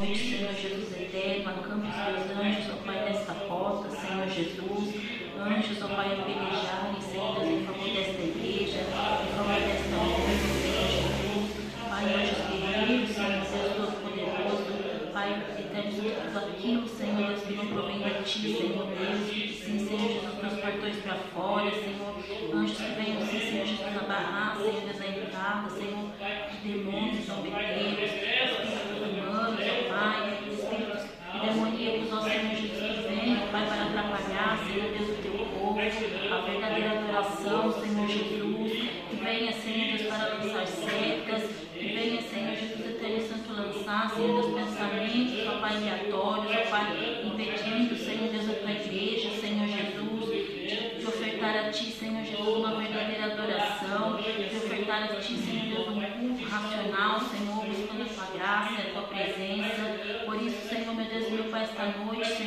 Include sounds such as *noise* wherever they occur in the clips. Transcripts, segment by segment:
noite, Senhor Jesus eterno, acampe os teus anjos, ó Pai, desta porta, Senhor Jesus. Anjos, ó Pai, a pelejarem, Senhor Deus, em favor desta igreja, em favor desta noiva, Senhor Jesus. Pai, anjos guerreiros, Senhor Deus Todo-Poderoso. Pai, eterno, tudo aquilo, Senhor Deus, que não provém de Ti, Senhor Deus. Sim, Senhor Jesus, dos portões para fora, Senhor. Anjos que venham, sim, Senhor Jesus, abarrar, Senhor Deus, a entrada, Senhor, de demônios, zombeteiros, esta noite,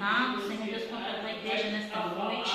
Senhor Deus, contra a tua igreja nesta noite,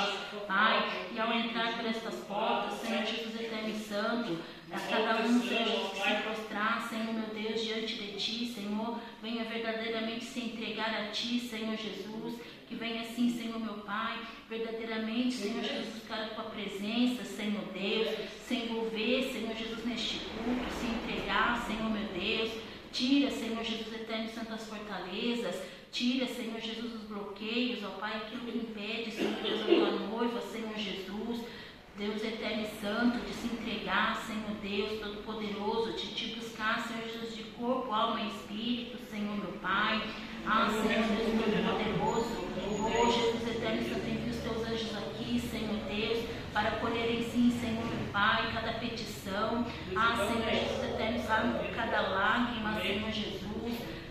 Pai, e ao entrar por estas portas, Senhor Jesus eterno e santo, a cada um, Senhor Jesus, que se prostrar, Senhor meu Deus, diante de Ti, Senhor, venha verdadeiramente se entregar a Ti, Senhor Jesus, que venha assim, Senhor meu Pai, verdadeiramente, Senhor Jesus, buscar a Tua presença, Senhor Deus, se envolver, Senhor Jesus, neste culto, se entregar, Senhor meu Deus, tira, Senhor Jesus eterno, santas fortalezas, tira, Senhor Jesus, os bloqueios, ó Pai, aquilo que impede, Senhor Deus, a Tua noiva, Senhor Jesus, Deus eterno e santo, de se entregar, Senhor Deus Todo-Poderoso, de te buscar, Senhor Jesus, de corpo, alma e espírito, Senhor meu Pai. Ah, Senhor Deus Todo-Poderoso, oh Jesus eterno e santo, envia os teus anjos aqui, Senhor Deus, para colherem sim, Senhor meu Pai, cada petição. Ah, Senhor Jesus eterno, sabe cada lágrima, Senhor Jesus.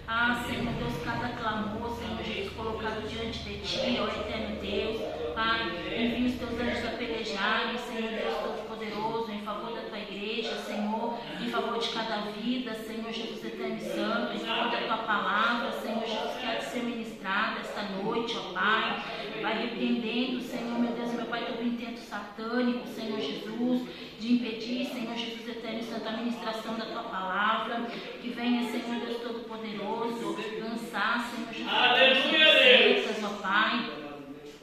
Ah, Senhor Deus, cada clamor, Senhor Jesus, colocado diante de Ti, ó eterno Deus. Pai, envia os Teus anjos a pelejarem, Senhor Deus Todo-Poderoso, em favor da Tua igreja, Senhor, em favor de cada vida, Senhor Jesus eterno e santo, em favor da Tua palavra, Senhor Jesus, que há de ser ministrada esta noite, ó Pai. Vai repreendendo, Senhor, meu Deus meu Pai, todo intento satânico, Senhor Jesus, de impedir, Senhor Jesus eterno santo, a ministração da Tua palavra. Que venha, Senhor Deus Todo-Poderoso, lançar, Senhor Jesus, as ó Pai.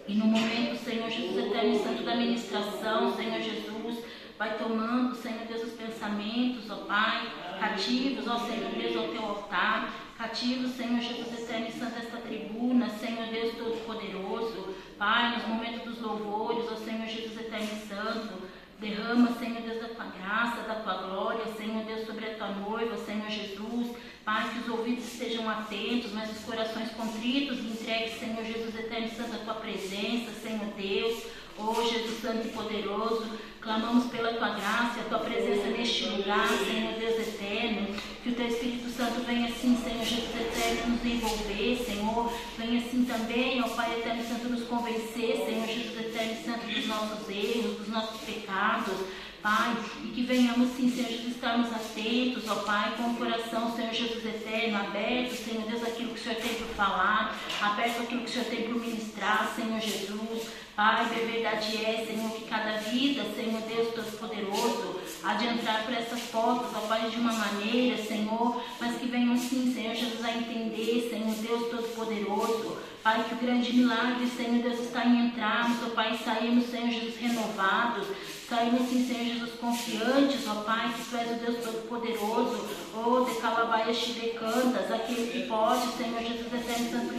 E no momento, Senhor Jesus eterno e santo, da ministração, Senhor Jesus, vai tomando, Senhor Deus, os pensamentos, ó Pai, cativos, ó Senhor Deus, ao Teu altar. Cativos, Senhor Jesus eterno e santo, esta tribuna, Senhor Deus Todo-Poderoso. Pai, nos momentos dos louvores, ó Senhor Jesus eterno e santo. Derrama, Senhor Deus, da tua graça, da tua glória, Senhor Deus, sobre a tua noiva, Senhor Jesus. Pai, que os ouvidos estejam atentos, mas os corações contritos e entregues, Senhor Jesus eterno e santo, a tua presença, Senhor Deus. Oh Jesus Santo e Poderoso, clamamos pela tua graça a tua presença neste lugar, Senhor Deus eterno. Que o teu Espírito Santo venha assim, Senhor Jesus eterno, nos envolver, Senhor. Venha assim também, ó Pai eterno santo, nos convencer, Senhor Jesus eterno santo, dos nossos erros, dos nossos pecados. Pai, e que venhamos sim, Senhor Jesus, estarmos atentos, ó Pai, com o coração, Senhor Jesus eterno, aberto, Senhor Deus, aquilo que o Senhor tem para falar, aberto aquilo que o Senhor tem para ministrar, Senhor Jesus. Pai, a verdade é, Senhor, que cada vida, Senhor Deus Todo-Poderoso, há de entrar por essas portas, ó Pai, de uma maneira, Senhor, mas que venham sim, Senhor Jesus, a entender, Senhor Deus Todo-Poderoso, Pai, que o grande milagre, Senhor Deus, está em entrarmos, ó Pai, saímos, Senhor Jesus, renovados, saímos sim, Senhor Jesus, confiantes, ó Pai, que Tu és o Deus Todo-Poderoso, ó de Calabaias Chilecantas, aquele que pode, Senhor Jesus, eterno santo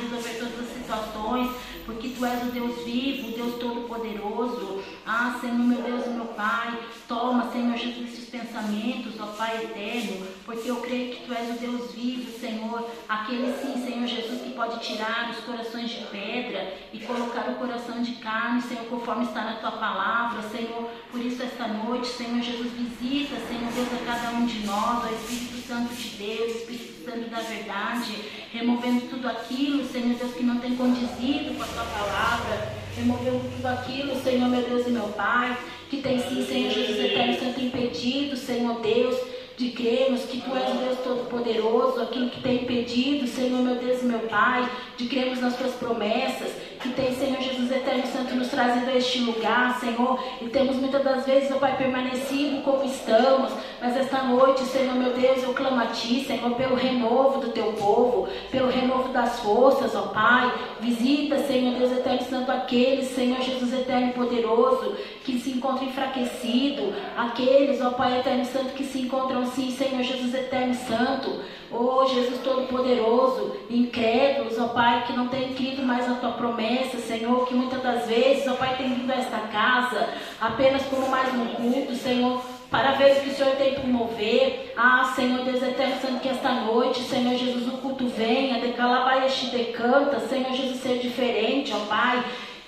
resolver todas as situações, porque Tu és o Deus vivo, o Deus Todo-Poderoso. Ah, Senhor, meu Deus e meu Pai, toma, Senhor Jesus, esses pensamentos, ó Pai eterno, porque eu creio que Tu és o Deus vivo, Senhor, aquele sim, Senhor Jesus, que pode tirar os corações de pedra e colocar o coração de carne, Senhor, conforme está na Tua palavra, Senhor. Por isso, esta noite, Senhor Jesus, visita Deus, a cada um de nós, ó Espírito Santo de Deus, Espírito Santo da verdade, removendo tudo aquilo, Senhor Deus, que não tem condizido com a tua palavra, removendo tudo aquilo, Senhor meu Deus e meu Pai, que tem sim, Senhor Jesus Eterno Santo, impedido, Senhor Deus, de crermos que Tu és o Deus Todo-Poderoso, aquilo que tem impedido, Senhor meu Deus e meu Pai, de crermos nas Tuas promessas, que tem, Senhor Jesus Eterno Santo, nos trazido a este lugar, Senhor, e temos muitas das vezes, ó Pai, permanecido como estamos, mas esta noite, Senhor meu Deus, eu clamo a Ti, Senhor, pelo renovo do Teu povo, pelo renovo das forças, ó Pai, visita, Senhor Deus Eterno Santo, aqueles, Senhor Jesus Eterno Poderoso, que se encontram enfraquecidos, aqueles, ó Pai Eterno Santo, que se encontram, sim, Senhor Jesus Eterno Santo, Oh Jesus Todo-Poderoso, incrédulos, ó Pai, que não têm crido mais na tua promessa, Senhor, que muitas das vezes, ó Pai, tem vindo a esta casa apenas como mais um culto, Senhor, para ver o que o Senhor tem por mover. Ah, Senhor Deus eterno, Santo, que esta noite, Senhor Jesus, o culto venha, decalabaia te decanta, Senhor Jesus, ser diferente, ó Pai.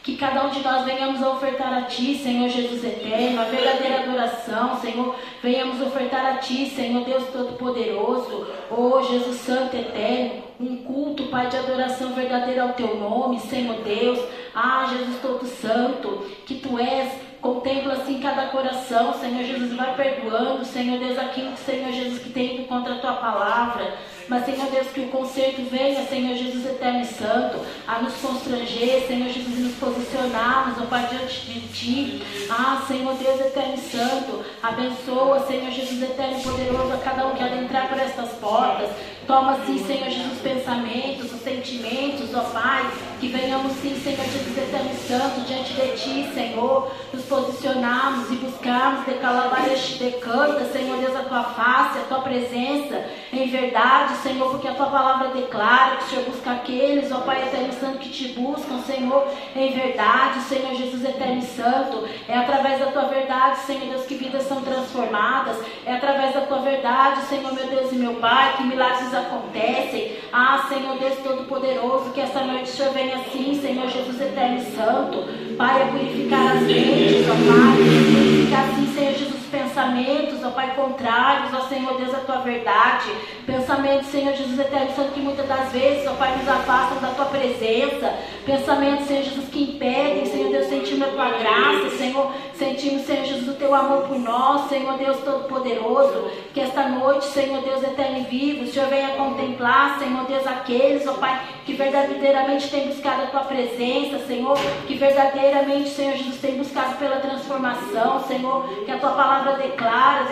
Que cada um de nós venhamos a ofertar a Ti, Senhor Jesus eterno, a verdadeira adoração, Senhor. Venhamos ofertar a Ti, Senhor Deus Todo-Poderoso, oh Jesus Santo eterno, um culto, Pai, de adoração verdadeira ao Teu nome, Senhor Deus. Ah, Jesus Todo Santo, que Tu és Contempla assim cada coração, Senhor Jesus, vai perdoando, Senhor Deus, aquilo, Senhor Jesus, que tem contra a tua palavra. Mas, Senhor Deus, que o conserto venha, Senhor Jesus Eterno e Santo, a nos constranger, Senhor Jesus, e nos posicionarmos, ó Pai, diante de Ti. Ah, Senhor Deus Eterno e Santo, abençoa, Senhor Jesus Eterno e Poderoso, a cada um que adentrar por estas portas. Toma, sim, Senhor Jesus, pensamentos, os sentimentos, ó Pai, que venhamos, sim, Senhor Jesus Eterno e Santo, diante de Ti, Senhor, nos posicionarmos e buscarmos, decanta, Senhor Deus, a Tua face, a Tua presença, em verdade, Senhor, porque a tua palavra declara que o Senhor busca aqueles, ó Pai eterno santo, que te buscam, Senhor, em verdade, Senhor Jesus eterno e santo. É através da tua verdade, Senhor Deus, que vidas são transformadas. É através da tua verdade, Senhor meu Deus e meu Pai, que milagres acontecem. Ah, Senhor Deus Todo-Poderoso, que esta noite o Senhor venha assim, Senhor Jesus eterno e santo. Pai, a purificar as mentes, ó Pai, purificar assim, Senhor Jesus pensamentos, ó Pai, contrários, ó Senhor Deus, a tua verdade. Pensamentos, Senhor Jesus Eterno Santo, que muitas das vezes, ó Pai, nos afastam da tua presença. Pensamentos, Senhor Jesus, que impedem, Senhor Deus, sentimos a tua graça, Senhor. Sentimos, Senhor Jesus, o teu amor por nós, Senhor Deus Todo-Poderoso. Que esta noite, Senhor Deus Eterno e vivo, o Senhor venha contemplar, Senhor Deus, aqueles, ó Pai, que verdadeiramente têm buscado a tua presença, Senhor. Que verdadeiramente, Senhor Jesus, têm buscado pela transformação, Senhor. Que a tua palavra declara,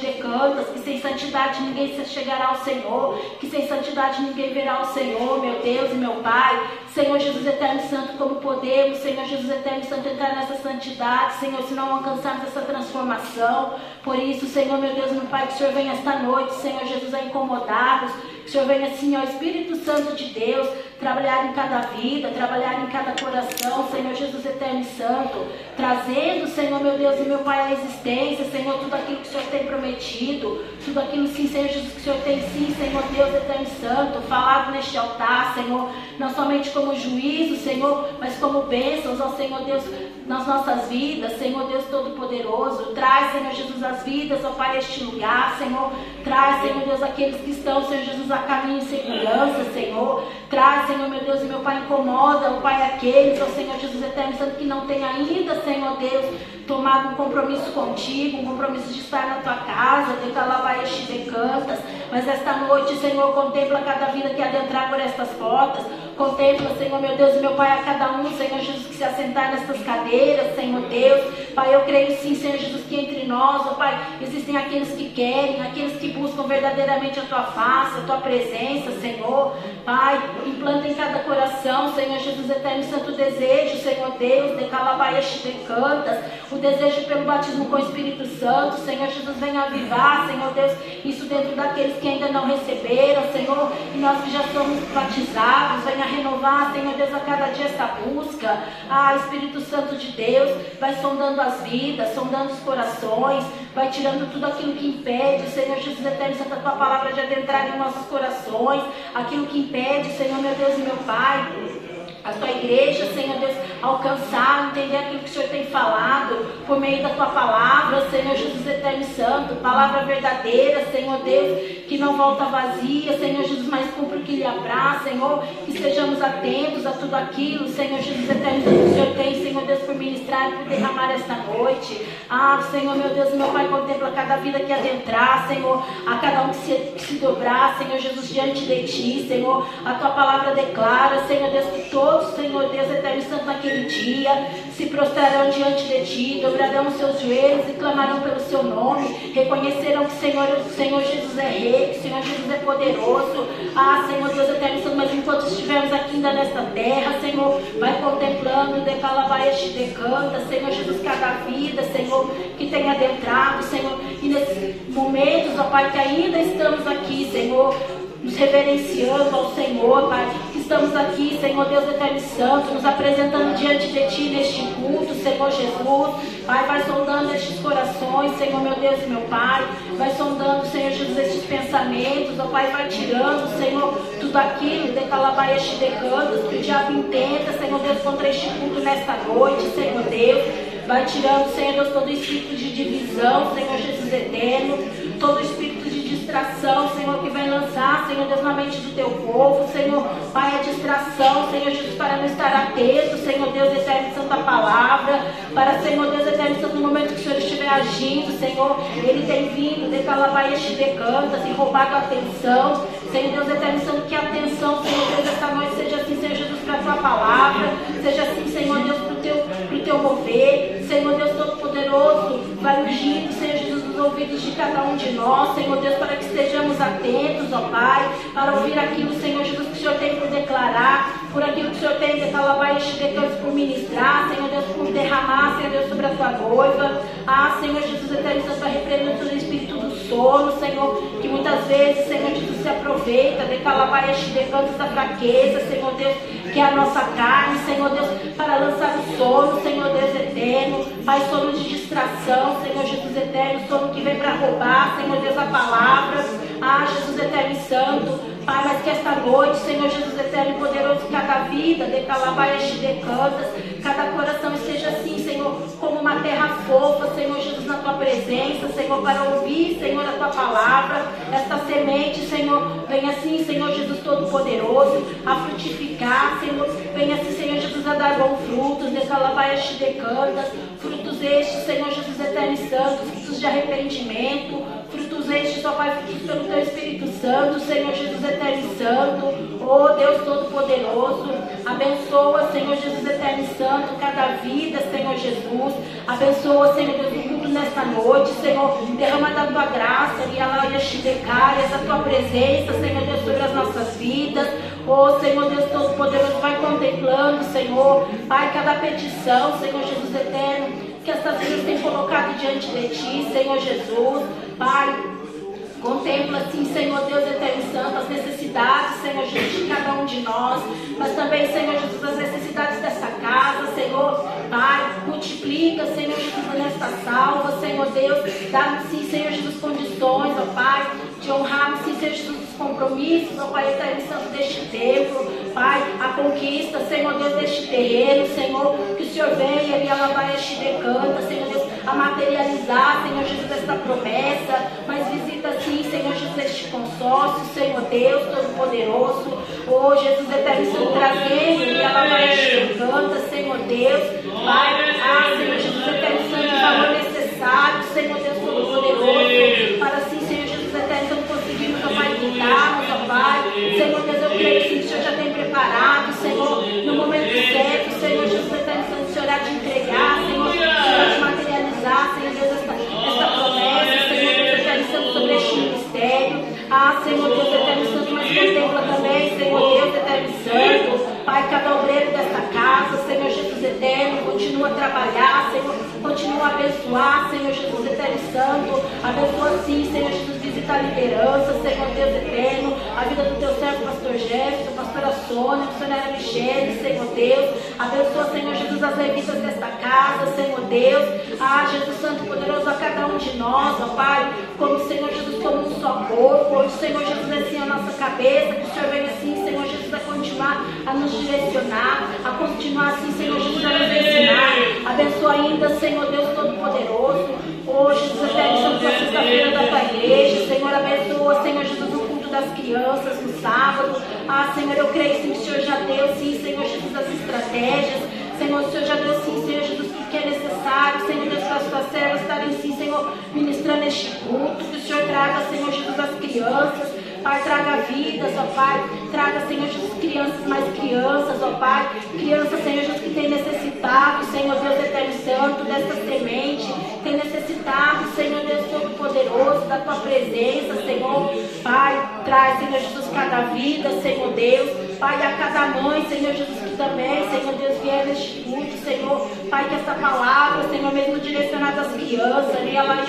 decantas, que sem santidade ninguém chegará ao Senhor, que sem santidade ninguém verá o Senhor, meu Deus e meu Pai. Senhor Jesus Eterno e Santo, como podemos, Senhor Jesus Eterno e Santo, entrar nessa santidade, Senhor, se não alcançarmos essa transformação. Por isso, Senhor, meu Deus, meu Pai, que o Senhor venha esta noite, Senhor Jesus, a incomodar-nos, o Senhor venha assim, ó Espírito Santo de Deus, trabalhar em cada vida, trabalhar em cada coração, Senhor Jesus Eterno e Santo, trazendo, Senhor, meu Deus e meu Pai, a existência, Senhor, tudo aquilo que o Senhor tem prometido, tudo aquilo, sim, Senhor Jesus, que o Senhor tem, sim, Senhor Deus Eterno e Santo, falado neste altar, Senhor, não somente como juízo, Senhor, mas como bênçãos, ó Senhor Deus, nas nossas vidas, Senhor Deus Todo-Poderoso, traz, Senhor Jesus, as vidas, ó Pai, este lugar, Senhor, traz, Senhor Deus, aqueles que estão, Senhor Jesus, a caminho em segurança, Senhor, traz, Senhor, meu Deus e meu Pai, incomoda, ó Pai, aqueles, ó Senhor Jesus Eterno Santo, que não tem ainda, Senhor Deus, tomado um compromisso contigo, um compromisso de estar na tua casa, de calabaias de cantas, mas esta noite, Senhor, contempla cada vida que adentrar por estas portas, contempla, Senhor, meu Deus e meu Pai, a cada um, Senhor Jesus, que se assentar nestas cadeiras, Senhor Deus, Pai, eu creio sim, Senhor Jesus, que entre nós, ó Pai, existem aqueles que querem, aqueles que buscam verdadeiramente a tua face, a tua presença, Senhor, Pai, implanta em cada coração, Senhor Jesus, eterno santo desejo, Senhor Deus, de calabaias de cantas, o desejo pelo batismo com o Espírito Santo. Senhor Jesus, venha avivar, Senhor Deus, isso dentro daqueles que ainda não receberam, Senhor, e nós que já somos batizados, venha renovar, Senhor Deus, a cada dia esta busca. Ah, Espírito Santo de Deus, vai sondando as vidas, sondando os corações, vai tirando tudo aquilo que impede, Senhor Jesus eterno, Santa Tua palavra de adentrar em nossos corações, aquilo que impede, Senhor meu Deus e meu Pai a tua igreja, Senhor Deus, alcançar, entender aquilo que o Senhor tem falado por meio da tua palavra, Senhor Jesus Eterno e Santo, palavra verdadeira, Senhor Deus, que não volta vazia, Senhor Jesus, mas cumpre o que lhe apraz, Senhor, que sejamos atentos a tudo aquilo, Senhor Jesus Eterno, que o Senhor tem, Senhor Deus, por ministrar e por derramar esta noite. Ah, Senhor, meu Deus, meu Pai, contempla cada vida que adentrar, Senhor, a cada um que se, que se dobrar, Senhor Jesus, diante de ti, Senhor, a tua palavra declara, Senhor Deus, que todos todos, Senhor Deus eterno santo, naquele dia se prostrarão diante de ti, dobrarão os seus joelhos e clamarão pelo seu nome, reconhecerão que Senhor, o Senhor Jesus é rei, que o Senhor Jesus é poderoso. Ah, Senhor Deus eterno santo, mas enquanto estivermos aqui ainda nesta terra, Senhor, vai contemplando, decalabaia te decanta, Senhor Jesus, cada vida, Senhor, que tem adentrado, Senhor, e nesses momentos, ó Pai, que ainda estamos aqui, Senhor, nos reverenciando ao Senhor, Pai. Estamos aqui, Senhor Deus Eterno Santo, nos apresentando diante de Ti neste culto, Senhor Jesus. Pai, vai sondando estes corações, Senhor meu Deus e meu Pai. Vai sondando, Senhor Jesus, estes pensamentos. Ó Pai, vai tirando, Senhor, tudo aquilo de calabaia de cantos que o diabo intenta, Senhor Deus, contra este culto nesta noite, Senhor Deus. Vai tirando, Senhor Deus, todo espírito de divisão, Senhor Jesus eterno, todo espírito distração, Senhor, que vai lançar, Senhor Deus, na mente do teu povo, Senhor, Pai, a distração, Senhor Jesus, para não estar atento, Senhor Deus, eterno santa palavra, para, Senhor Deus, eterno santo, no momento que o Senhor estiver agindo, Senhor, ele tem vindo, de calabaias te decantas e roubado a atenção, Senhor Deus, eterno santo, que a atenção, Senhor Deus, esta noite seja assim, Senhor Jesus, para a tua palavra, seja assim, Senhor Deus, para o teu, pro teu mover, Senhor Deus Todo-Poderoso, vai ungindo, Senhor ouvidos de cada um de nós, Senhor Deus, para que estejamos atentos, ó Pai, para ouvir aquilo, Senhor Jesus, que o Senhor tem por declarar, por aquilo que o Senhor tem de calabar este decante por ministrar, Senhor Deus, por derramar, Senhor Deus, sobre a tua noiva. Ah, Senhor Jesus, eterno, Deus, para repreender todo o espírito do sono, Senhor, que muitas vezes, Senhor Jesus, se aproveita de calabar este decante da fraqueza, Senhor Deus, que é a nossa carne, Senhor Deus, para lançar o sono, Senhor Deus eterno, Pai, sono de distração, Senhor Jesus eterno, sono que vem para roubar, Senhor Deus, a palavra. Ah, Jesus eterno e santo. Pai, mas que esta noite, Senhor Jesus eterno e poderoso, cada vida, de calabaias de decantas, cada coração esteja assim, Senhor, como uma terra fofa, Senhor Jesus, na tua presença, Senhor, para ouvir, Senhor, a tua palavra, esta semente, Senhor, venha assim, Senhor Jesus Todo-Poderoso, a frutificar, Senhor, venha assim, Senhor Jesus, a dar bons frutos, de calabaias de decantas, frutos estes, Senhor Jesus eterno e santo, frutos de arrependimento, frutos estes, ó Pai, frutos pelo Teu Espírito Santo, Senhor Jesus Eterno e Santo, ó Deus Todo-Poderoso, abençoa, Senhor Jesus Eterno e Santo, cada vida, Senhor Jesus, abençoa, Senhor Deus, o culto nesta noite, Senhor, derrama da Tua graça, e ela essa Tua presença, Senhor Deus, sobre as nossas vidas, ó Senhor Deus Todo-Poderoso, vai contemplando, Senhor, Pai, cada petição, Senhor Jesus Eterno, que essas vidas têm colocado diante de Ti, Senhor Jesus. Pai, Contempla, sim, Senhor Deus eterno santo, as necessidades, Senhor Jesus, de cada um de nós, mas também, Senhor Jesus, as necessidades desta casa, Senhor, Pai, multiplica, Senhor Jesus, nesta salva, Senhor Deus, dá-nos, sim, Senhor Jesus, condições, ó Pai, de honrarmos, Jesus, os compromissos, ó Pai eterno santo, deste templo, Pai, a conquista, Senhor Deus, deste terreno, Senhor, que o Senhor venha e ela vai este decanta, Senhor Deus, a materializar, Senhor Jesus, esta promessa, mas visita sim, Senhor Jesus, este consórcio, Senhor Deus Todo-Poderoso, oh Jesus eterno, trazendo e ela vai canta, Senhor Deus, Pai, eterno, continua a trabalhar, Senhor, continua a abençoar, Senhor Jesus eterno santo. Abençoa sim, Senhor Jesus, visita a liderança, Senhor Deus eterno, a vida do teu servo, pastor Jefferson, pastora Sônia, missionária Michele, Senhor Deus. Abençoa, Senhor Jesus, as levitas desta casa, Senhor Deus. Ah, Jesus Santo poderoso, a cada um de nós, ó Pai, como Senhor Jesus, como um só corpo. Hoje, Senhor Jesus, assim a nossa cabeça, que o Senhor venha assim, continuar a nos direcionar, a continuar assim, Senhor Jesus, a nos ensinar. Abençoa ainda, Senhor Deus Todo-Poderoso. Hoje, Jesus, até a sexta-feira da tua igreja. Senhor, abençoa, Senhor Jesus, o culto das crianças no sábado. Ah, Senhor, eu creio sim o Senhor já deu, sim, Senhor Jesus, as estratégias. Senhor, o Senhor já deu sim, Senhor Jesus, que é necessário, Senhor Deus, para as tuas servas estarem sim, Senhor, ministrando este culto. Que o Senhor traga, Senhor Jesus, as crianças. Pai, traga vidas, ó Pai. Traga, Senhor Jesus, crianças, mais crianças, ó Pai. Crianças, Senhor Jesus, que tem necessitado, Senhor Deus Eterno Santo, desta semente. Tem necessitado, Senhor Deus Todo-Poderoso, da tua presença, Senhor. Pai, traz, Senhor Jesus, cada vida, Senhor Deus. Pai, a cada mãe, Senhor Jesus, que também, Senhor Deus, vier neste culto, Senhor. Pai, que essa palavra, Senhor, mesmo direcionada às crianças, ali, ela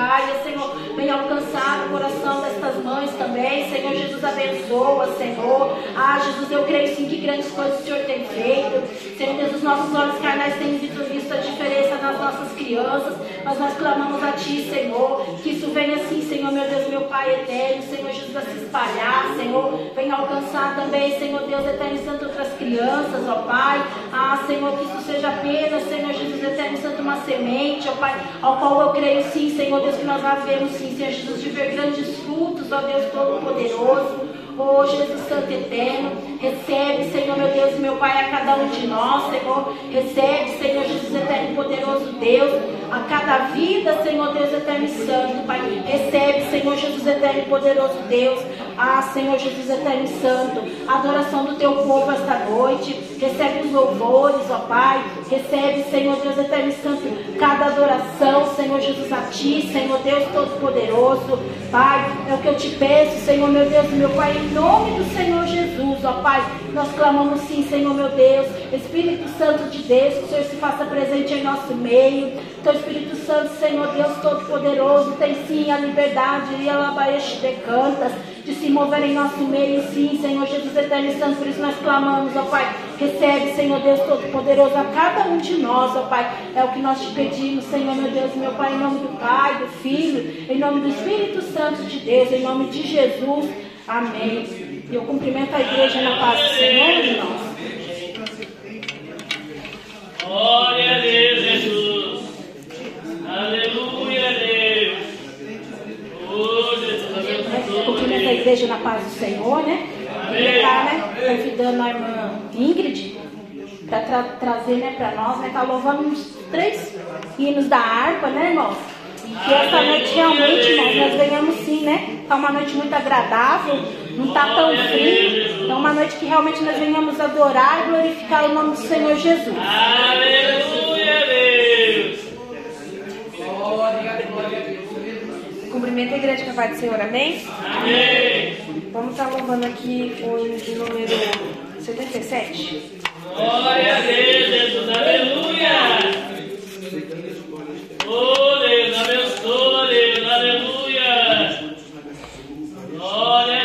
caia, Senhor, venha alcançar o coração destas mães também, Senhor Jesus, abençoa, Senhor. Ah, Jesus, eu creio sim que grandes coisas o Senhor tem feito. Senhor Deus, os nossos olhos carnais têm visto, visto a diferença nas nossas crianças, mas nós clamamos a Ti, Senhor, que isso venha assim, Senhor, meu Deus, meu Pai eterno, Senhor Jesus, a se espalhar, Senhor, venha alcançar também, Senhor Deus, eterno santo, outras crianças, ó Pai. Ah, Senhor, que isso seja apenas, Senhor Jesus, eterno santo, uma semente, ó Pai, ao qual eu creio sim, Senhor Deus, que nós havemos sim, Senhor Jesus, de ver grandes frutos, ó Deus Todo-Poderoso. Oh Jesus Santo Eterno, recebe, Senhor meu Deus e meu Pai, a cada um de nós, Senhor. Recebe, Senhor Jesus Eterno Poderoso Deus, a cada vida, Senhor Deus Eterno e Santo, Pai. Recebe, Senhor Jesus Eterno Poderoso Deus, ah, Senhor Jesus Eterno e Santo, a adoração do teu povo esta noite. Recebe os louvores, ó Pai. Recebe, Senhor Deus Eterno e Santo, cada adoração, Senhor Jesus, a Ti, Senhor Deus Todo-Poderoso. Pai, é o que eu te peço, Senhor meu Deus e meu Pai, em nome do Senhor Jesus, ó Pai, nós clamamos sim, Senhor meu Deus, Espírito Santo de Deus, que o Senhor se faça presente em nosso meio. Teu Espírito Santo, Senhor Deus Todo-Poderoso, tem sim a liberdade, e alabaeste de cantas, de se mover em nosso meio, sim, Senhor Jesus Eterno e Santo, por isso nós clamamos, ó Pai, recebe, Senhor Deus Todo-Poderoso, a cada um de nós, ó Pai, é o que nós te pedimos, Senhor meu Deus, meu Pai, em nome do Pai, do Filho, em nome do Espírito Santo de Deus, em nome de Jesus. Amém. E eu cumprimento a igreja na paz do Senhor, irmãos. Glória a Deus, Jesus. Aleluia, Deus. Oh, Jesus, abençoe. A igreja na paz do Senhor, né? E tá, né? Convidando a irmã Ingrid para tra trazer, né, para nós, né? Tá louvando uns três hinos da harpa, né, irmãos? Que essa noite realmente, irmãos, nós ganhamos sim, né? Tá uma noite muito agradável, não tá tão frio. Então, uma noite que realmente nós venhamos adorar e glorificar o nome do Senhor Jesus. Aleluia. Cumprimento a igreja com a paz do Senhor, amém? Amém. Vamos estar louvando aqui o número 77. Glória a Deus, Jesus. Aleluia. Oh, Deus, abençoa, Deus. Aleluia. Glória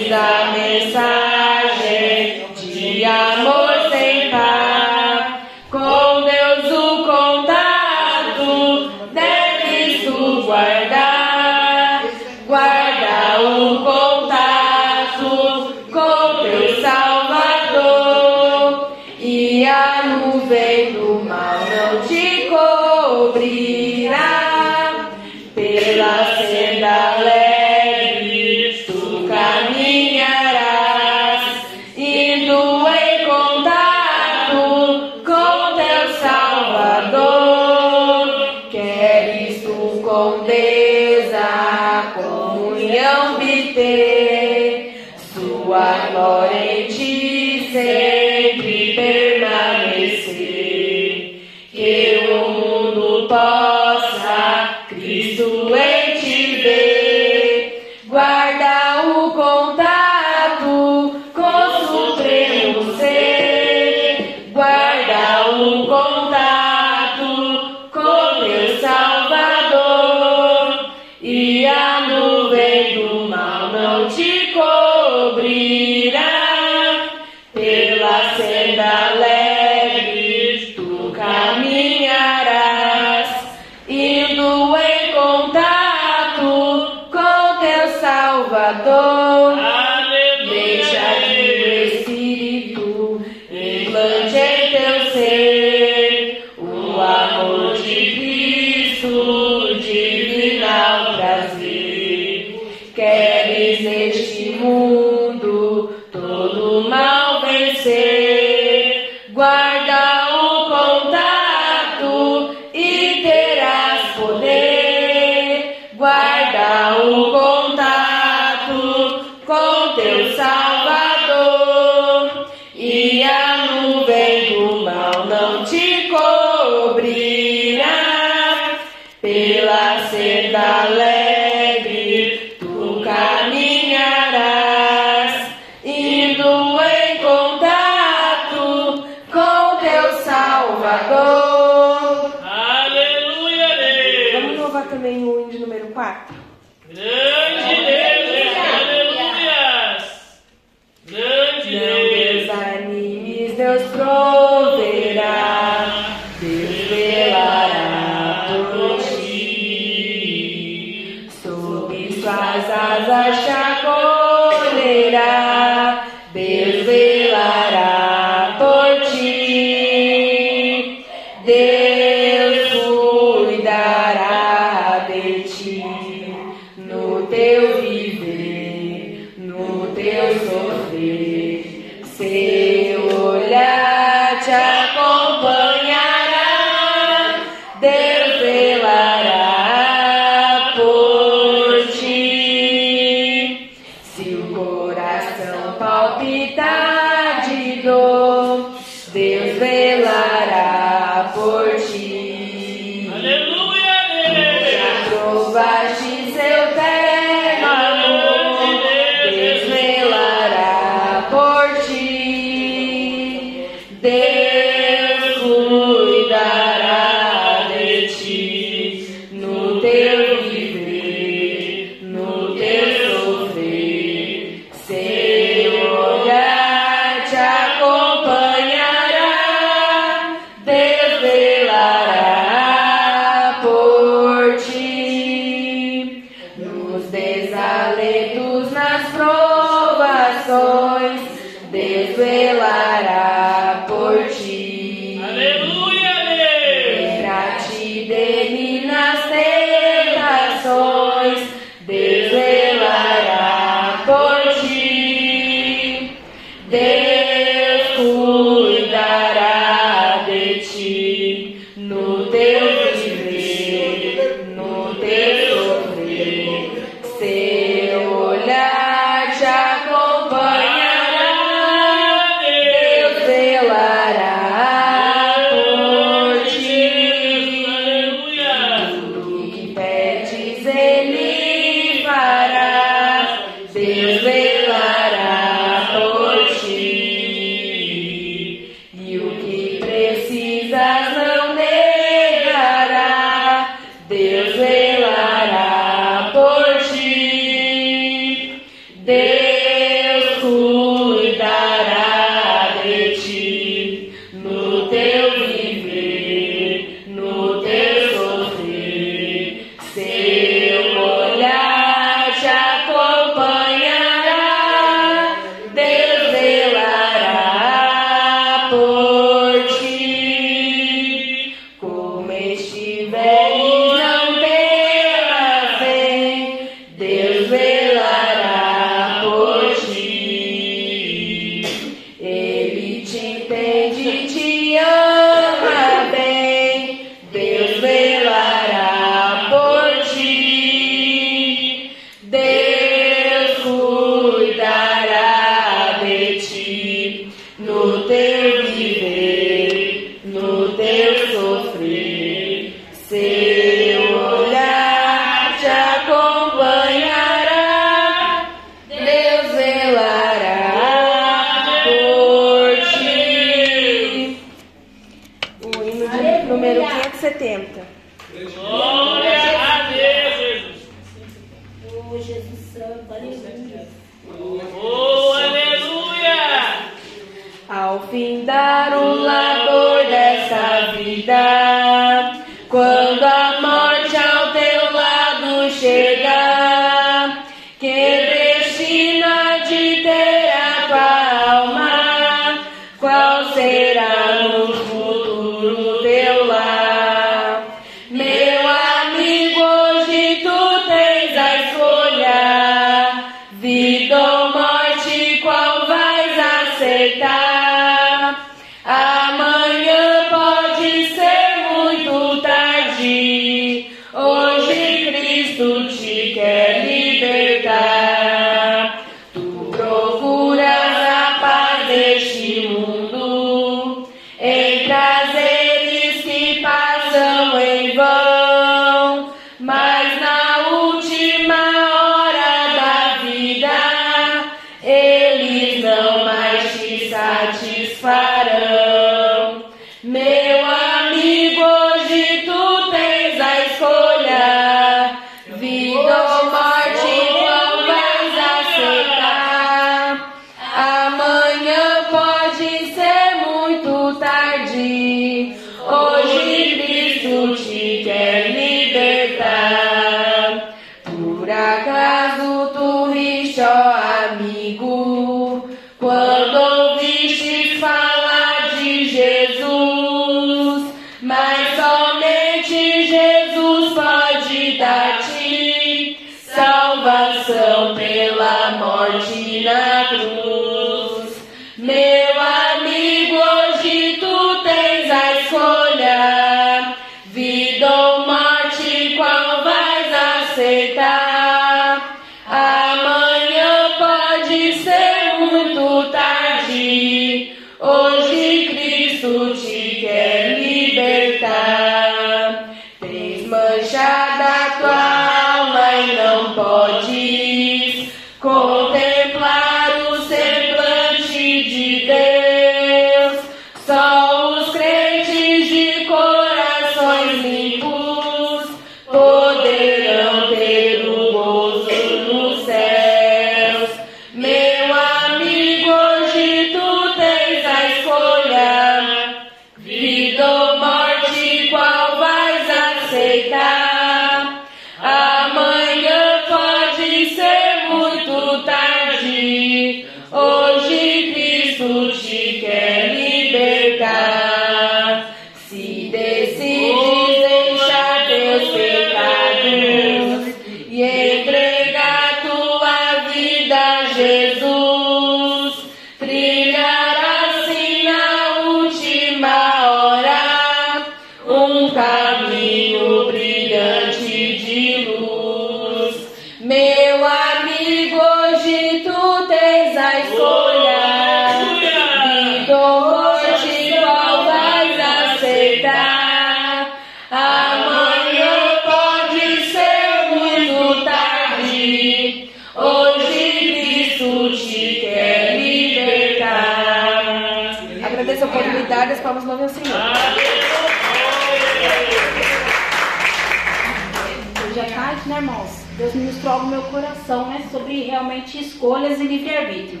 No meu coração, né? Sobre realmente escolhas e livre-arbítrio.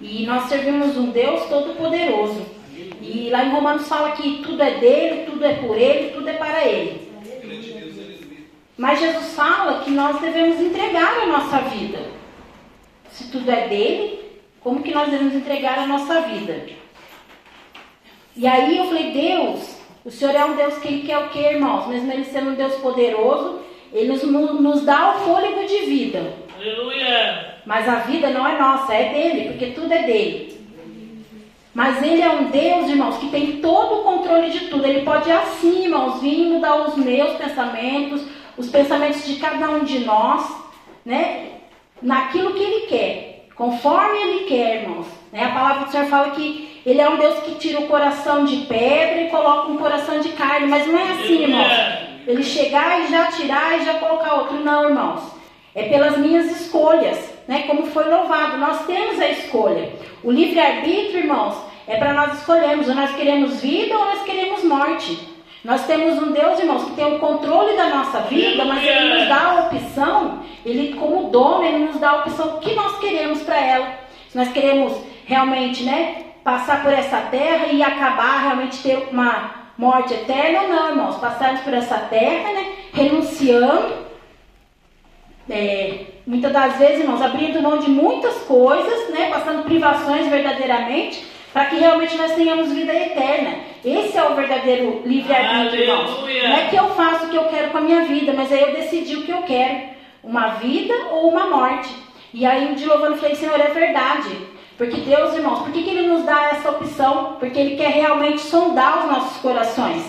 E nós servimos um Deus todo-poderoso. E lá em Romanos fala que tudo é dele, tudo é por ele, tudo é para ele. Mas Jesus fala que nós devemos entregar a nossa vida. Se tudo é dele, como que nós devemos entregar a nossa vida? E aí eu falei, Deus, o Senhor é um Deus que Ele quer o que, irmãos? Mesmo Ele sendo um Deus poderoso, Ele nos, nos dá o fôlego de vida. Aleluia. Mas a vida não é nossa, é dele, porque tudo é dele. Mas ele é um Deus, irmãos, que tem todo o controle de tudo. Ele pode assim, irmãos, vir mudar os meus pensamentos, os pensamentos de cada um de nós, né? Naquilo que ele quer, conforme ele quer, irmãos. Né? A palavra do Senhor fala que ele é um Deus que tira o coração de pedra e coloca um coração de carne, mas não é assim, irmãos. Ele chegar e já tirar e já colocar outro, não, irmãos. É pelas minhas escolhas, né? Como foi louvado. Nós temos a escolha. O livre-arbítrio, irmãos, é para nós escolhermos. Ou nós queremos vida ou nós queremos morte. Nós temos um Deus, irmãos, que tem o controle da nossa vida, mas Ele nos dá a opção, Ele como dono, Ele nos dá a opção que nós queremos para ela. Se nós queremos realmente, né, passar por essa terra e acabar, realmente ter uma morte eterna ou não, irmãos. Passarmos por essa terra, né, renunciando, é, muitas das vezes, irmãos, abrindo mão de muitas coisas, né, passando privações verdadeiramente, para que realmente nós tenhamos vida eterna. Esse é o verdadeiro livre-arbítrio, irmãos. Não é que eu faço o que eu quero com a minha vida, mas aí eu decidi o que eu quero: uma vida ou uma morte. E aí, novo, eu falei, Senhor, é verdade. Porque Deus, irmãos, por que, que Ele nos dá essa opção? Porque Ele quer realmente sondar os nossos corações.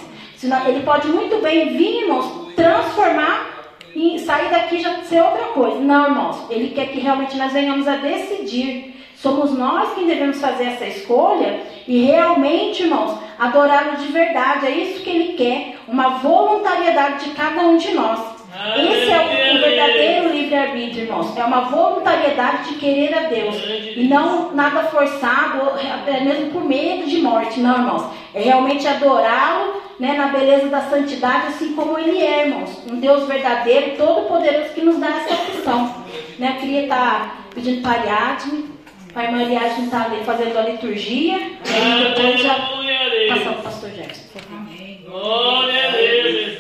Ele pode muito bem vir, irmãos, transformar e sair daqui já ser outra coisa. Não, irmãos, Ele quer que realmente nós venhamos a decidir Somos nós quem devemos fazer essa escolha e realmente, irmãos, adorá-lo de verdade. É isso que ele quer, uma voluntariedade de cada um de nós. Esse é o, o verdadeiro livre-arbítrio, irmãos. É uma voluntariedade de querer a Deus. E não nada forçado, até mesmo por medo de morte. Não, irmãos. É realmente adorá-lo né, na beleza da santidade, assim como ele é, irmãos. Um Deus verdadeiro, todo-poderoso que nos dá essa opção. Né, eu queria estar pedindo para a Ariadne Pai Mariagem está ali fazendo a liturgia. E depois já passar o pastor Jefferson. Glória a Deus.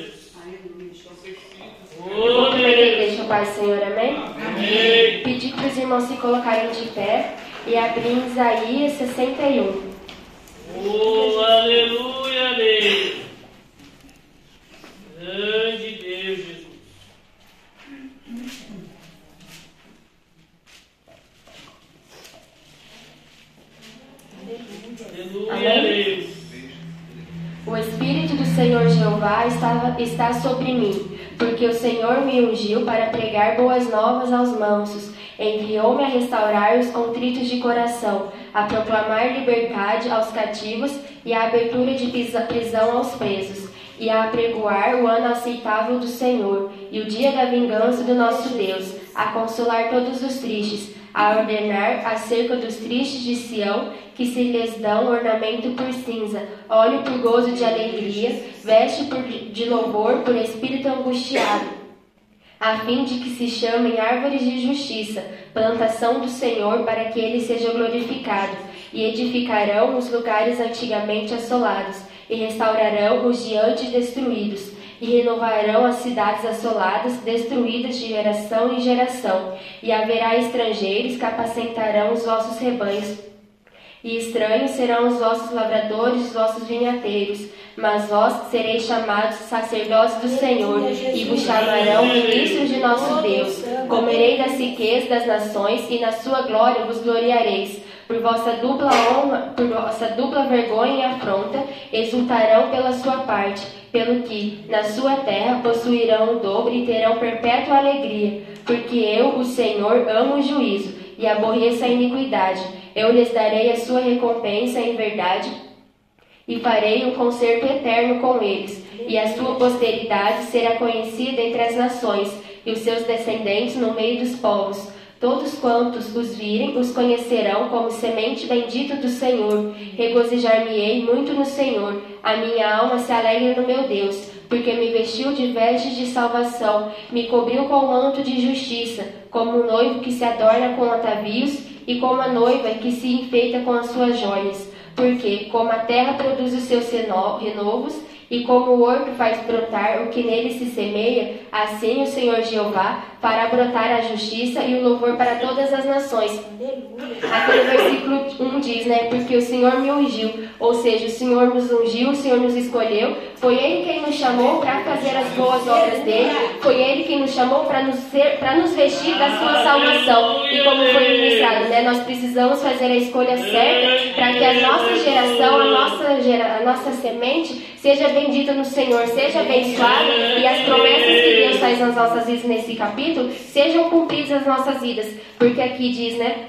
Eu vou primeiro a igreja, Pai Senhor, amém? Amém. Pedir para os irmãos se colocarem de pé e abrir Isaías 61. Oh, aleluia, Deus. Grande Deus, Jesus. Aleluia, Deus. O Espírito do Senhor Jeová estava, está sobre mim, porque o Senhor me ungiu para pregar boas novas aos mansos. Enviou-me a restaurar os contritos de coração, a proclamar liberdade aos cativos e a abertura de prisão aos presos, e a apregoar o ano aceitável do Senhor e o dia da vingança do nosso Deus, a consolar todos os tristes, a ordenar acerca dos tristes de Sião que se lhes dão ornamento por cinza, óleo por gozo de alegria, veste por, de louvor por espírito angustiado, a fim de que se chamem árvores de justiça, plantação do Senhor, para que ele seja glorificado, e edificarão os lugares antigamente assolados, e restaurarão os diante destruídos, e renovarão as cidades assoladas, destruídas de geração em geração, e haverá estrangeiros que apacentarão os vossos rebanhos e estranhos serão os vossos lavradores, os vossos vinhateiros, mas vós sereis chamados sacerdotes do Senhor, e vos chamarão ministros de nosso Deus. Comerei das riquezas das nações, e na sua glória vos gloriareis. Por vossa dupla honra, por vossa dupla vergonha e afronta, exultarão pela sua parte, pelo que na sua terra possuirão o dobro e terão perpétua alegria, porque eu, o Senhor, amo o juízo e aborreço a iniquidade. Eu lhes darei a sua recompensa em verdade e farei um concerto eterno com eles, e a sua posteridade será conhecida entre as nações, e os seus descendentes no meio dos povos. Todos quantos os virem os conhecerão como semente bendita do Senhor. Regozijar-me-ei muito no Senhor. A minha alma se alegra no meu Deus, porque me vestiu de vestes de salvação, me cobriu com manto de justiça, como um noivo que se adorna com atavios e como a noiva que se enfeita com as suas joias. Porque, como a terra produz os seus renovos, e como o horto faz brotar o que nele se semeia, assim o Senhor Jeová fará brotar a justiça e o louvor para todas as nações. Aqui no versículo 1 diz, né? Porque o Senhor me ungiu, ou seja, o Senhor nos ungiu, o Senhor nos escolheu, foi Ele quem nos chamou para fazer as boas obras dele, foi Ele quem nos chamou para nos, nos vestir da sua salvação. E como foi ministrado, né? Nós precisamos fazer a escolha certa para que a nossa geração, a nossa, gera, a nossa semente, seja bendita no Senhor, seja abençoada e as promessas que Deus faz nas nossas vidas nesse capítulo sejam cumpridas nas nossas vidas. Porque aqui diz, né?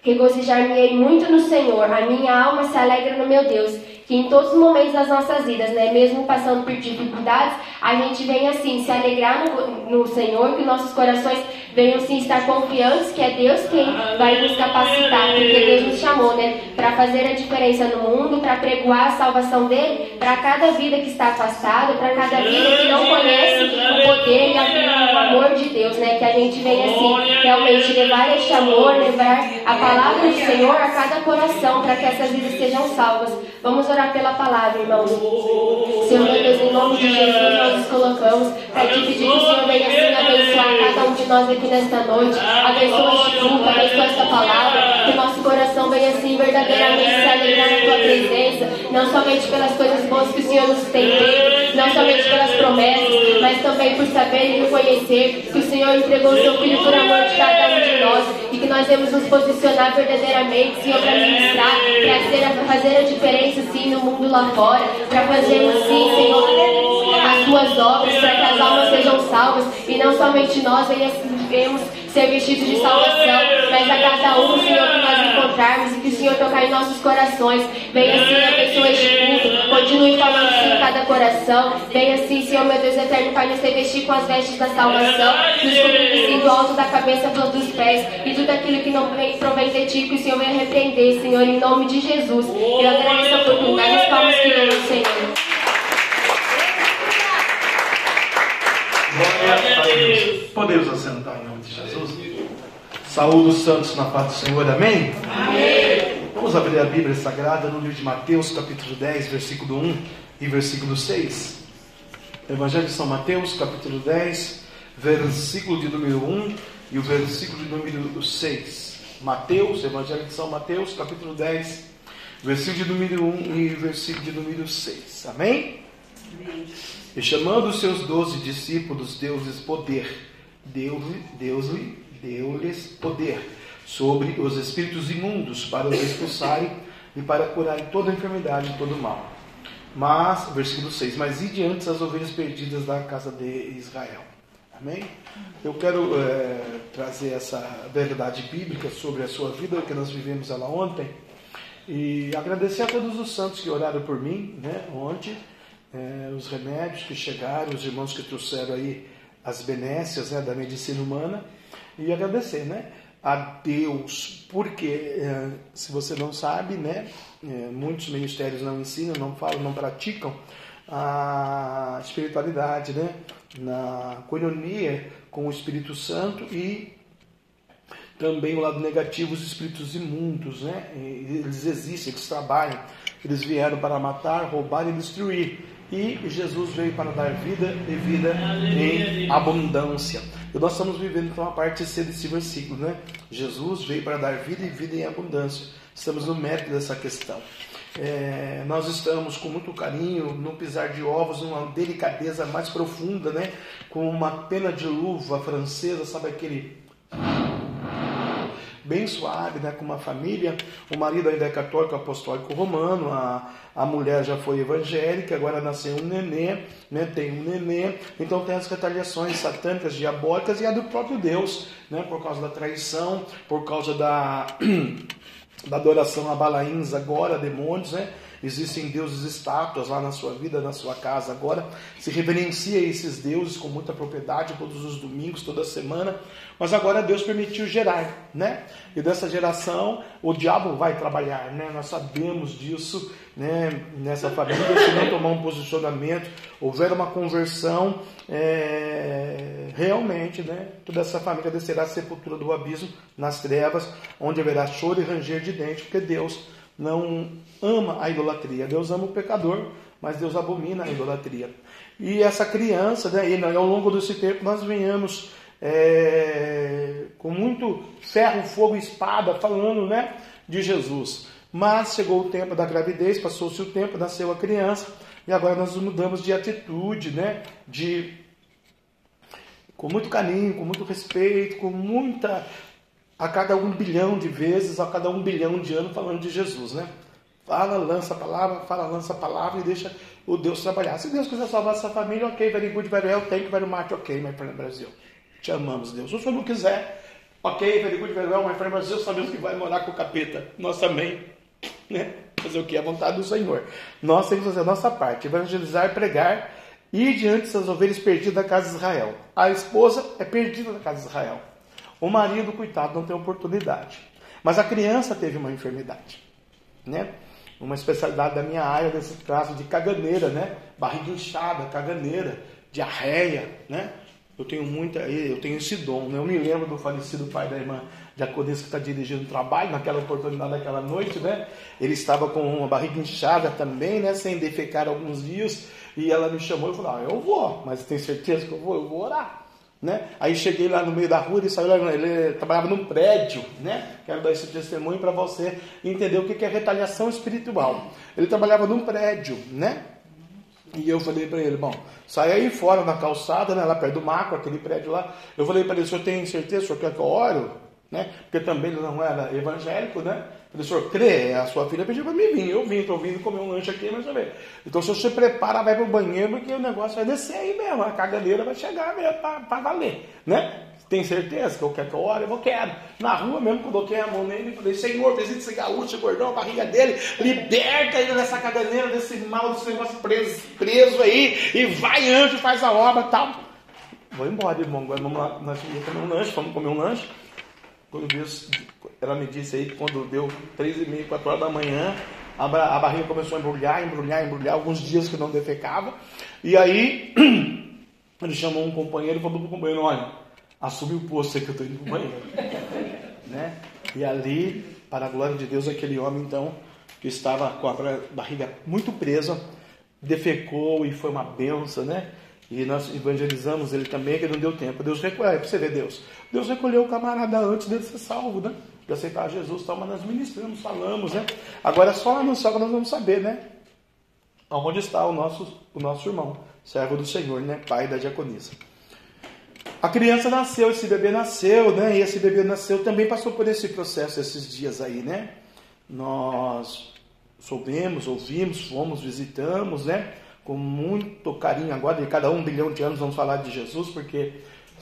Regozijar-me-ei muito no Senhor, a minha alma se alegra no meu Deus, que em todos os momentos das nossas vidas, né, mesmo passando por dificuldades, a gente vem assim se alegrar no, no Senhor, que nossos corações venham sim estar confiantes que é Deus quem vai nos capacitar, porque Deus nos chamou, né, para fazer a diferença no mundo, para pregoar a salvação dele para cada vida que está afastada, para cada vida que não conhece o poder e a, o amor de Deus, né, que a gente venha assim realmente levar este amor, levar a palavra do Senhor a cada coração, para que essas vidas sejam salvas. Vamos orar pela palavra, irmãos. Senhor meu Deus, em nome de Jesus, nós nos colocamos para te pedir que o Senhor venha assim abençoar cada um de nós aqui nesta noite. Abençoa este culto, abençoa esta palavra. Que nosso coração venha assim verdadeiramente se alegrar na tua presença. Não somente pelas coisas boas que o Senhor nos tem feito, não somente pelas promessas, mas também por saber e reconhecer que o Senhor entregou o seu Filho por amor de cada um de nós e que nós devemos nos posicionar verdadeiramente, Senhor, para ministrar, para fazer a diferença, no mundo lá fora, para fazermos, sim, Senhor, as tuas obras, para que as almas sejam salvas e não somente nós venhamos ser vestidos de salvação, mas a cada um, Senhor, que nós encontrarmos e que o Senhor tocar em nossos corações. Venha assim, abençoe este culto, continue falando em cada coração. Venha assim, Senhor, meu Deus eterno, Pai, nos revestir com as vestes da salvação, nos cobrir do alto da cabeça dos pés e tudo aquilo que não provém de ti, que o Senhor venha repreender, Senhor, em nome de Jesus. Eu agradeço a oportunidade, as palmas que Senhor. Glória a Deus. Podemos assentar em nome de Jesus? Saúde os santos na paz do Senhor, amém? Amém. Vamos abrir a Bíblia Sagrada no livro de Mateus, capítulo 10, versículo 1 e versículo 6. Evangelho de São Mateus, capítulo 10, versículo de número 1 e o versículo de número 6. Mateus, Evangelho de São Mateus, capítulo 10, versículo de número 1 e versículo de número 6. Amém? Amém. E chamando os seus doze discípulos, deu-lhes poder, deu-lhes deu deu poder sobre os espíritos imundos para os expulsarem e para curarem toda enfermidade e todo mal. Mas, versículo 6, mas e diante as ovelhas perdidas da casa de Israel. Amém? Eu quero é, trazer essa verdade bíblica sobre a sua vida, que nós vivemos ela ontem, e agradecer a todos os santos que oraram por mim né, ontem é, os remédios que chegaram, os irmãos que trouxeram aí as benécias né, da medicina humana e agradecer né, a Deus, porque é, se você não sabe, né, é, muitos ministérios não ensinam, não falam, não praticam a espiritualidade, né, na coinonia com o Espírito Santo e também o lado negativo, os espíritos imundos, né? Eles existem, eles trabalham, eles vieram para matar, roubar e destruir e Jesus veio para dar vida e vida em abundância. E nós estamos vivendo então a parte C desse versículo, né? Jesus veio para dar vida e vida em abundância. Estamos no mérito dessa questão. É, nós estamos com muito carinho, num pisar de ovos, numa delicadeza mais profunda, né? Com uma pena de luva francesa, sabe aquele bem suave, né, com uma família. O marido ainda é católico apostólico romano, a, a mulher já foi evangélica, agora nasceu um nenê, né, tem um nenê. Então tem as retaliações satânicas, diabólicas e a do próprio Deus, né, por causa da traição, por causa da, *clears throat* da adoração a Balaíns agora, demônios, né? Existem deuses estátuas lá na sua vida, na sua casa agora. Se reverencia esses deuses com muita propriedade todos os domingos, toda semana. Mas agora Deus permitiu gerar, né? E dessa geração o diabo vai trabalhar, né? Nós sabemos disso, né? Nessa família, se não tomar um posicionamento, houver uma conversão, é... realmente, né? Toda essa família descerá à sepultura do abismo, nas trevas, onde haverá choro e ranger de dente, porque Deus não ama a idolatria. Deus ama o pecador, mas Deus abomina a idolatria. E essa criança, né, e ao longo desse tempo, nós venhamos é, com muito ferro, fogo e espada falando né, de Jesus. Mas chegou o tempo da gravidez, passou-se o tempo, nasceu a criança, e agora nós mudamos de atitude, né, de com muito carinho, com muito respeito, com muita a cada um bilhão de vezes, a cada um bilhão de anos falando de Jesus, né? Fala, lança a palavra, fala, lança a palavra e deixa o Deus trabalhar. Se Deus quiser salvar essa família, ok, very good, very well, thank you very much, ok, my friend Brasil. Te amamos, Deus. Se o Senhor não quiser, Ok, very good, very well, my friend, Deus sabemos que vai morar com o capeta. Nós também, né? Fazer o que? A vontade do Senhor. Nós temos que fazer a nossa parte, evangelizar, pregar, ir diante das ovelhas perdidas da casa de Israel. A esposa é perdida da casa de Israel. O marido, coitado, não tem oportunidade. Mas a criança teve uma enfermidade, né? Uma especialidade da minha área, nesse caso, de caganeira, né? Barriga inchada, caganeira, diarreia, né? Eu tenho muita, eu tenho esse dom, né? Eu me lembro do falecido pai da irmã Diaconisa que está dirigindo o trabalho, naquela oportunidade, naquela noite, né? Ele estava com uma barriga inchada também, né? Sem defecar alguns dias, e ela me chamou e falou: ah, eu vou, mas tem certeza que eu vou? Eu vou orar. Né? Aí cheguei lá no meio da rua, ele saiu lá, ele trabalhava num prédio, né? Quero dar esse testemunho para você entender o que é retaliação espiritual. Ele trabalhava num prédio, né? E eu falei para ele, bom, sai aí fora na calçada, né, lá perto do macro, aquele prédio lá. Eu falei para ele, o senhor tem certeza, o senhor quer que eu ore? Né? Porque também ele não era evangélico, né? Falei, senhor crê? A sua filha pediu para mim vir. Eu vim, estou vindo comer um lanche aqui, mas ver. Então o senhor se prepara, vai para o banheiro, porque o negócio vai descer aí mesmo, a cagadeira vai chegar mesmo para valer, né? Tem certeza que eu quero que eu ore? Eu vou, quero. Na rua mesmo, coloquei a mão nele e falei, Senhor, visita esse gaúcho, gordão, a barriga dele, liberta ele dessa caganeira, desse mal, desse negócio preso, preso aí, e vai anjo, faz a obra tal. Vou embora, irmão, agora vamos lá, nós vamos comer um lanche, vamos comer um lanche. Quando Deus, ela me disse aí que quando deu três e meia, quatro horas da manhã, a, barriga começou a embrulhar, embrulhar, embrulhar, alguns dias que não defecava. E aí, *clears throat* ele chamou um companheiro e falou para o companheiro, olha, assume o posto aí que eu estou indo para o banheiro. *laughs* né? E ali, para a glória de Deus, aquele homem então, que estava com a barriga muito presa, defecou e foi uma benção, né? E nós evangelizamos ele também, que não deu tempo. Deus recolheu, é para você ver Deus. Deus recolheu o camarada antes dele ser salvo, né? De aceitar Jesus, tal, mas nós ministramos, falamos, né? Agora só lá no céu que nós vamos saber, né? Onde está o nosso, o nosso irmão, servo do Senhor, né? Pai da diaconisa. A criança nasceu, esse bebê nasceu, né? E esse bebê nasceu também passou por esse processo esses dias aí, né? Nós soubemos, ouvimos, fomos, visitamos, né? Com muito carinho agora, de cada um bilhão de anos vamos falar de Jesus, porque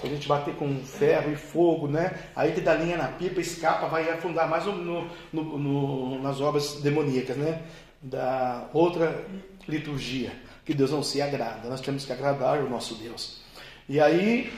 se a gente bater com ferro e fogo, né? Aí que dá linha na pipa, escapa, vai afundar mais no, no, no, nas obras demoníacas, né? Da outra liturgia, que Deus não se agrada. Nós temos que agradar o nosso Deus. E aí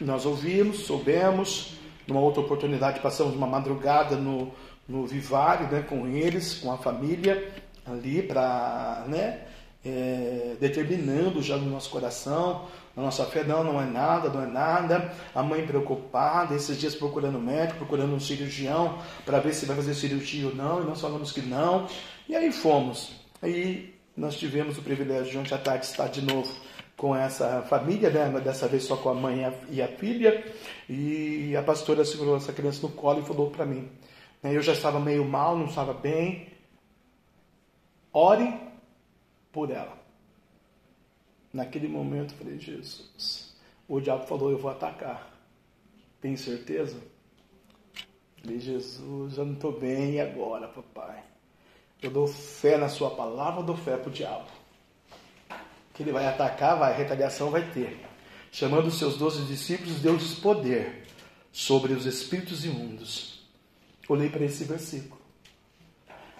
nós ouvimos, soubemos, numa outra oportunidade passamos uma madrugada no, no Vivário né, com eles, com a família ali, para, né, é, determinando já no nosso coração, na nossa fé, não, não é nada, não é nada. A mãe preocupada, esses dias procurando médico, procurando um cirurgião para ver se vai fazer cirurgia ou não, e nós falamos que não. E aí fomos. Aí nós tivemos o privilégio de ontem à tarde estar de novo com essa família, né? dessa vez só com a mãe e a filha, e a pastora segurou essa criança no colo e falou para mim. Né, eu já estava meio mal, não estava bem. Ore por ela. Naquele momento eu falei, Jesus, o diabo falou, eu vou atacar. Tem certeza? Falei, Jesus, já não estou bem, e agora, papai? Eu dou fé na sua palavra, eu dou fé para o diabo que ele vai atacar, vai, retaliação vai ter. Chamando os seus doze discípulos, deu-lhes poder sobre os espíritos imundos. Olhei para esse versículo.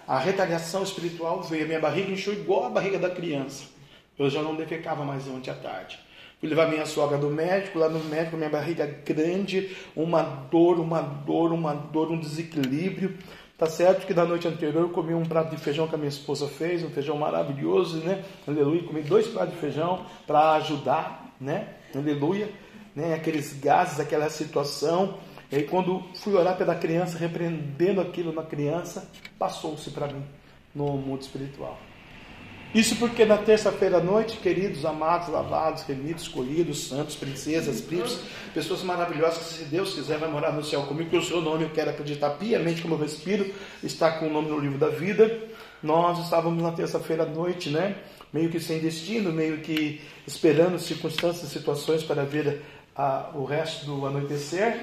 A retaliação espiritual veio, minha barriga inchou igual a barriga da criança. Eu já não defecava mais ontem à tarde. Fui levar minha sogra do médico, lá no médico, minha barriga grande, uma dor, uma dor, uma dor, um desequilíbrio. Tá certo que na noite anterior eu comi um prato de feijão que a minha esposa fez, um feijão maravilhoso, né? Aleluia. Comi dois pratos de feijão para ajudar, né? Aleluia. Né? Aqueles gases, aquela situação. E aí quando fui orar pela criança, repreendendo aquilo na criança, passou-se para mim no mundo espiritual. Isso porque na terça-feira à noite, queridos, amados, lavados, remidos, escolhidos, santos, princesas, príncipes, pessoas maravilhosas que, se Deus quiser, vai morar no céu comigo, que o seu nome eu quero acreditar piamente como eu respiro, está com o nome no livro da vida. Nós estávamos na terça-feira à noite, né? Meio que sem destino, meio que esperando circunstâncias, situações para ver a, o resto do anoitecer.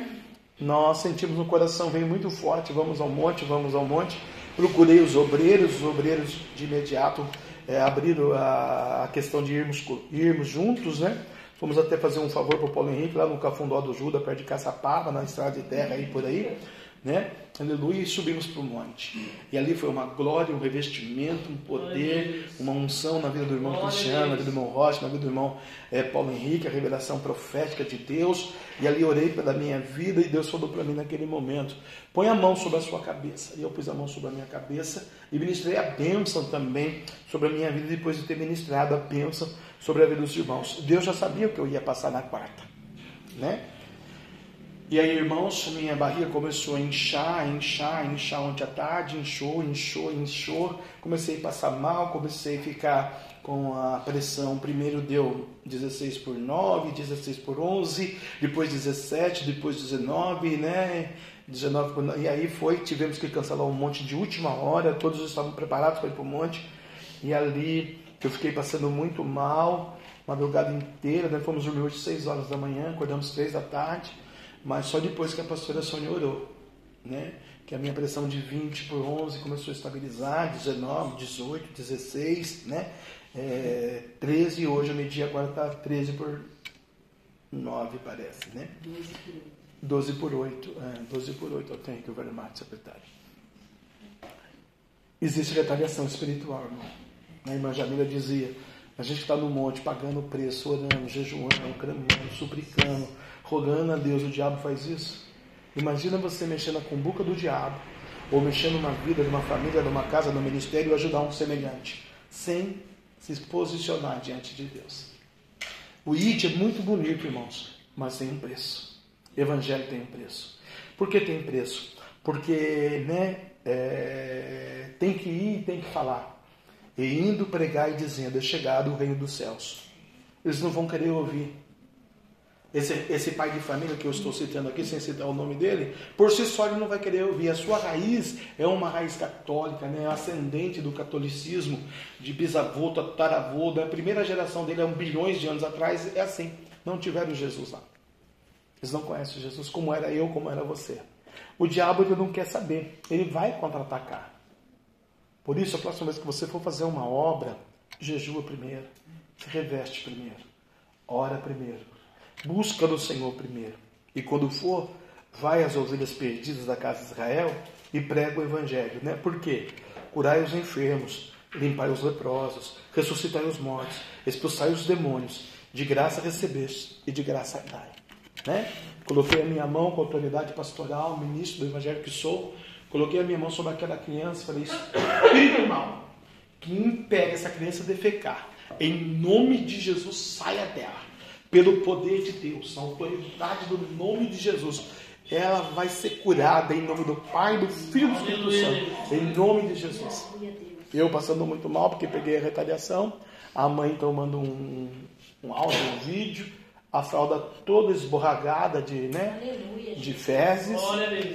Nós sentimos no coração, veio muito forte, vamos ao monte, vamos ao monte. Procurei os obreiros, os obreiros de imediato é, abriram a, questão de irmos, irmos juntos, né? Fomos até fazer um favor para o Paulo Henrique lá no Cafundó do Juda, perto de Caçapava, na estrada de terra aí por aí né? Aleluia, e subimos para o monte. E ali foi uma glória, um revestimento, um poder, uma unção na vida do irmão Cristiano, na vida do irmão Rocha, na vida do irmão é, Paulo Henrique, a revelação profética de Deus. E ali orei pela minha vida e Deus falou para mim naquele momento: põe a mão sobre a sua cabeça. E eu pus a mão sobre a minha cabeça e ministrei a bênção também sobre a minha vida, depois de ter ministrado a bênção sobre a vida dos irmãos. Deus já sabia o que eu ia passar na quarta, né? E aí, irmãos, minha barriga começou a inchar, inchar, inchar ontem à tarde, inchou, inchou, inchou. Comecei a passar mal, comecei a ficar com a pressão. Primeiro deu 16 por 9, 16 por 11, depois 17, depois 19, né? 19 por 9. E aí foi, tivemos que cancelar um monte de última hora, todos estavam preparados para ir para o monte. E ali eu fiquei passando muito mal, madrugada inteira, né? Fomos dormir hoje 6 horas da manhã, acordamos 3 da tarde mas só depois que a pastora Sônia orou, né? Que a minha pressão de 20 por 11 começou a estabilizar, 19, 18, 16, né? É, 13 hoje eu medi, agora está 13 por 9, parece, né? 12 por 8. É, 12 por 8, eu tenho que o very much, secretário. Existe retaliação espiritual, irmão. A irmã Jamila dizia, a gente está no monte pagando o preço, orando, jejuando, clamando, suplicando, rogando a Deus. O diabo faz isso. Imagina você mexendo na cumbuca do diabo, ou mexendo na vida de uma família, de uma casa, no ministério e ajudar um semelhante, sem se posicionar diante de Deus. O ID é muito bonito, irmãos, mas tem um preço. Evangelho tem um preço. Por que tem preço? Porque né, é, tem que ir e tem que falar e indo pregar e dizendo: É chegado o reino dos céus. Eles não vão querer ouvir. Esse, esse pai de família que eu estou citando aqui, sem citar o nome dele, por si só ele não vai querer ouvir. A sua raiz é uma raiz católica, né? ascendente do catolicismo, de bisavô, tataravô, da primeira geração dele, há bilhões de anos atrás, é assim. Não tiveram Jesus lá. Eles não conhecem Jesus como era eu, como era você. O diabo ele não quer saber, ele vai contra-atacar. Por isso, a próxima vez que você for fazer uma obra, jejua primeiro, se reveste primeiro, ora primeiro, busca do Senhor primeiro. E quando for, vai às ovelhas perdidas da casa de Israel e prega o evangelho. Né? Por quê? Curai os enfermos, limpai os leprosos, ressuscitai os mortos, expulsai os demônios, de graça recebeste e de graça dai. Né? Coloquei a minha mão com autoridade pastoral, ministro do evangelho que sou, Coloquei a minha mão sobre aquela criança e falei: Espírito mal, que impede essa criança de defecar, em nome de Jesus, saia dela. Pelo poder de Deus, a autoridade do nome de Jesus, ela vai ser curada em nome do Pai, do Filho e do Espírito Santo, em nome de Jesus. Eu passando muito mal porque peguei a retaliação, a mãe tomando um, um áudio, um vídeo a fralda toda esborragada de, né, de fezes,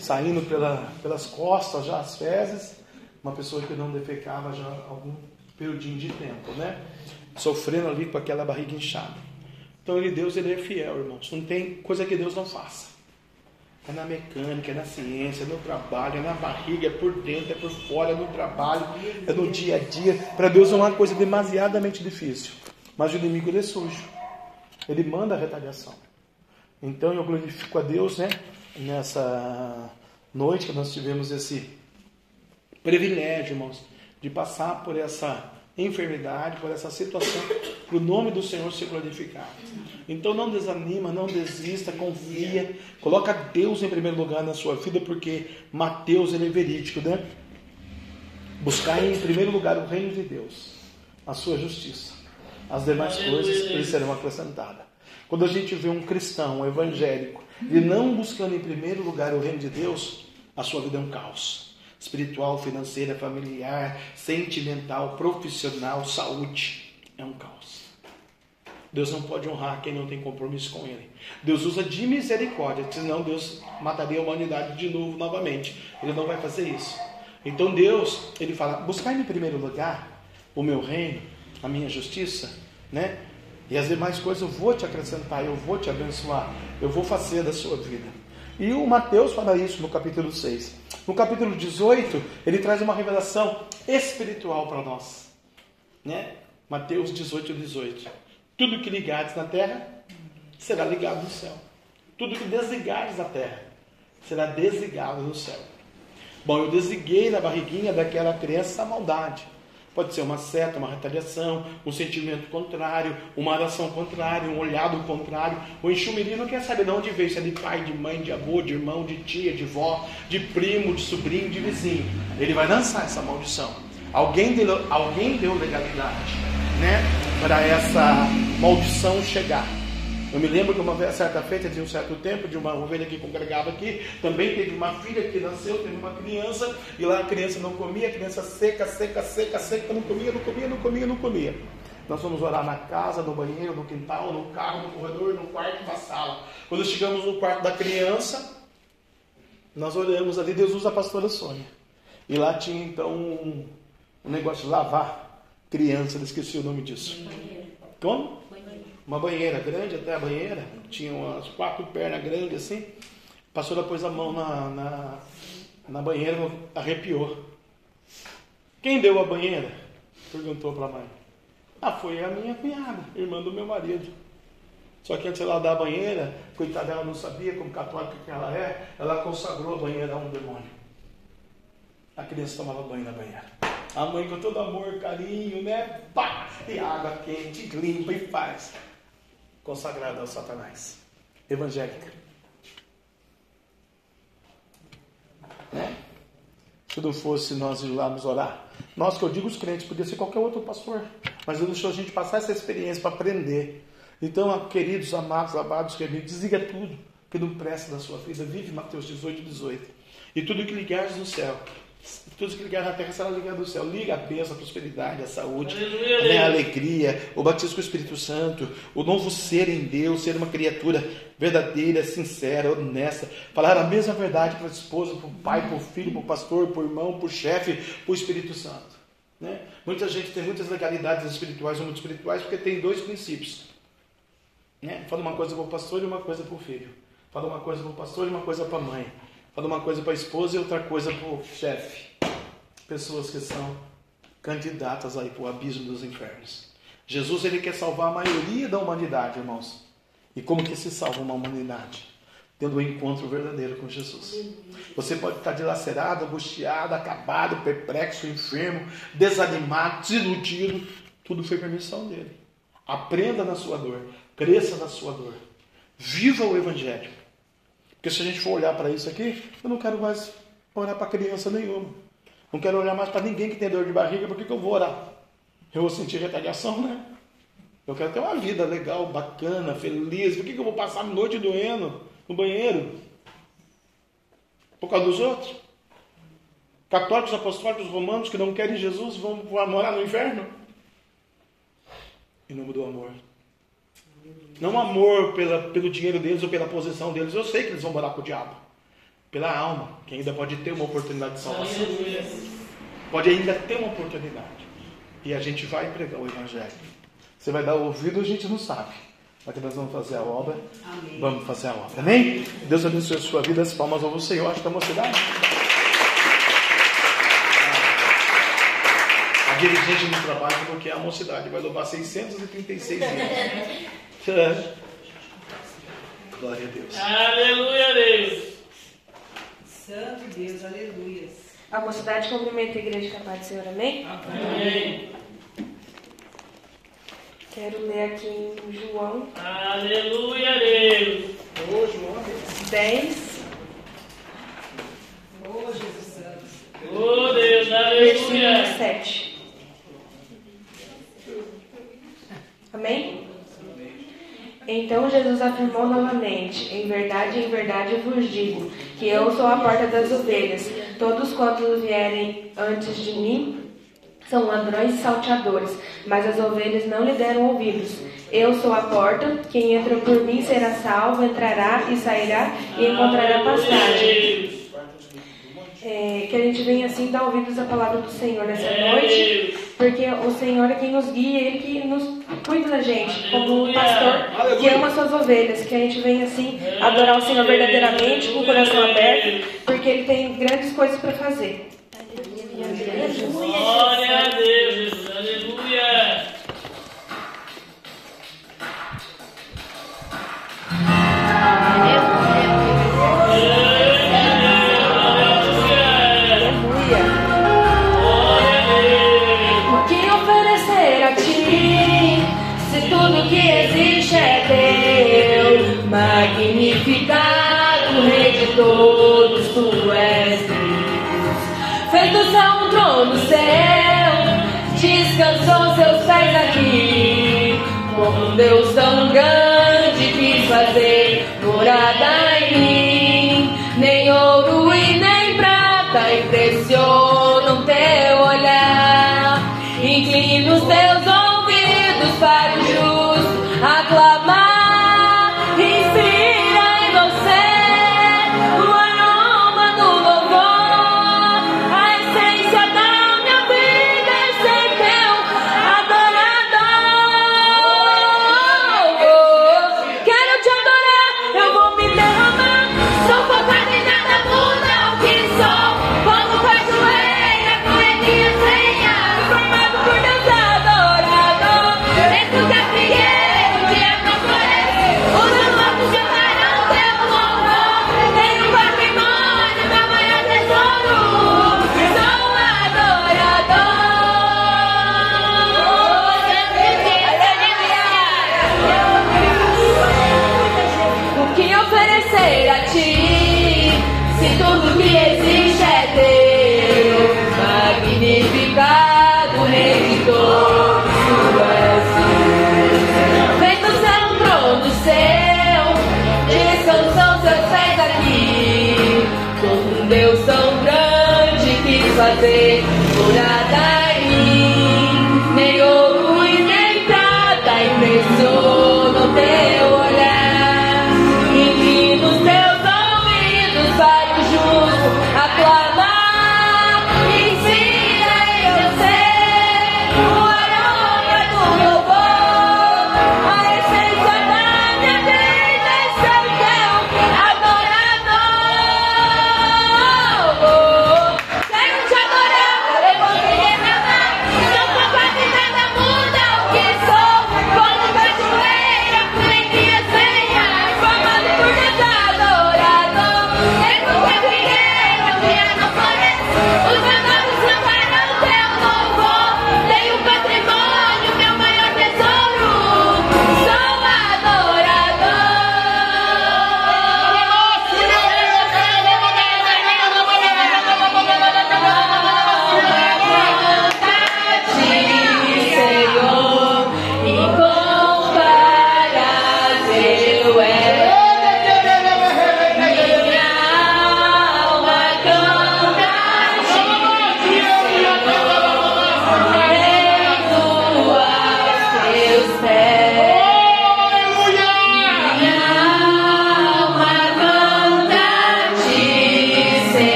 saindo pela, pelas costas já as fezes, uma pessoa que não defecava já há algum periodinho de tempo, né, sofrendo ali com aquela barriga inchada. Então ele, Deus ele é fiel, irmãos. Não tem coisa que Deus não faça. É na mecânica, é na ciência, é no trabalho, é na barriga, é por dentro, é por fora, é no trabalho, é no dia a dia. Para Deus não é uma coisa demasiadamente difícil. Mas o inimigo ele é sujo. Ele manda a retaliação. Então eu glorifico a Deus, né? Nessa noite que nós tivemos esse privilégio, irmãos, de passar por essa enfermidade, por essa situação, para o nome do Senhor ser glorificado. Então não desanima, não desista, confia, coloca Deus em primeiro lugar na sua vida, porque Mateus ele é verídico, né? Buscar em primeiro lugar o reino de Deus, a sua justiça as demais coisas lhes serão acrescentadas. Quando a gente vê um cristão, um evangélico, e não buscando em primeiro lugar o reino de Deus, a sua vida é um caos. Espiritual, financeira, familiar, sentimental, profissional, saúde. É um caos. Deus não pode honrar quem não tem compromisso com Ele. Deus usa de misericórdia, senão Deus mataria a humanidade de novo, novamente. Ele não vai fazer isso. Então Deus, Ele fala: buscar em primeiro lugar o meu reino, a minha justiça, né? E as demais coisas eu vou te acrescentar, eu vou te abençoar, eu vou fazer da sua vida. E o Mateus fala isso no capítulo 6. No capítulo 18, ele traz uma revelação espiritual para nós. Né? Mateus 18, 18. Tudo que ligares na terra será ligado no céu. Tudo que desligares na terra será desligado no céu. Bom, eu desliguei na barriguinha daquela criança a maldade. Pode ser uma seta, uma retaliação, um sentimento contrário, uma oração contrária, um olhado contrário. O enxumiri não quer saber de onde veio, se é de pai, de mãe, de avô, de irmão, de tia, de vó, de primo, de sobrinho, de vizinho. Ele vai lançar essa maldição. Alguém deu, alguém deu legalidade né, para essa maldição chegar. Eu me lembro que uma vez, certa feita, de um certo tempo, de uma ovelha que congregava aqui, também teve uma filha que nasceu, teve uma criança, e lá a criança não comia, a criança seca, seca, seca, seca, não comia, não comia, não comia, não comia. Nós fomos orar na casa, no banheiro, no quintal, no carro, no corredor, no quarto, na sala. Quando chegamos no quarto da criança, nós oramos ali, Deus usa a pastora Sônia. E lá tinha então um, um negócio de lavar criança, eu esqueci o nome disso. Como? Uma banheira grande até a banheira, tinha umas quatro pernas grandes assim. A pastora pôs a mão na, na, na banheira, arrepiou. Quem deu a banheira? Perguntou para a mãe. Ah, foi a minha cunhada, irmã do meu marido. Só que antes ela dar a banheira, coitada dela não sabia como católica que ela é, ela consagrou a banheira a um demônio. A criança tomava banho na banheira. A mãe com todo amor, carinho, né? Pá! E água quente, limpa e faz consagrada ao Satanás. Evangélica. Né? Se não fosse nós ir lá nos orar. Nós que eu digo os crentes, podia ser qualquer outro pastor. Mas ele deixou a gente passar essa experiência para aprender. Então, queridos, amados, amados, queridos, desliga tudo que não presta da sua vida. Vive Mateus 18, 18. E tudo que ligares no céu tudo que ligar na terra será ligado no céu. Liga a bênção, a prosperidade, a saúde, né, a alegria, o batismo com o Espírito Santo, o novo ser em Deus, ser uma criatura verdadeira, sincera, honesta. Falar a mesma verdade para a esposa, para o pai, para o filho, para o pastor, para o irmão, para o chefe, para o Espírito Santo. Né? Muita gente tem muitas legalidades espirituais ou muito espirituais porque tem dois princípios. Né? Fala uma coisa para o pastor e uma coisa para o filho. Fala uma coisa para o pastor e uma coisa para a mãe. Fala uma coisa para a esposa e outra coisa para o chefe. Pessoas que são candidatas aí para o abismo dos infernos. Jesus ele quer salvar a maioria da humanidade, irmãos. E como que se salva uma humanidade? Tendo um encontro verdadeiro com Jesus. Você pode estar dilacerado, angustiado, acabado, perplexo, enfermo, desanimado, desiludido. Tudo foi permissão dele. Aprenda na sua dor, cresça na sua dor. Viva o Evangelho. Porque se a gente for olhar para isso aqui, eu não quero mais orar para criança nenhuma. Não quero olhar mais para ninguém que tem dor de barriga, por que, que eu vou orar? Eu vou sentir retaliação, né? Eu quero ter uma vida legal, bacana, feliz. Por que, que eu vou passar a noite doendo no banheiro? Por causa dos outros? Católicos, apostólicos, romanos que não querem Jesus vão morar no inferno? Em nome do amor. Não amor pela, pelo dinheiro deles ou pela posição deles. Eu sei que eles vão morar com o diabo. Pela alma, que ainda pode ter uma oportunidade de salvação. Pode ainda ter uma oportunidade. E a gente vai pregar o Evangelho. Você vai dar ouvido, a gente não sabe. Mas nós vamos fazer a obra. Amém. Vamos fazer a obra. Amém? Deus abençoe a sua vida. As palmas ao Senhor. Acho que é uma cidade. A dirigente no trabalho porque é a mocidade vai louvar 636 dias. *laughs* Glória a Deus. Aleluia a Deus. Santo Deus, aleluia. A mocidade cumprimenta a igreja capaz do Senhor, amém? Amém. Quero ler aqui em João. Aleluia a Deus. Ô, João. 10. Ô, Jesus Santo. Oh Deus, Versículo aleluia. 7. Amém? Então Jesus afirmou novamente: Em verdade, em verdade vos digo, que eu sou a porta das ovelhas. Todos quantos vierem antes de mim são ladrões e salteadores, mas as ovelhas não lhe deram ouvidos. Eu sou a porta, quem entra por mim será salvo, entrará e sairá e encontrará pastagem. É, que a gente venha assim dar ouvidos à palavra do Senhor nessa noite, porque o Senhor é quem nos guia, Ele que nos cuida da gente, como um pastor que ama suas ovelhas, que a gente vem assim adorar o Senhor verdadeiramente, com o coração aberto, porque Ele tem grandes coisas para fazer. Glória a Deus, aleluia. É aleluia. Natal.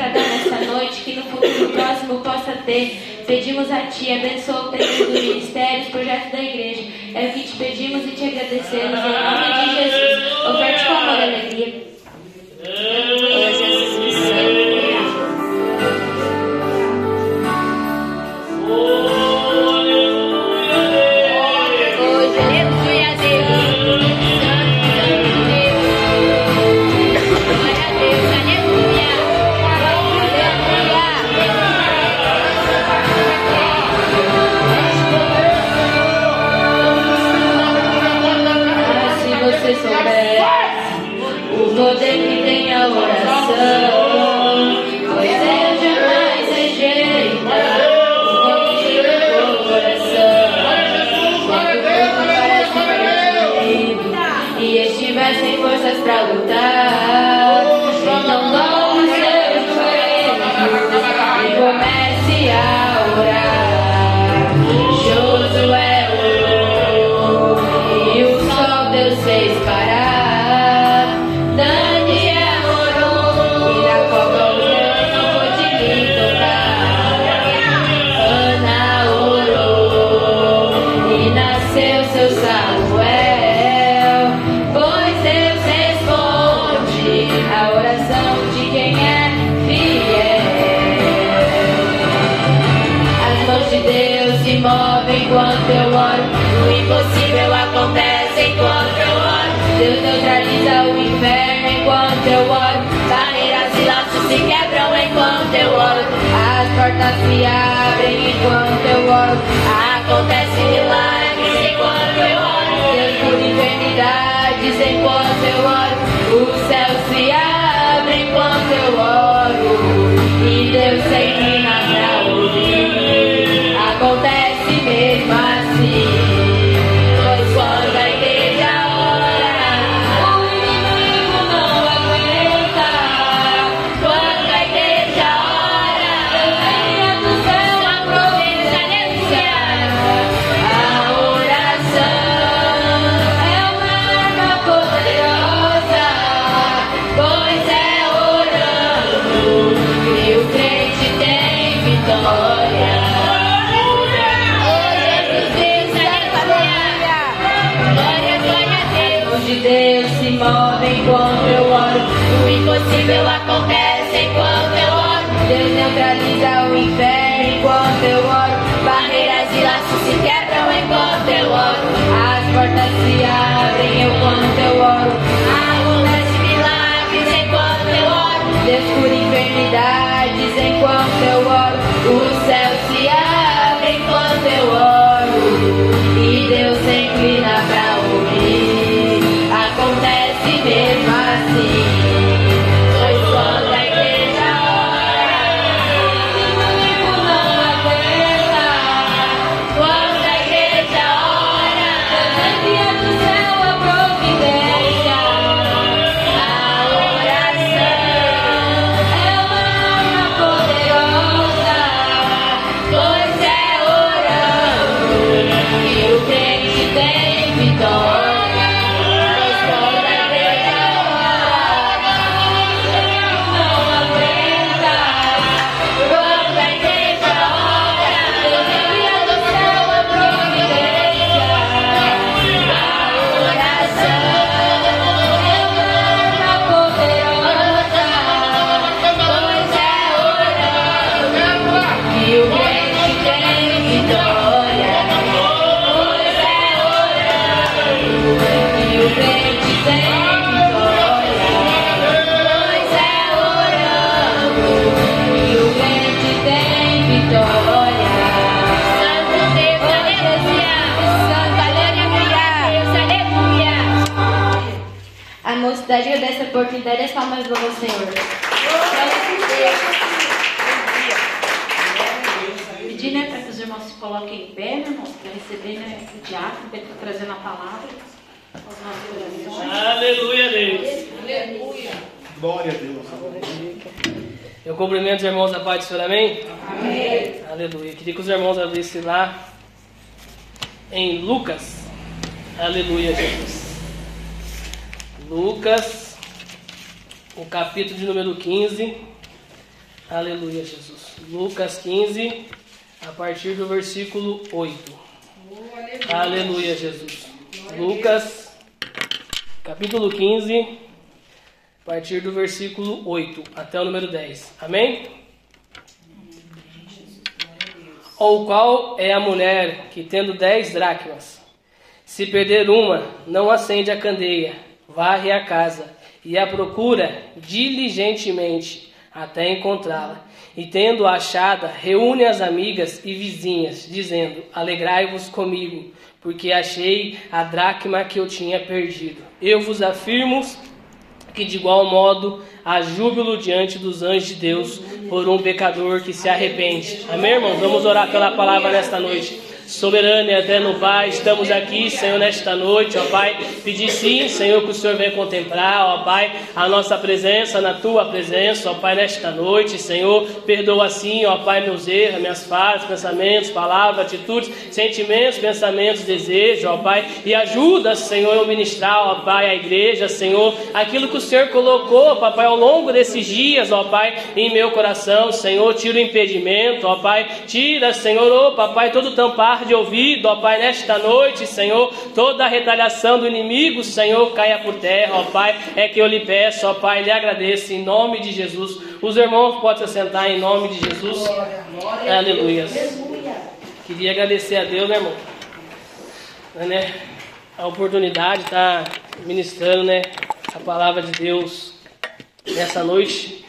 para dar nessa noite, que no futuro próximo possa ter. Pedimos a Ti, abençoa o período do ministério, os projetos da igreja. É o que te pedimos e te agradecemos. Amém. fé. O poder que tem a oração. Enquanto eu oro, o impossível acontece enquanto eu oro. Deus neutraliza o inferno enquanto eu oro, barreiras e laços se quebram enquanto eu oro, as portas se abrem enquanto eu oro, acontece milagres enquanto eu oro, Deus cura enfermidades enquanto eu oro, o céu se abre enquanto eu oro, e Deus sempre nasce ouvir, impossível acontece enquanto eu oro. Deus neutraliza o inferno enquanto eu oro. Barreiras e laços se quebram enquanto eu oro. As portas se abrem enquanto eu oro. Acontece milagres enquanto eu oro. Deus cura enfermidades enquanto eu oro. O céu se abre enquanto eu oro. E Deus se inclina pra ouvir. Acontece mesmo assim. As palmas do ao Senhor. Pedir né, para que os irmãos se coloquem em pé, né, irmãos, para receber né, o diácono que está trazendo a palavra. As nossas orações. Aleluia, Deus. Glória a Deus. Eu cumprimento os irmãos da paz do Senhor, amém? Amém. Aleluia. Queria que os irmãos abrissem lá em Lucas. Aleluia, Jesus. Lucas, capítulo de número 15. Aleluia, Jesus. Lucas 15, a partir do versículo 8. Aleluia, Jesus. Lucas, capítulo 15, a partir do versículo 8 até o número 10. Amém? Ou qual é a mulher que, tendo dez dracmas, se perder uma, não acende a candeia, varre a casa e a procura diligentemente até encontrá-la. E tendo achada, reúne as amigas e vizinhas, dizendo: Alegrai-vos comigo, porque achei a dracma que eu tinha perdido. Eu vos afirmo que de igual modo há júbilo diante dos anjos de Deus por um pecador que se arrepende. Amém, irmãos? Vamos orar pela palavra nesta noite. Soberano e eterno Pai, estamos aqui, Senhor, nesta noite, ó Pai. Pedir sim, Senhor, que o Senhor venha contemplar, ó Pai, a nossa presença, na tua presença, ó Pai, nesta noite, Senhor. Perdoa sim, ó Pai, meus erros, minhas falhas, pensamentos, palavras, atitudes, sentimentos, pensamentos, desejos, ó Pai. E ajuda, Senhor, eu ministrar, ó Pai, a igreja, Senhor, aquilo que o Senhor colocou, papai, ao longo desses dias, ó Pai, em meu coração, Senhor. Tira o impedimento, ó Pai. Tira, Senhor, ó Papai, todo tampar de ouvido, ó Pai, nesta noite, Senhor. Toda a retaliação do inimigo, Senhor, caia por terra, ó Pai. É que eu lhe peço, ó Pai, lhe agradeço em nome de Jesus. Os irmãos podem se sentar em nome de Jesus. Aleluia. Queria agradecer a Deus, né, irmão? Né? A oportunidade de estar ministrando, né? A palavra de Deus nessa noite.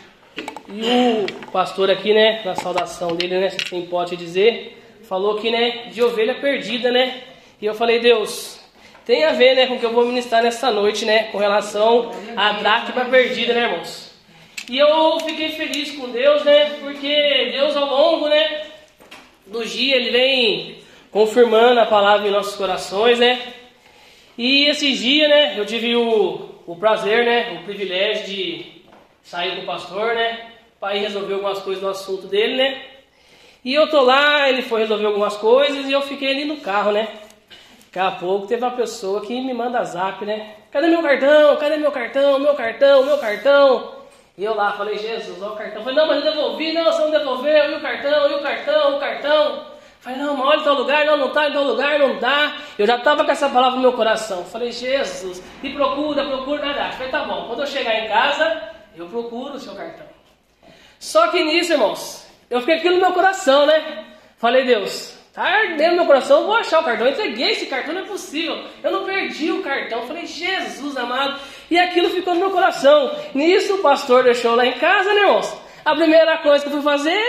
E o pastor aqui, né, na saudação dele, né, se assim pode dizer, falou que, né, de ovelha perdida, né? E eu falei, Deus, tem a ver, né, com o que eu vou ministrar nessa noite, né, com relação à dracma perdida, né, irmãos? E eu fiquei feliz com Deus, né, porque Deus ao longo, né, do dia ele vem confirmando a palavra em nossos corações, né? E esses dias, né, eu tive o, o prazer, né, o privilégio de sair com o pastor, né, para ir resolver algumas coisas no assunto dele, né? E eu tô lá, ele foi resolver algumas coisas e eu fiquei ali no carro, né? Daqui a pouco teve uma pessoa que me manda zap, né? Cadê meu cartão? Cadê meu cartão? Meu cartão, meu cartão? E eu lá falei, Jesus, olha o cartão. Falei, não, mas eu devolvi, não, você não devolveu, e o cartão, e o cartão, o cartão. Falei, não, mas olha tal lugar, não, não tá em tal lugar, não dá. Eu já estava com essa palavra no meu coração. Falei, Jesus, e procura, procura, nada. Falei, tá bom, quando eu chegar em casa, eu procuro o seu cartão. Só que nisso, irmãos, eu fiquei aqui no meu coração, né? Falei, Deus, tá ardendo meu coração, eu vou achar o cartão. Eu entreguei esse cartão, não é possível. Eu não perdi o cartão. Falei, Jesus amado. E aquilo ficou no meu coração. Nisso, o pastor deixou lá em casa, né, irmãos? A primeira coisa que eu fui fazer,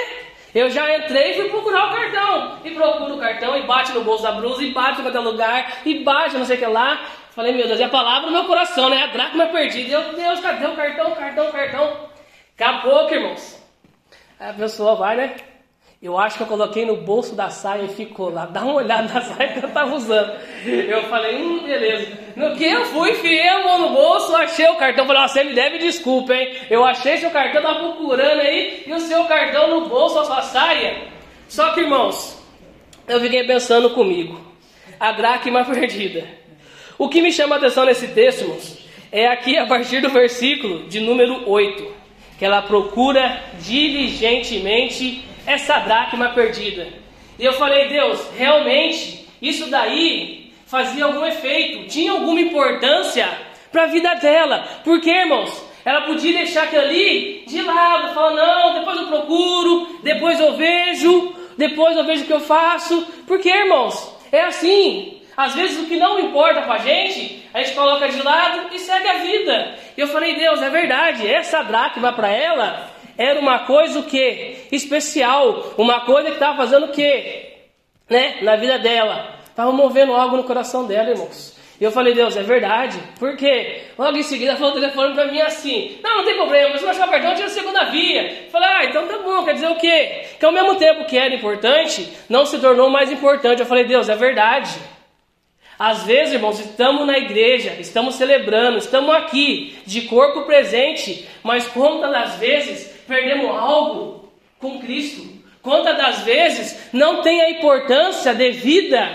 eu já entrei e fui procurar o cartão. E procuro o cartão, e bate no bolso da blusa, e bate em qualquer lugar, e bate não sei o que lá. Falei, meu Deus, é a palavra no meu coração, né? A dracma perdida. Meu Deus, cadê o cartão, cartão, cartão? Acabou, irmãos. A pessoa vai, né? Eu acho que eu coloquei no bolso da saia e ficou lá. Dá uma olhada na *laughs* saia que eu estava usando. Eu falei, hum, beleza. No que eu fui, enfiei a mão no bolso, achei o cartão. Falei, você me deve desculpa, hein? Eu achei seu cartão, tava procurando aí, e o seu cartão no bolso, a sua saia. Só que, irmãos, eu fiquei pensando comigo. A dracma perdida. O que me chama a atenção nesse texto, irmãos, é aqui a partir do versículo de número 8 que ela procura diligentemente essa dracma perdida. E eu falei, Deus, realmente isso daí fazia algum efeito, tinha alguma importância para a vida dela. Porque, irmãos, ela podia deixar aquilo ali de lado, falar, não, depois eu procuro, depois eu vejo, depois eu vejo o que eu faço. Porque, irmãos, é assim. Às vezes o que não importa para a gente, a gente coloca de lado e segue a vida. E eu falei, Deus, é verdade, essa dracma para ela era uma coisa o que? Especial, uma coisa que estava fazendo o que? Né? Na vida dela. Estava movendo algo no coração dela, irmãos. E eu falei, Deus, é verdade. Por quê? Logo em seguida falou o telefone para mim assim: Não, não tem problema, se não achar o cartão, tira a segunda via. Falei, ah, então tá bom, quer dizer o quê? Que ao mesmo tempo que era importante, não se tornou mais importante. Eu falei, Deus, é verdade. Às vezes, irmãos, estamos na igreja, estamos celebrando, estamos aqui, de corpo presente, mas quantas das vezes perdemos algo com Cristo? Quantas das vezes não tem a importância devida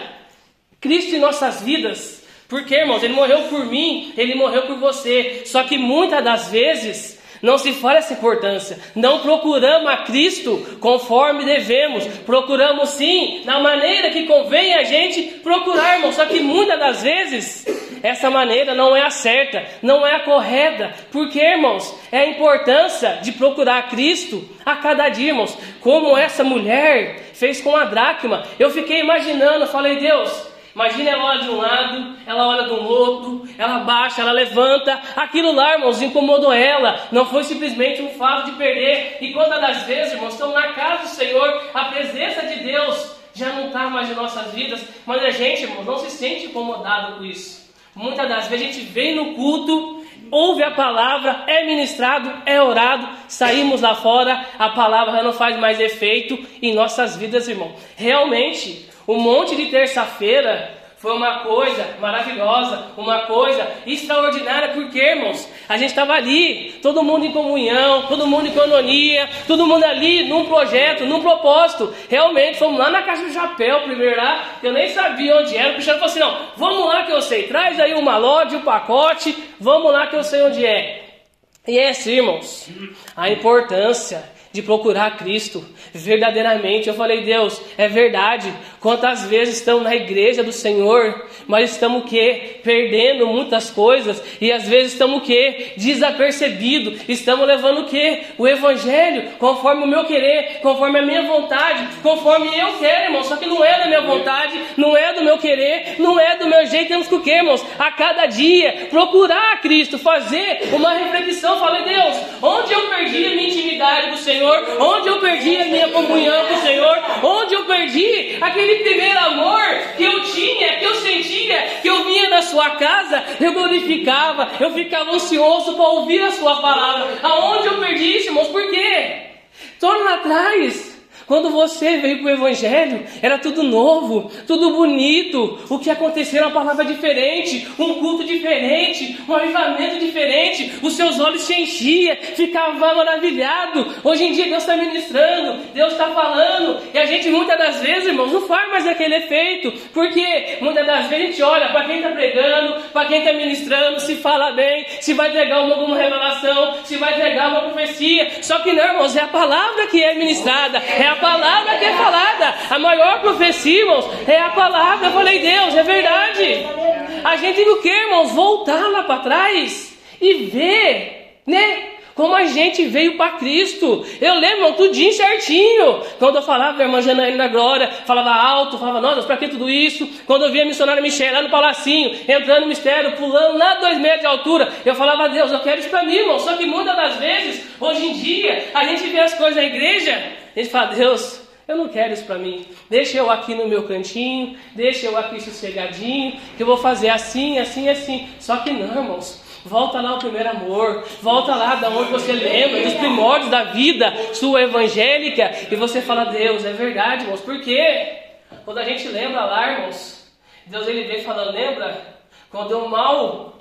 Cristo em nossas vidas? Porque, irmãos, Ele morreu por mim, Ele morreu por você. Só que muitas das vezes não se fala essa importância. Não procuramos a Cristo conforme devemos. Procuramos sim, na maneira que convém a gente procurar, irmão. Só que muitas das vezes essa maneira não é a certa, não é a correta. Porque, irmãos, é a importância de procurar a Cristo a cada dia, irmãos. Como essa mulher fez com a dracma. Eu fiquei imaginando, falei, Deus. Imagina ela olha de um lado, ela olha do outro, ela baixa, ela levanta. Aquilo lá, irmãos, incomodou ela. Não foi simplesmente um fato de perder. E quantas das vezes, irmãos, estão na casa do Senhor, a presença de Deus já não está mais em nossas vidas, mas a gente, irmãos, não se sente incomodado com isso. Muitas das vezes a gente vem no culto, ouve a palavra, é ministrado, é orado, saímos lá fora, a palavra já não faz mais efeito em nossas vidas, irmão. Realmente, O monte de terça-feira foi uma coisa maravilhosa, uma coisa extraordinária, porque, irmãos, a gente estava ali, todo mundo em comunhão, todo mundo em cononia, todo mundo ali num projeto, num propósito. Realmente, fomos lá na Caixa do Chapéu, primeiro lá, eu nem sabia onde era. O Cristiano falou assim: não, vamos lá que eu sei, traz aí o malote, o pacote, vamos lá que eu sei onde é. E é assim, irmãos, a importância de procurar Cristo verdadeiramente. Eu falei, Deus, é verdade. Quantas vezes estamos na igreja do Senhor, mas estamos o quê? Perdendo muitas coisas e às vezes estamos o quê? Desapercebido. Estamos levando o quê? O evangelho conforme o meu querer, conforme a minha vontade, conforme eu quero, irmão. Só que não é da minha vontade, não é do meu querer, não é do meu jeito. Temos que o quê, irmãos? A cada dia procurar Cristo, fazer uma reflexão. Falei, Deus, onde eu perdi a minha intimidade com o Senhor? Onde eu perdi a minha comunhão com o Senhor? Onde eu perdi aquele primeiro amor que eu tinha, que eu sentia, que eu vinha da sua casa, eu glorificava, eu ficava ansioso para ouvir a sua palavra. Aonde eu perdi isso, irmãos? Por quê? Torna atrás. Quando você veio para o Evangelho, era tudo novo, tudo bonito. O que aconteceu era uma palavra diferente, um culto diferente, um avivamento diferente. Os seus olhos se enchiam, ficava maravilhado. Hoje em dia Deus está ministrando, Deus está falando, e a gente muitas das vezes, irmãos, não faz mais aquele efeito, porque muitas das vezes a gente olha para quem está pregando, para quem está ministrando, se fala bem, se vai entregar uma, alguma revelação, se vai entregar uma profecia. Só que não, irmãos, é a palavra que é ministrada, é a palavra que é falada. A maior profecia, irmãos, é a palavra. Eu falei, Deus, é verdade. A gente não quer, irmãos, voltar lá para trás e ver, né? Como a gente veio para Cristo. Eu lembro tudinho certinho. Quando eu falava da irmã Janaína Glória, falava alto, falava, nossa, para que tudo isso? Quando eu via a missionária Michelle lá no palacinho, entrando no mistério, pulando lá dois metros de altura, eu falava, Deus, eu quero isso para mim, irmão. Só que muitas das vezes, hoje em dia, a gente vê as coisas na igreja, a gente fala, Deus, eu não quero isso para mim. Deixa eu aqui no meu cantinho, deixa eu aqui sossegadinho, que eu vou fazer assim, assim, assim. Só que não, irmãos. Volta lá ao primeiro amor, volta lá da onde você lembra, dos primórdios da vida sua evangélica, e você fala, Deus, é verdade, irmãos, por quê? Quando a gente lembra lá, irmãos, Deus ele vem falando, lembra? Quando eu mal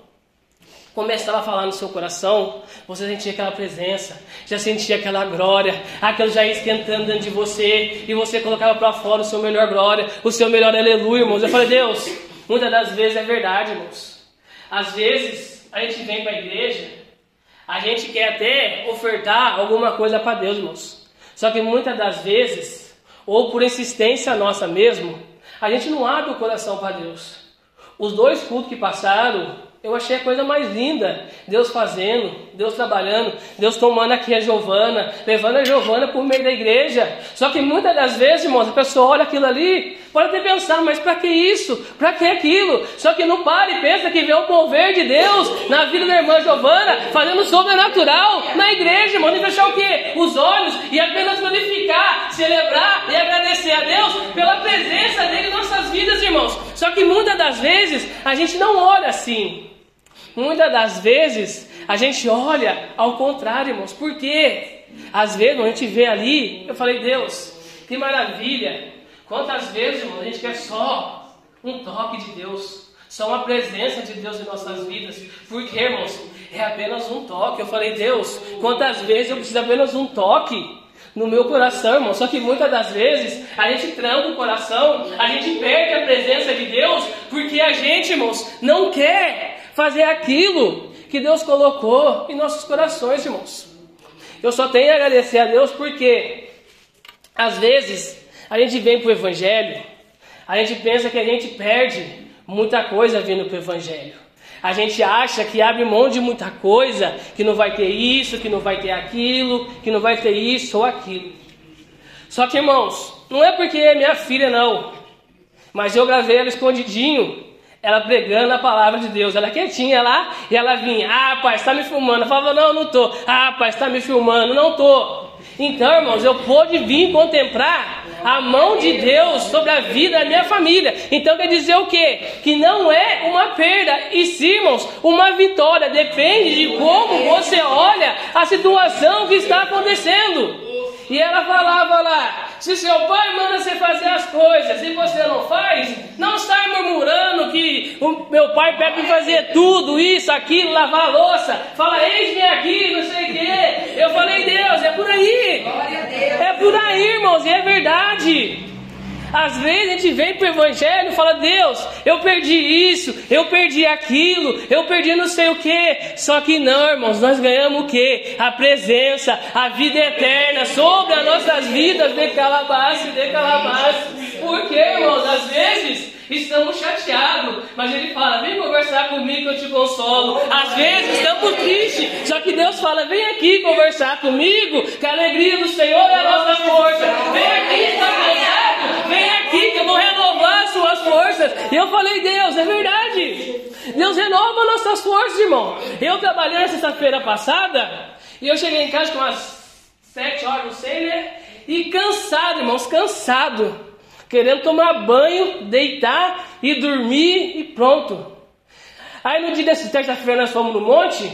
começava a falar no seu coração, você sentia aquela presença, já sentia aquela glória, aquilo já esquentando dentro de você, e você colocava para fora o seu melhor glória, o seu melhor aleluia, irmãos. Eu falei, Deus, muitas das vezes é verdade, irmãos. Às vezes a gente vem para a igreja, a gente quer até ofertar alguma coisa para Deus, irmãos. Só que muitas das vezes, ou por insistência nossa mesmo, a gente não abre o coração para Deus. Os dois cultos que passaram, eu achei a coisa mais linda. Deus fazendo, Deus trabalhando, Deus tomando aqui a Giovana, levando a Giovana por meio da igreja. Só que muitas das vezes, irmãos, a pessoa olha aquilo ali, pode até pensar, mas para que isso? Para que aquilo? Só que não para e pensa que vê o mover de Deus na vida da irmã Giovana, fazendo sobrenatural na igreja, irmão. E fechar o quê? Os olhos e apenas glorificar, celebrar e agradecer a Deus pela presença dele em nossas vidas, irmãos. Só que muitas das vezes a gente não olha assim. Muitas das vezes a gente olha ao contrário, irmãos. Por quê? Às vezes a gente vê ali, eu falei, Deus, que maravilha. Quantas vezes, irmão, a gente quer só um toque de Deus, só uma presença de Deus em nossas vidas. Por quê, irmãos? É apenas um toque. Eu falei, Deus, quantas vezes eu preciso apenas um toque? no meu coração, irmão. Só que muitas das vezes a gente tranca o coração, a gente perde a presença de Deus, porque a gente, irmãos, não quer fazer aquilo que Deus colocou em nossos corações, irmãos. Eu só tenho a agradecer a Deus porque, às vezes, a gente vem para o Evangelho, a gente pensa que a gente perde muita coisa vindo para o Evangelho. A gente acha que abre mão de muita coisa, que não vai ter isso, que não vai ter aquilo, que não vai ter isso ou aquilo. Só que, irmãos, não é porque é minha filha, não. Mas eu gravei ela escondidinho ela pregando a palavra de Deus. Ela quietinha lá e ela vinha, ah, pai, está me filmando. Eu falava, não, não tô. Ah, pai, está me filmando, não tô. Então, irmãos, eu pude vir contemplar a mão de Deus sobre a vida da minha família. Então quer dizer o quê? Que não é uma perda, e sim, irmãos, uma vitória. Depende de como você olha a situação que está acontecendo. E ela falava lá: se seu pai manda você fazer as coisas e você não faz, não sai murmurando que o meu pai pede para fazer tudo, isso, aquilo, lavar a louça. Fala, eis-me aqui, não sei o quê. Eu falei, Deus, é por aí. É por aí, irmãos, e é verdade. Às vezes a gente vem para o Evangelho e fala: Deus, eu perdi isso, eu perdi aquilo, eu perdi não sei o que. Só que não, irmãos, nós ganhamos o que? A presença, a vida eterna sobre as nossas vidas de calabás e de calabás. Por quê, irmãos? Às vezes estamos chateados, mas ele fala: vem conversar comigo que eu te consolo. Às vezes estamos tristes, só que Deus fala: vem aqui conversar comigo, que a alegria do Senhor é a nossa força. Vem aqui, está cansado, vem aqui que eu vou renovar as suas forças. E eu falei: Deus, é verdade. Deus renova nossas forças, irmão. Eu trabalhei na sexta-feira passada e eu cheguei em casa com umas sete horas, não sei, né? E cansado, irmãos, cansado querendo tomar banho, deitar e dormir e pronto. Aí no dia dessa terça-feira nós fomos no monte.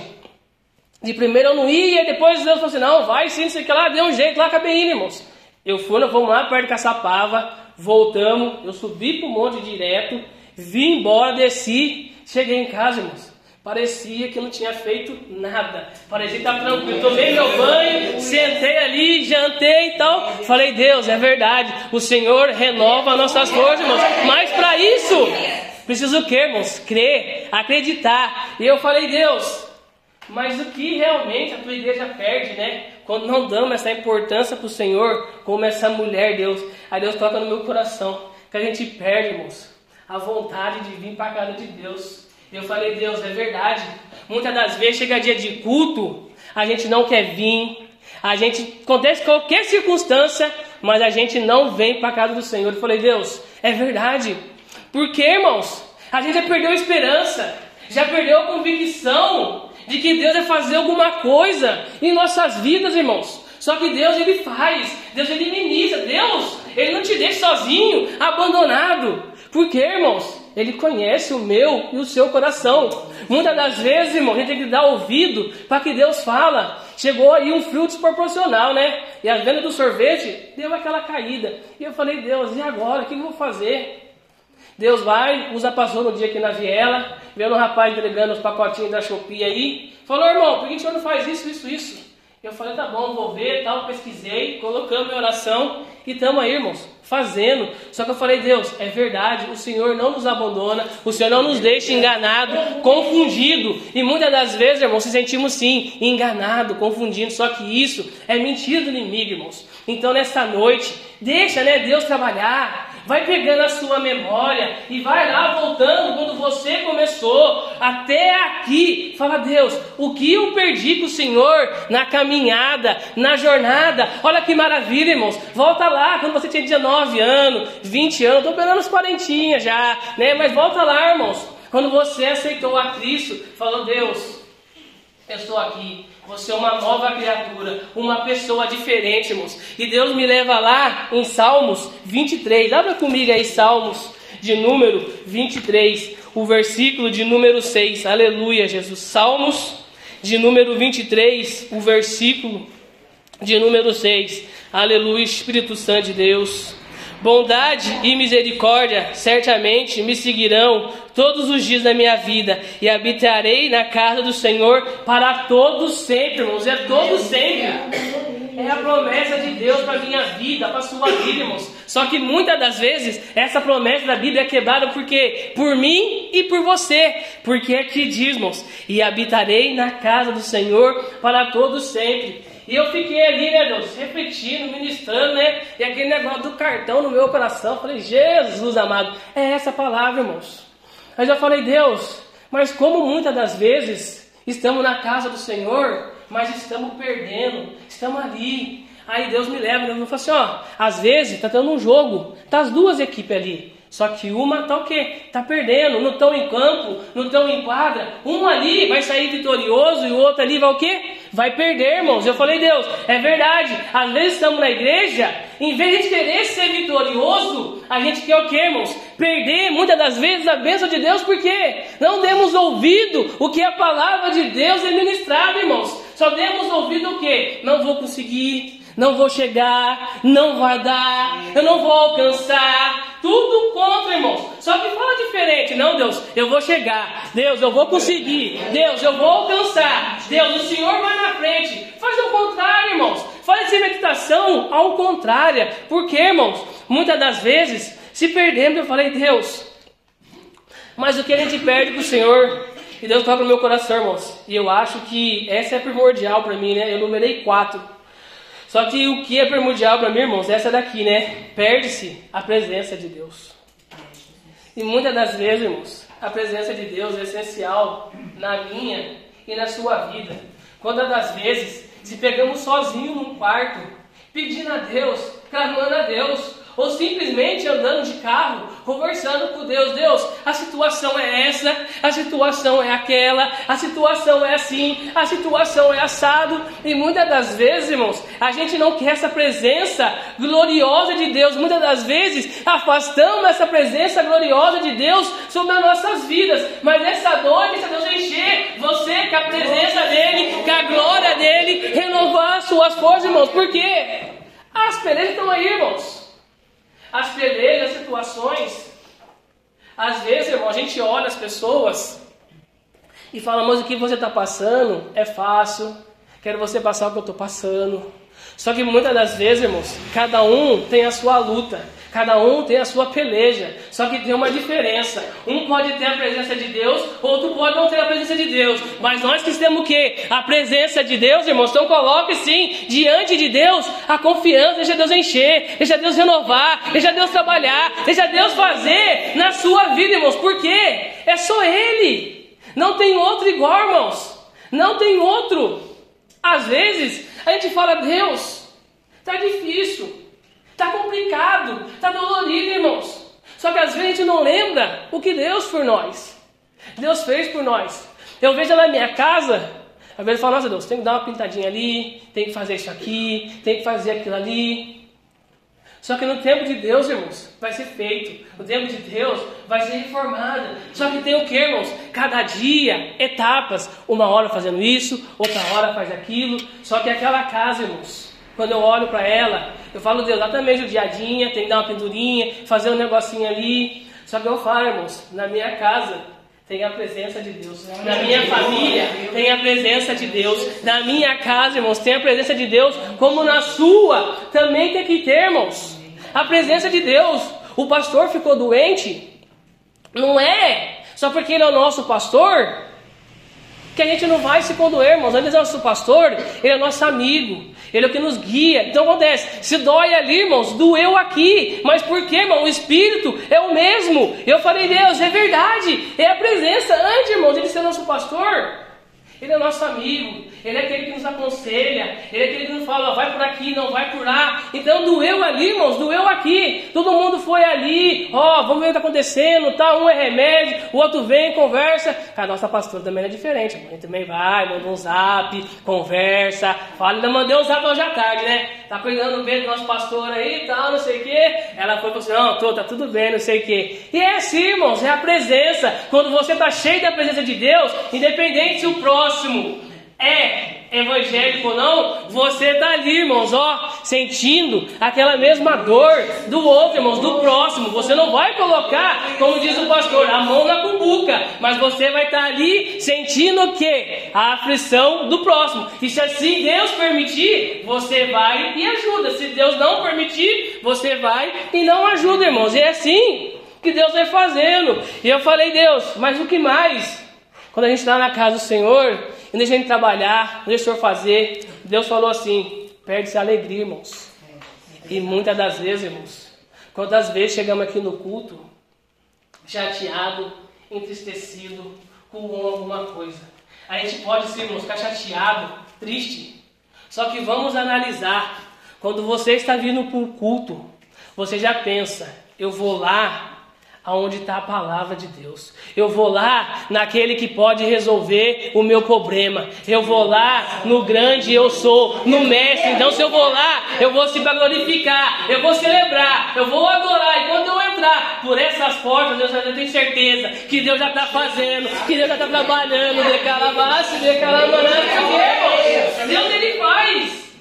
De primeiro eu não ia, depois Deus falou assim: não, vai sim, sei que lá, deu um jeito lá, acabei indo, irmãos. Eu fui, fomos lá perto de Caçapava, voltamos, eu subi pro monte direto, vim embora, desci, cheguei em casa, irmãos. Parecia que não tinha feito nada. Parecia que estava tranquilo. Tomei meu banho, sentei ali, jantei e tal. Falei, Deus, é verdade. O Senhor renova nossas forças, irmãos. Mas para isso, preciso o que, irmãos? Crer, acreditar. E eu falei, Deus, mas o que realmente a tua igreja perde, né? Quando não damos essa importância para o Senhor, como essa mulher, Deus. Aí Deus toca no meu coração. Que a gente perde, irmãos, a vontade de vir para a casa de Deus. Eu falei, Deus, é verdade. Muitas das vezes chega dia de culto, a gente não quer vir, a gente acontece qualquer circunstância, mas a gente não vem para a casa do Senhor. Eu falei, Deus, é verdade. Por quê, irmãos? A gente já perdeu a esperança, já perdeu a convicção de que Deus vai fazer alguma coisa em nossas vidas, irmãos. Só que Deus ele faz, Deus ele ministra, Deus ele não te deixa sozinho, abandonado. Por quê, irmãos? Ele conhece o meu e o seu coração. Muitas das vezes, irmão, a gente tem que dar ouvido para que Deus fala. Chegou aí um frio desproporcional, né? E a venda do sorvete deu aquela caída. E eu falei, Deus, e agora? O que eu vou fazer? Deus vai, usa passou no dia aqui na viela, vendo um rapaz entregando os pacotinhos da Shopee aí. Falou, irmão, por que senhor não faz isso, isso, isso? Eu falei, tá bom, vou ver, tal, pesquisei, colocamos em oração e estamos aí, irmãos, fazendo. Só que eu falei, Deus, é verdade, o Senhor não nos abandona, o Senhor não nos deixa enganado, confundido. E muitas das vezes, irmãos, se sentimos sim, enganado, confundindo. Só que isso é mentira do inimigo, irmãos. Então, nesta noite, deixa né, Deus trabalhar. Vai pegando a sua memória e vai lá voltando quando você começou até aqui. Fala, Deus, o que eu perdi com o Senhor na caminhada, na jornada? Olha que maravilha, irmãos. Volta lá quando você tinha 19 anos, 20 anos, estou pegando uns quarentinhas já, né? Mas volta lá, irmãos. Quando você aceitou a Cristo, falou, Deus, eu estou aqui. Você é uma nova criatura, uma pessoa diferente, irmãos. E Deus me leva lá em Salmos 23. Abra comigo aí Salmos de número 23, o versículo de número 6. Aleluia, Jesus. Salmos de número 23, o versículo de número 6. Aleluia, Espírito Santo de Deus. Bondade e misericórdia certamente me seguirão todos os dias da minha vida e habitarei na casa do Senhor para todos sempre, irmãos. É todos sempre. É a promessa de Deus para minha vida, para sua vida, irmãos. Só que muitas das vezes essa promessa da Bíblia é quebrada porque por mim e por você. Porque é que diz, irmãos, e habitarei na casa do Senhor para todos sempre. E eu fiquei ali, né, Deus, refletindo, ministrando, né? E aquele negócio do cartão no meu coração. Falei, Jesus amado, é essa palavra, irmãos. Aí já falei, Deus, mas como muitas das vezes estamos na casa do Senhor, mas estamos perdendo, estamos ali. Aí Deus me leva, Deus me fala assim, ó, às vezes está tendo um jogo, tá as duas equipes ali. Só que uma tá o quê? Tá perdendo, não estão em campo, não estão em quadra. Um ali vai sair vitorioso e o outro ali vai o quê? Vai perder, irmãos. Eu falei, Deus, é verdade. Às vezes estamos na igreja, em vez de querer ser vitorioso, a gente quer o quê, irmãos? Perder muitas das vezes a bênção de Deus, porque não demos ouvido o que a palavra de Deus é ministrada, irmãos. Só demos ouvido o quê? Não vou conseguir, não vou chegar, não vai dar, eu não vou alcançar. Tudo contra, irmãos. Só que fala diferente. Não, Deus, eu vou chegar. Deus, eu vou conseguir. Deus, eu vou alcançar. Deus, o Senhor vai na frente. Faz o contrário, irmãos. Faz essa meditação ao contrário. Porque, irmãos, muitas das vezes, se perdemos, eu falei, Deus, mas o que a gente perde para o Senhor? E Deus toca no meu coração, irmãos. E eu acho que essa é primordial para mim, né? Eu numerei quatro. Só que o que é primordial para mim, irmãos, é essa daqui, né? Perde-se a presença de Deus. E muitas das vezes, irmãos, a presença de Deus é essencial na minha e na sua vida. Quantas das vezes, se pegamos sozinho num quarto, pedindo a Deus, clamando a Deus, ou simplesmente andando de carro, conversando com Deus. Deus, a situação é essa, a situação é aquela, a situação é assim, a situação é assado. E muitas das vezes, irmãos, a gente não quer essa presença gloriosa de Deus. Muitas das vezes afastamos essa presença gloriosa de Deus sobre as nossas vidas. Mas nessa noite, essa Deus encher você com a presença dEle, com a glória dEle, renovar as suas forças, irmãos. Por quê? As pelejas estão aí, irmãos as pelejas, as situações. Às vezes, irmão, a gente olha as pessoas e fala, mas o que você está passando é fácil, quero você passar o que eu estou passando. Só que muitas das vezes, irmãos, cada um tem a sua luta. Cada um tem a sua peleja, só que tem uma diferença. Um pode ter a presença de Deus, outro pode não ter a presença de Deus. Mas nós que temos o quê? A presença de Deus, irmãos. Então coloque sim diante de Deus a confiança, deixa Deus encher, deixa Deus renovar, deixa Deus trabalhar, deixa Deus fazer na sua vida, irmãos. Por quê? É só Ele. Não tem outro igual, irmãos. Não tem outro. Às vezes a gente fala, Deus, está difícil. Está complicado, está dolorido, irmãos. Só que às vezes a gente não lembra o que Deus por nós. Deus fez por nós. Eu vejo na minha casa, às vezes eu falo, nossa Deus, tem que dar uma pintadinha ali, tem que fazer isso aqui, tem que fazer aquilo ali. Só que no tempo de Deus, irmãos, vai ser feito. No tempo de Deus vai ser reformado. Só que tem o que, irmãos? Cada dia, etapas. Uma hora fazendo isso, outra hora faz aquilo. Só que aquela casa, irmãos, quando eu olho para ela, eu falo, Deus, exatamente o diadinha, tem que dar uma pendurinha, fazer um negocinho ali. Só que eu falo, irmãos, na minha casa tem a presença de Deus. Na minha família tem a presença de Deus. Na minha casa, irmãos, tem a presença de Deus. Como na sua, também tem que ter, irmãos. A presença de Deus. O pastor ficou doente. Não é só porque ele é o nosso pastor que a gente não vai se condoer, irmãos. Ele é nosso pastor, ele é nosso amigo. Ele é o que nos guia. Então acontece, se dói ali, irmãos, doeu aqui. Mas por quê, irmão? O Espírito é o mesmo. Eu falei, Deus, é verdade. É a presença. Antes, irmãos, ele ser nosso pastor, ele é nosso amigo, Ele é aquele que nos aconselha, Ele é aquele que nos fala, vai por aqui, não vai por lá. Então doeu ali, irmãos, doeu aqui. Todo mundo foi ali, ó, vamos ver o que está acontecendo, tá? Um é remédio, o outro vem, conversa. A nossa pastora também é diferente, a mãe também vai, manda um zap, conversa, fala, ainda mandei um zap hoje à tarde, né? Tá cuidando bem do nosso pastor aí e tal, não sei o quê. Ela foi e falou assim, não, tô, tá tudo bem, não sei o quê. E é assim, irmãos, é a presença. Quando você está cheio da presença de Deus, independente se o próximo próximo é evangélico ou não, você está ali, irmãos, ó, sentindo aquela mesma dor do outro, irmãos, do próximo. Você não vai colocar, como diz o pastor, a mão na cumbuca, mas você vai estar tá ali sentindo o que? A aflição do próximo. E se assim Deus permitir, você vai e ajuda. Se Deus não permitir, você vai e não ajuda, irmãos. E é assim que Deus vai fazendo. E eu falei, Deus, mas o que mais? Quando a gente está na casa do Senhor, e deixa a gente trabalhar, não deixa o Senhor fazer, Deus falou assim: perde-se a alegria, irmãos. E muitas das vezes, irmãos, quantas vezes chegamos aqui no culto, chateado, entristecido, com alguma coisa. A gente pode, sim, irmãos, ficar chateado, triste. Só que vamos analisar. Quando você está vindo para o culto, você já pensa, eu vou lá aonde está a palavra de Deus. Eu vou lá naquele que pode resolver o meu problema. Eu vou lá no grande eu sou, no mestre. Então, se eu vou lá, eu vou se glorificar, eu vou celebrar, eu vou adorar. E quando eu entrar por essas portas, eu já tenho certeza que Deus já está fazendo, que Deus já está trabalhando. De calabás, de calamarã, Deus ele faz.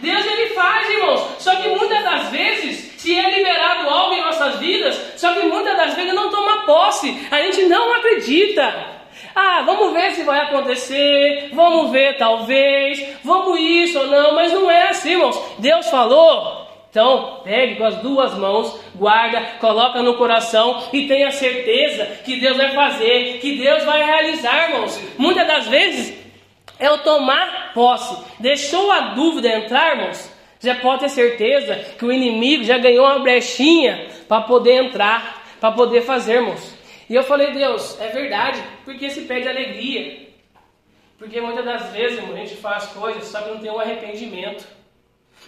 Deus ele faz, irmãos. Só que muitas das vezes, se é liberado algo em nossas vidas, só que muitas das vezes não toma posse. A gente não acredita. Ah, vamos ver se vai acontecer, vamos ver talvez, vamos isso ou não, mas não é assim, irmãos. Deus falou, então, pegue com as duas mãos, guarda, coloca no coração e tenha certeza que Deus vai fazer, que Deus vai realizar, irmãos. Muitas das vezes é o tomar posse. Deixou a dúvida entrar, irmãos? Já pode ter certeza que o inimigo já ganhou uma brechinha para poder entrar, para poder fazer, irmãos. E eu falei, Deus, é verdade, porque se pede alegria. Porque muitas das vezes, irmão, a gente faz coisas, só que não tem um arrependimento.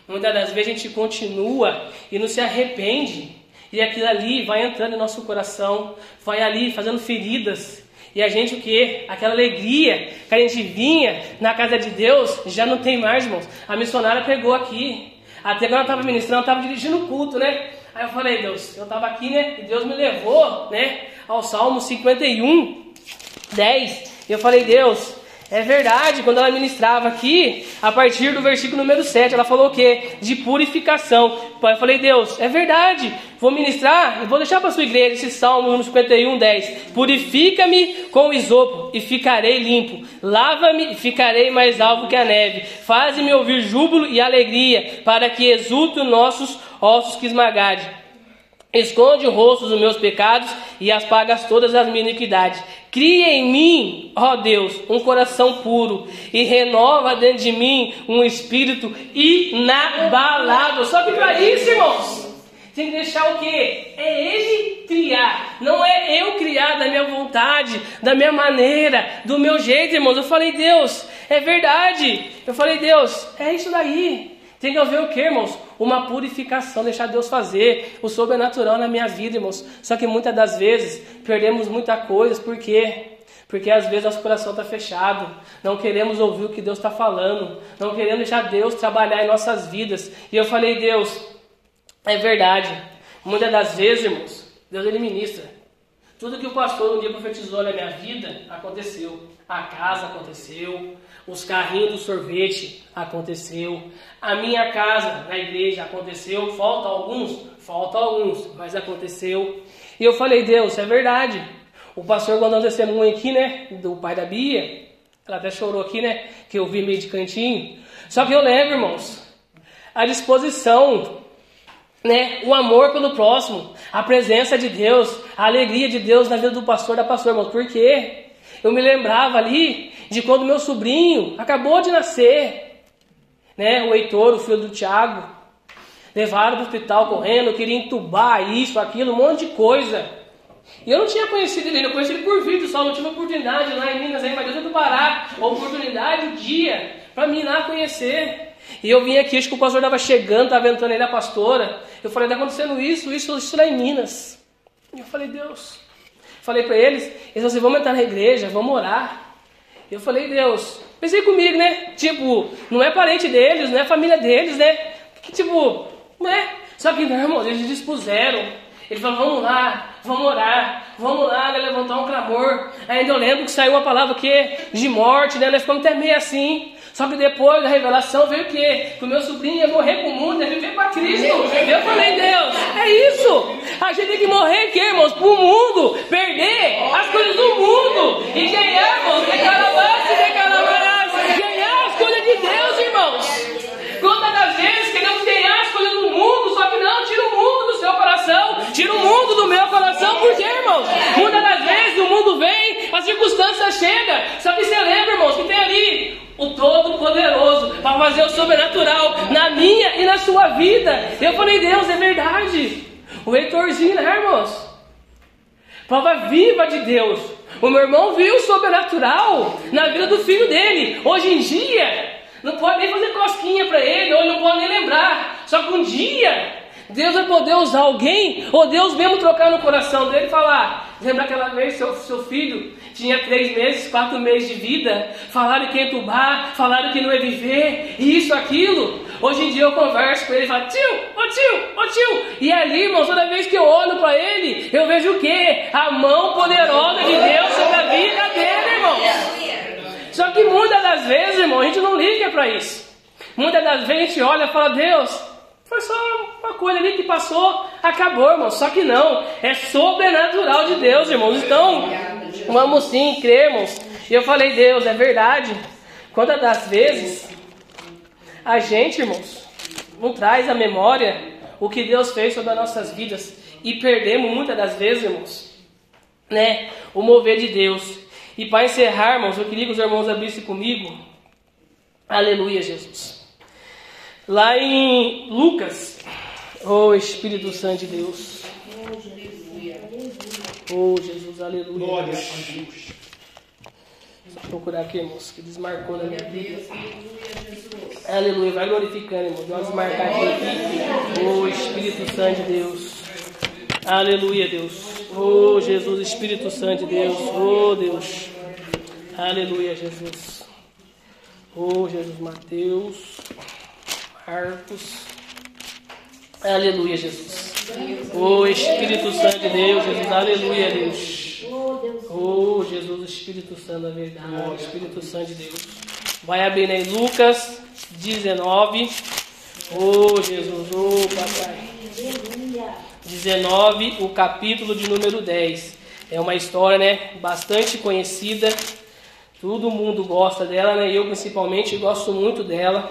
Muitas das vezes a gente continua e não se arrepende. E aquilo ali vai entrando em nosso coração, vai ali fazendo feridas. E a gente o que? Aquela alegria que a gente vinha na casa de Deus já não tem mais, irmãos. A missionária pegou aqui. Até quando ela estava ministrando, ela estava dirigindo o culto, né? Aí eu falei, Deus, eu estava aqui, né? E Deus me levou, né? Ao Salmo 51, 10. E eu falei, Deus, é verdade, quando ela ministrava aqui, a partir do versículo número 7, ela falou o quê? De purificação. Eu falei, Deus, é verdade, vou ministrar e vou deixar para a sua igreja esse Salmo 51, 10. Purifica-me com isopo e ficarei limpo. Lava-me e ficarei mais alvo que a neve. Faze-me ouvir júbilo e alegria, para que exultem nossos ossos que esmagade. Esconde o rosto dos meus pecados e as pagas todas as minhas iniquidades. Cria em mim, ó Deus, um coração puro e renova dentro de mim um espírito inabalável. Só que para isso, irmãos, tem que deixar o quê? É Ele criar, não é eu criar da minha vontade, da minha maneira, do meu jeito, irmãos. Eu falei, Deus, é verdade. Eu falei, Deus, é isso daí. Tem que haver o que, irmãos? Uma purificação, deixar Deus fazer o sobrenatural na minha vida, irmãos. Só que muitas das vezes perdemos muita coisa, por quê? Porque às vezes nosso coração está fechado, não queremos ouvir o que Deus está falando, não queremos deixar Deus trabalhar em nossas vidas. E eu falei, Deus, é verdade. Muitas das vezes, irmãos, Deus ele ministra. Tudo que o pastor um dia profetizou na minha vida aconteceu. A casa aconteceu, os carrinhos do sorvete aconteceu, a minha casa na igreja aconteceu, falta alguns, falta alguns, mas aconteceu. E eu falei, Deus, é verdade. O pastor quando um testemunho aqui, né, do pai da Bia, ela até chorou aqui, né, que eu vi meio de cantinho. Só que eu lembro, irmãos, a disposição, né, o amor pelo próximo, a presença de Deus, a alegria de Deus na vida do pastor da pastor, irmão. Por quê? Eu me lembrava ali de quando meu sobrinho acabou de nascer, né? O Heitor, o filho do Tiago, levaram para o hospital correndo, queria entubar isso, aquilo, um monte de coisa. E eu não tinha conhecido ele, eu conheci ele por vídeo só, não tive oportunidade lá em Minas, aí, mas Deus do Pará, oportunidade, dia, para mim lá conhecer. E eu vim aqui, acho que o pastor estava chegando, estava entrando aí a pastora. Eu falei, está acontecendo isso, isso, isso lá em Minas. E eu falei, Deus. Falei para eles, eles falaram assim, vamos entrar na igreja, vamos orar. Eu falei, Deus, pensei comigo, né? Tipo, não é parente deles, não é família deles, né? Que tipo, né? Só que não, irmão, eles dispuseram. Ele falou, vamos lá, vamos orar, vamos lá, né, levantar um clamor. Ainda eu lembro que saiu a palavra que de morte, né? Nós ficamos até meio assim. Só que depois da revelação veio o quê? Que o meu sobrinho ia morrer com o mundo, ia viver para Cristo. Eu falei, Deus, é isso. A gente tem que morrer, que, irmãos? Para o mundo, perder as coisas do mundo e ganhar, irmãos, ganhar as coisas de Deus, irmãos. Quantas das vezes queremos ganhar as coisas do mundo, só que não, tira o mundo do seu coração, tira o mundo do meu coração, por quê, irmãos? Muitas das vezes o mundo vem, a circunstância chega, só que você lembra, irmãos, que tem ali o Todo-Poderoso para fazer o sobrenatural na minha e na sua vida. Eu falei, Deus, é verdade. O Heitorzinho, né, irmãos? Prova viva de Deus. O meu irmão viu o sobrenatural na vida do filho dele. Hoje em dia, não pode nem fazer cosquinha para ele, ou não pode nem lembrar. Só que um dia, Deus vai poder usar alguém, ou Deus mesmo trocar no coração dele e falar: Lembra aquela vez seu, seu filho tinha três meses, quatro meses de vida? Falaram que ia entubar, falaram que não ia viver, isso, aquilo. Hoje em dia eu converso com ele e falo: Tio, ô tio, ô tio. E ali, irmão, toda vez que eu olho para ele, eu vejo o quê? A mão poderosa de Deus sobre a vida dele, irmão. Só que muitas das vezes, irmão, a gente não liga para isso. Muitas das vezes a gente olha e fala, Deus, foi só uma coisa ali que passou, acabou, irmão. Só que não, é sobrenatural de Deus, irmãos. Então, vamos sim cremos. E eu falei, Deus, é verdade. Quantas das vezes a gente, irmãos, não traz à memória o que Deus fez sobre as nossas vidas e perdemos muitas das vezes, irmãos, né, o mover de Deus. E para encerrar, irmãos, eu queria que os irmãos abrissem comigo. Aleluia, Jesus. Lá em Lucas, oh Espírito Santo de Deus. Oh Jesus, aleluia. Glória a Deus. Vou procurar aqui, irmãos, que desmarcou na minha Bíblia. Aleluia, vai glorificando, irmãos. Vamos desmarcar aqui. Oh Espírito Santo de Deus. Aleluia, Deus. Oh Jesus, Espírito Santo de Deus. Oh Deus. Aleluia, Jesus. Oh Jesus, Mateus. Marcos. Aleluia, Jesus. Oh Espírito Santo de Deus, Jesus. Aleluia, Deus. Oh Jesus, Espírito Santo da verdade. Espírito Santo de Deus. Vai abrindo aí Lucas 19. Oh Jesus, oh papai. 19, o capítulo de número 10. É uma história, né, bastante conhecida. Todo mundo gosta dela, né? Eu principalmente gosto muito dela.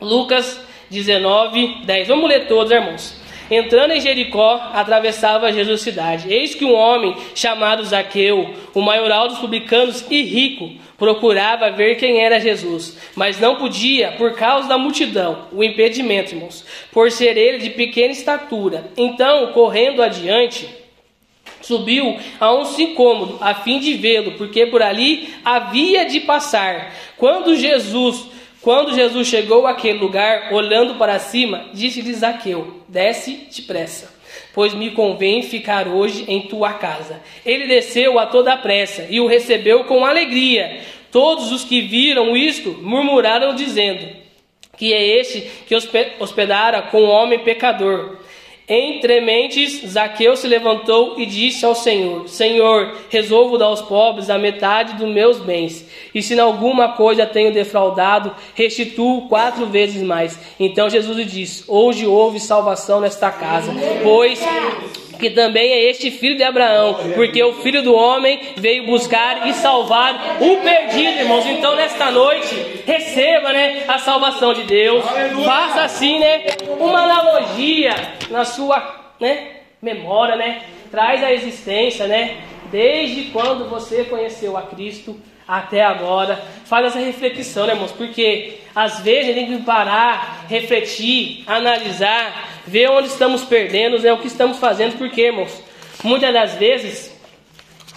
Lucas 19, 10. Vamos ler todos, irmãos. Entrando em Jericó, atravessava Jesus cidade. Eis que um homem chamado Zaqueu, o maioral dos publicanos e rico, procurava ver quem era Jesus, mas não podia por causa da multidão, o impedimento, irmãos, por ser ele de pequena estatura. Então, correndo adiante, subiu a um sicômoro a fim de vê-lo, porque por ali havia de passar. Quando Jesus quando Jesus chegou àquele lugar, olhando para cima, disse-lhe Zaqueu: Desce depressa, pois me convém ficar hoje em tua casa. Ele desceu a toda pressa e o recebeu com alegria. Todos os que viram isto murmuraram, dizendo: Que é este que hospedara com um homem pecador. Entre mentes, Zaqueu se levantou e disse ao Senhor: Senhor, resolvo dar aos pobres a metade dos meus bens. E se em alguma coisa tenho defraudado, restituo quatro vezes mais. Então Jesus lhe disse: Hoje houve salvação nesta casa, pois que também é este filho de Abraão, porque o filho do homem veio buscar e salvar o perdido, irmãos. Então, nesta noite, receba, né, a salvação de Deus. Faça assim, né, uma analogia na sua, né, memória, né? Traz a existência, né? Desde quando você conheceu a Cristo até agora. Faz essa reflexão, né, irmãos? Porque às vezes a gente tem que parar, refletir, analisar, ver onde estamos perdendo, né, o que estamos fazendo, porque, irmãos, muitas das vezes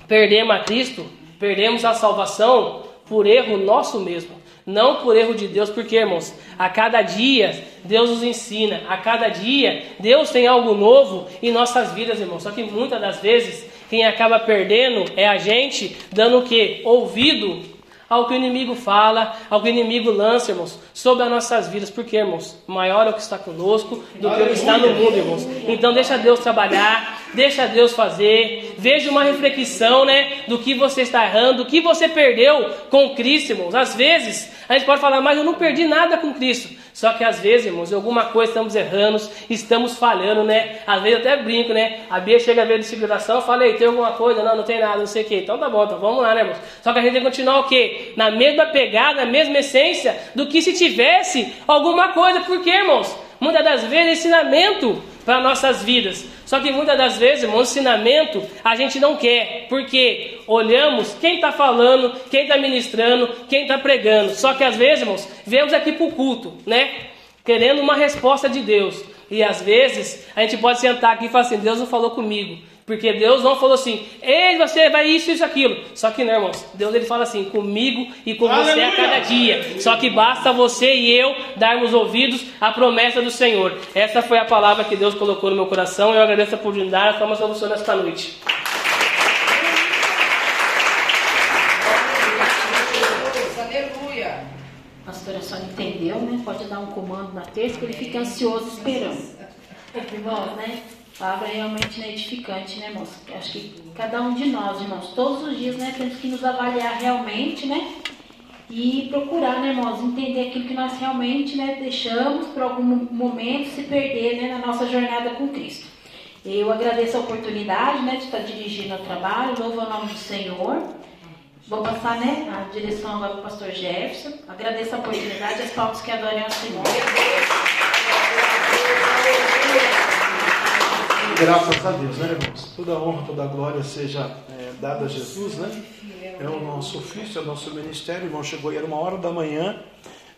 perdemos a Cristo, perdemos a salvação por erro nosso mesmo. Não por erro de Deus, porque, irmãos, a cada dia Deus nos ensina, a cada dia Deus tem algo novo em nossas vidas, irmãos. Só que muitas das vezes quem acaba perdendo é a gente, dando o que? Ouvido ao que o inimigo fala, ao que o inimigo lança, irmãos, sobre as nossas vidas. Porque, irmãos, maior é o que está conosco do que o que está no mundo, irmãos. Então deixa Deus trabalhar, deixa Deus fazer. Veja uma reflexão, né, do que você está errando, do que você perdeu com Cristo, irmãos. Às vezes a gente pode falar, mas eu não perdi nada com Cristo. Só que às vezes, irmãos, alguma coisa estamos errando, estamos falhando, né? Às vezes até brinco, né? A Bia chega a ver de seguração, eu falei, tem alguma coisa? Não, não tem nada, não sei o que. Então tá bom, então vamos lá, né, irmãos? Só que a gente tem que continuar o quê? Na mesma pegada, na mesma essência do que se tivesse alguma coisa. Por quê, irmãos? Muitas das vezes ensinamento para nossas vidas. Só que muitas das vezes, irmão, ensinamento a gente não quer, porque olhamos quem está falando, quem está ministrando, quem está pregando. Só que às vezes, irmãos, vemos aqui para o culto, né? Querendo uma resposta de Deus. E às vezes a gente pode sentar aqui e falar assim: Deus não falou comigo. Porque Deus não falou assim, ei, você vai isso, isso, aquilo. Só que não, irmãos. Deus ele fala assim, comigo e com Aleluia. você a cada dia. Só que basta você e eu darmos ouvidos à promessa do Senhor. Essa foi a palavra que Deus colocou no meu coração. Eu agradeço a oportunidade. Estamos solução nesta noite. Aleluia. A pastora só entendeu, né? Pode dar um comando na terça que ele fica ansioso esperando. Irmãos, né? Palavra realmente né, edificante, né, irmãos? Acho que cada um de nós, irmãos, todos os dias, né, temos que nos avaliar realmente, né? e procurar, né, irmãos, entender aquilo que nós realmente né, deixamos por algum momento se perder né, na nossa jornada com Cristo. Eu agradeço a oportunidade né, de estar dirigindo o trabalho, louvo o nome do Senhor. Vou passar né, a direção agora para o pastor Jefferson. Agradeço a oportunidade as palmas que adorem ao Senhor. Graças a Deus, né, irmãos? Toda honra, toda glória seja é, dada a Jesus, né? É o nosso ofício, é o nosso ministério. O irmão chegou aí, era uma hora da manhã,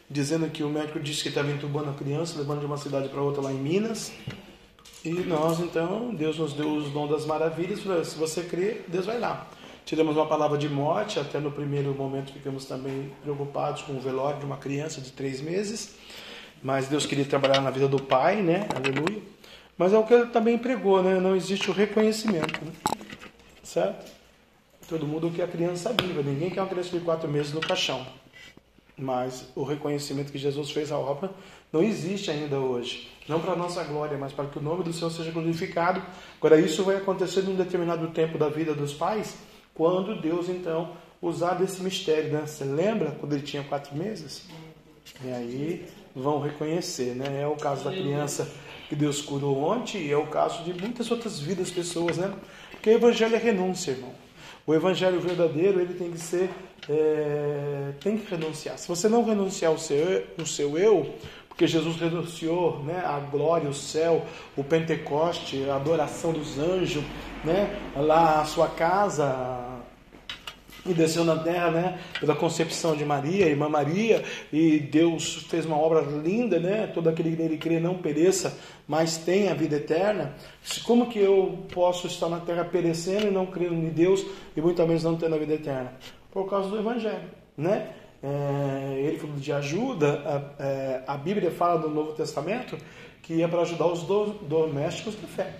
dizendo que o médico disse que estava entubando a criança, levando de uma cidade para outra lá em Minas. E nós, então, Deus nos deu os dons das maravilhas. Se você crê, Deus vai lá. Tivemos uma palavra de morte, até no primeiro momento ficamos também preocupados com o velório de uma criança de três meses. Mas Deus queria trabalhar na vida do pai, né? Aleluia. Mas é o que ele também pregou, né? Não existe o reconhecimento, né? certo? Todo mundo quer a criança viva, ninguém quer uma criança de quatro meses no caixão. Mas o reconhecimento que Jesus fez à obra não existe ainda hoje. Não para a nossa glória, mas para que o nome do Senhor seja glorificado. Agora, isso vai acontecer num determinado tempo da vida dos pais, quando Deus, então, usar desse mistério. Né? Você lembra quando ele tinha quatro meses? E aí vão reconhecer, né? É o caso da criança que Deus curou ontem e é o caso de muitas outras vidas, pessoas, né? Porque o evangelho é renúncia, irmão. O evangelho verdadeiro, ele tem que ser, é, tem que renunciar. Se você não renunciar o seu, o seu eu, porque Jesus renunciou né, a glória, o céu, o Pentecoste, a adoração dos anjos, né, lá a sua casa, e desceu na terra, né, pela concepção de Maria, irmã Maria, e Deus fez uma obra linda, né, todo aquele que nele crê não pereça, mas tenha a vida eterna. Como que eu posso estar na terra perecendo e não crendo em Deus e muito menos não tendo a vida eterna? Por causa do Evangelho, né? É, ele falou de ajuda, a, é, a, Bíblia fala no Novo Testamento que é para ajudar os do, domésticos da fé.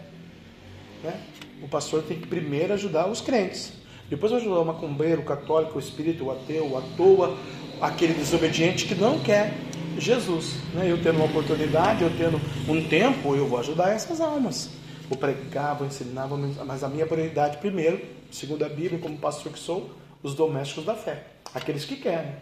Né? O pastor tem que primeiro ajudar os crentes. Depois ajudar o macumbeiro, o católico, o espírito, o ateu, a toa, aquele desobediente que não quer Jesus. Né? Eu tendo uma oportunidade, eu tendo um tempo, eu vou ajudar essas almas. Vou pregar, vou ensinar, vou... mas a minha prioridade primeiro, segundo a Bíblia, como pastor que sou, os domésticos da fé. Aqueles que querem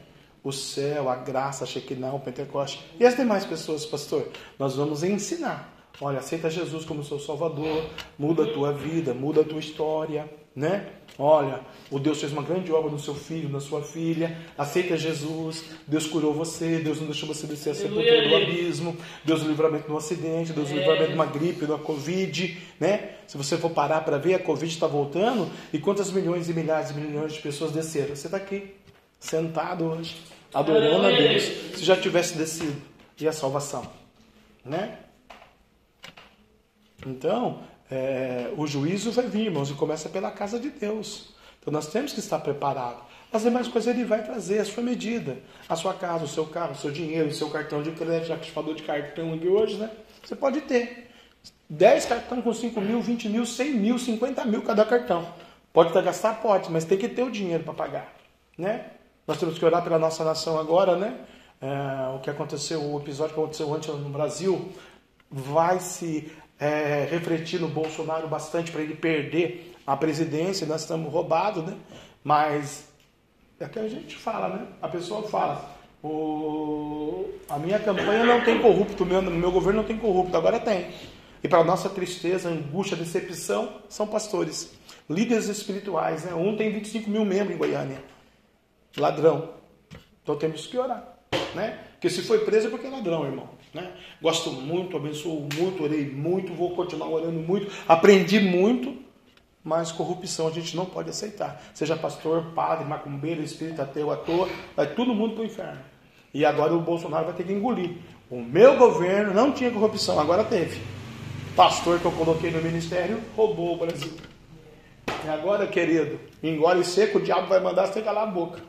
o céu, a graça, a Shekinah, o Pentecoste. E as demais pessoas, pastor? Nós vamos ensinar. Olha, aceita Jesus como seu Salvador, muda a tua vida, muda a tua história, né? Olha, o Deus fez uma grande obra no seu filho, na sua filha. Aceita Jesus. Deus curou você. Deus não deixou você descer a sepultura do abismo. Deus o livramento do acidente. Deus o livramento de uma gripe, de uma Covid, né? Se você for parar para ver, a Covid está voltando. E quantas milhões e milhares e milhões de pessoas desceram? Você está aqui, sentado hoje, adorando a Deus. Se já tivesse descido, e a salvação, né? Então, é, o juízo vai vir, irmãos, e começa pela casa de Deus. Então nós temos que estar preparados. As demais coisas ele vai trazer a sua medida. A sua casa, o seu carro, o seu dinheiro, o seu cartão de crédito, já que a gente falou de cartão aqui hoje, né? Você pode ter 10 cartões com 5 mil, 20 mil, 100 mil, 50 mil cada cartão. Pode gastar? Pode, mas tem que ter o dinheiro para pagar. Né? Nós temos que orar pela nossa nação agora, né? É, o que aconteceu, o episódio que aconteceu ontem no Brasil, vai se é, refletir no Bolsonaro bastante para ele perder a presidência, nós estamos roubados, né? Mas é que a gente fala, né? A pessoa fala, o, a minha campanha não tem corrupto, meu, meu governo não tem corrupto, agora tem. E para nossa tristeza, angústia, decepção, são pastores, líderes espirituais, né? Um tem 25 mil membros em Goiânia, ladrão. Então temos que orar, né? Porque se foi preso é porque é ladrão, irmão. Né? Gosto muito, abençoo muito, orei muito, vou continuar orando muito, aprendi muito, mas corrupção a gente não pode aceitar. Seja pastor, padre, macumbeiro, espírito ateu, ator, vai todo mundo para o inferno. E agora o Bolsonaro vai ter que engolir. O meu governo não tinha corrupção, agora teve. Pastor que eu coloquei no ministério roubou o Brasil. E agora, querido, engole seco, o diabo vai mandar você calar a boca.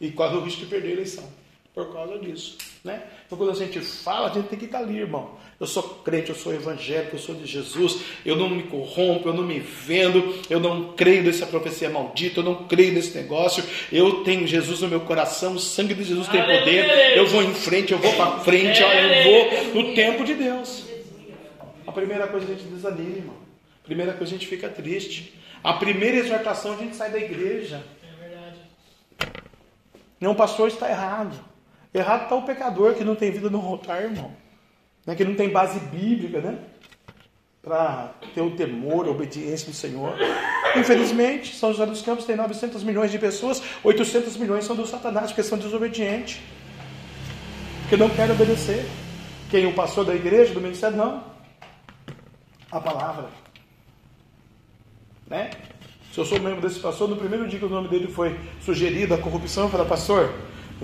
E corre o risco de perder a eleição por causa disso. Né? Então, quando a gente fala, a gente tem que estar ali, irmão. Eu sou crente, eu sou evangélico, eu sou de Jesus, eu não me corrompo, eu não me vendo, eu não creio nessa profecia maldita, eu não creio nesse negócio, eu tenho Jesus no meu coração, o sangue de Jesus tem poder, eu vou em frente, eu vou para frente, eu vou no tempo de Deus. A primeira coisa a gente desanima, irmão. A primeira coisa a gente fica triste. A primeira exortação a gente sai da igreja. Não, pastor está errado. Errado está o pecador que não tem vida no altar, irmão. Né? Que não tem base bíblica, né? Para ter o temor, a obediência do Senhor. Infelizmente, São José dos Campos tem 900 milhões de pessoas, 800 milhões são do Satanás, porque são desobedientes. Porque não querem obedecer. Quem? O pastor da igreja, do ministério? Não. A palavra. Né? Se eu sou membro desse pastor, no primeiro dia que o nome dele foi sugerido a corrupção, eu falei, pastor,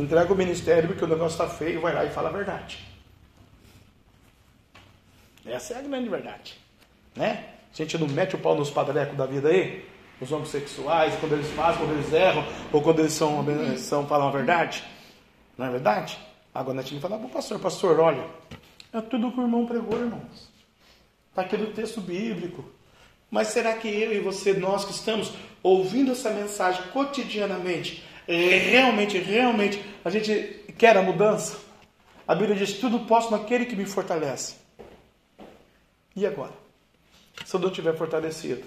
entrega o ministério porque o negócio está feio, vai lá e fala a verdade. Essa é a grande verdade. Né? A gente não mete o pau nos padrecos da vida aí, os homossexuais, quando eles fazem, quando eles erram, ou quando eles são, são falam a verdade. Não é verdade? Agora nós tínhamos que falar para o pastor, pastor, olha, é tudo que o irmão pregou, irmãos. Está aqui no texto bíblico. Mas será que eu e você, nós que estamos ouvindo essa mensagem cotidianamente, realmente, realmente, a gente quer a mudança? A Bíblia diz: tudo posso naquele que me fortalece. E agora? Se eu não estiver fortalecido?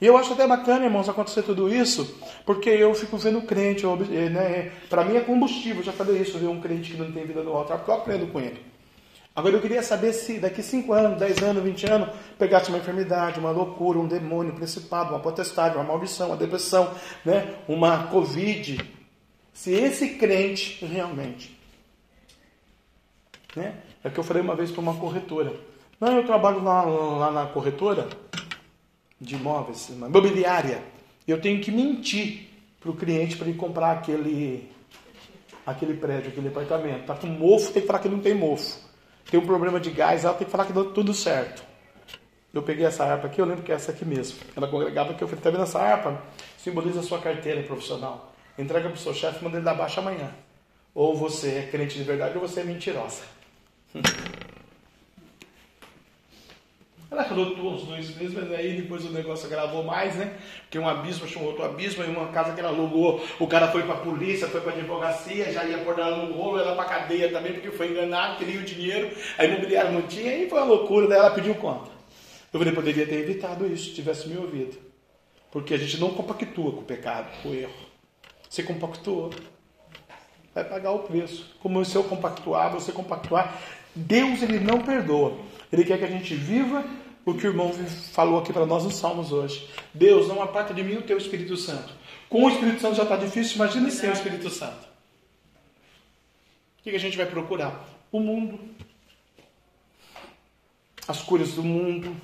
E eu acho até bacana, irmãos, acontecer tudo isso, porque eu fico vendo crente, né? para mim é combustível, já falei isso, ver um crente que não tem vida no altar, porque eu aprendo com ele. Agora eu queria saber se daqui 5 anos, 10 anos, 20 anos, pegasse uma enfermidade, uma loucura, um demônio, um principado, uma potestade, uma maldição, uma depressão, né? uma Covid. Se esse crente realmente. Né? É que eu falei uma vez para uma corretora. Não, eu trabalho lá, lá na corretora de imóveis, uma imobiliária. Eu tenho que mentir para o cliente para ele comprar aquele, aquele prédio, aquele apartamento. Está com mofo, tem que falar que não tem mofo tem um problema de gás, ela tem que falar que deu tudo certo. Eu peguei essa harpa aqui, eu lembro que é essa aqui mesmo. Ela congregava aqui, eu falei, tá vendo essa harpa? Simboliza a sua carteira profissional. Entrega para o seu chefe, manda ele dar baixa amanhã. Ou você é crente de verdade ou você é mentirosa. *laughs* Ela lutou uns dois meses, mas aí depois o negócio gravou mais, né? Porque um abismo chamou outro abismo, e uma casa que ela alugou, o cara foi pra polícia, foi pra advocacia, já ia pôr ela no rolo, ela pra cadeia também, porque foi enganado, queria o dinheiro, a imobiliária não tinha, e foi uma loucura, daí ela pediu conta. Eu falei, poderia ter evitado isso, se tivesse me ouvido. Porque a gente não compactua com o pecado, com o erro. Você compactuou. Vai pagar o preço. Como se eu compactuar, você compactuar. Deus, ele não perdoa. Ele quer que a gente viva o que o irmão falou aqui para nós nos Salmos hoje. Deus, não aparta de mim o teu Espírito Santo. Com o Espírito Santo já está difícil, imagine sem o Espírito Santo. O que a gente vai procurar? O mundo. As cores do mundo.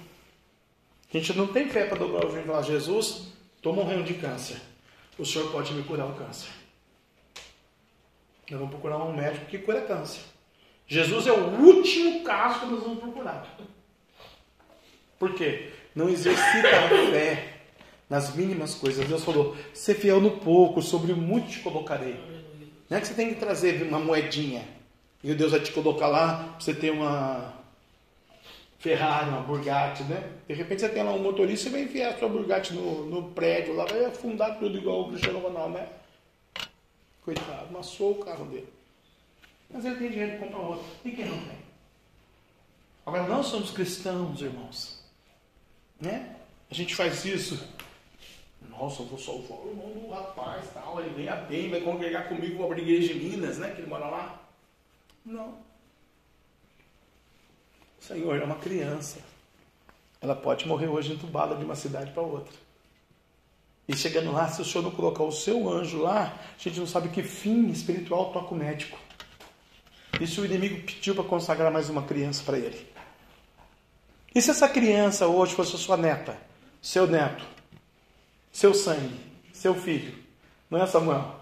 A gente não tem fé para dobrar o joelho e falar, Jesus, estou morrendo de câncer. O Senhor pode me curar o câncer. Nós vamos procurar um médico que cura câncer. Jesus é o último caso que nós vamos procurar. Por quê? Não exercita a fé nas mínimas coisas. Deus falou: ser fiel no pouco, sobre o muito te colocarei. Não é que você tem que trazer uma moedinha e Deus vai te colocar lá você ter uma Ferrari, uma Bugatti, né? De repente você tem lá um motorista e vai enfiar a sua Bugatti no, no prédio lá, vai afundar tudo igual o Cristiano Ronaldo, né? Coitado, amassou o carro dele. Mas ele tem dinheiro para comprar outro. E quem não tem? Agora, nós somos cristãos, irmãos. Né? A gente faz isso. Nossa, eu vou salvar o irmão do rapaz, tal. Ele ganha bem, vai congregar comigo, vou abrir igreja de Minas, né? Que ele mora lá. Não. Senhor, é uma criança. Ela pode morrer hoje entubada de uma cidade para outra. E chegando lá, se o senhor não colocar o seu anjo lá, a gente não sabe que fim espiritual toca o médico. E se o inimigo pediu para consagrar mais uma criança para ele? E se essa criança hoje fosse sua neta, seu neto, seu sangue, seu filho? Não é Samuel?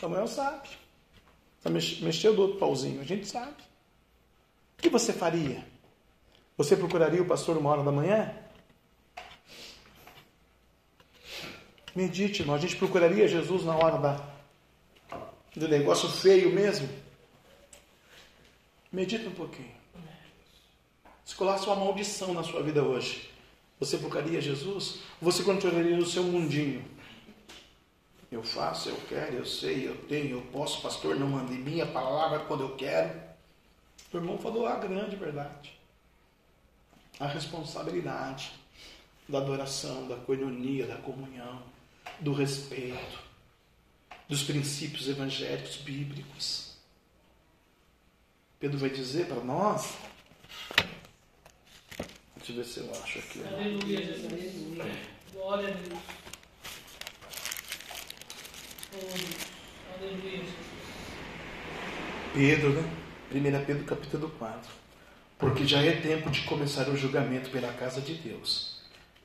Samuel sabe. Mexeu do outro pauzinho, a gente sabe. O que você faria? Você procuraria o pastor uma hora da manhã? Medite, a gente procuraria Jesus na hora da, do negócio feio mesmo? Medita um pouquinho. Se colasse uma maldição na sua vida hoje, você procuraria Jesus? Você continuaria no seu mundinho? Eu faço, eu quero, eu sei, eu tenho, eu posso, pastor, não manda em mim a palavra quando eu quero. O irmão falou a grande verdade. A responsabilidade da adoração, da coinonia, da comunhão, do respeito. dos princípios evangélicos bíblicos. Pedro vai dizer para nós. Deixa eu ver se eu acho aqui. Aleluia, Jesus. Glória a Deus. Oh, aleluia, Jesus. Pedro, né? 1 Pedro capítulo 4. Porque já é tempo de começar o julgamento pela casa de Deus.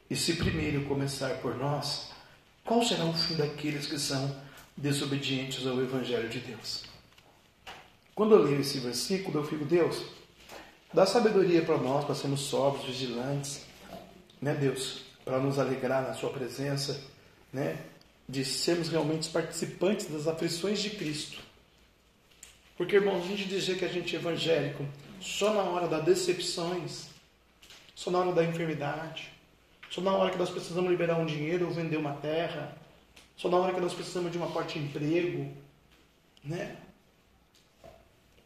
E se primeiro começar por nós, qual será o fim daqueles que são desobedientes ao Evangelho de Deus? Quando eu leio esse versículo, eu fico, Deus, dá sabedoria para nós, para sermos sóbrios, vigilantes, né, Deus, para nos alegrar na Sua presença, né, de sermos realmente participantes das aflições de Cristo. Porque, irmãos, a gente dizer que a gente é evangélico só na hora das decepções, só na hora da enfermidade, só na hora que nós precisamos liberar um dinheiro ou vender uma terra, só na hora que nós precisamos de uma porta de emprego, né?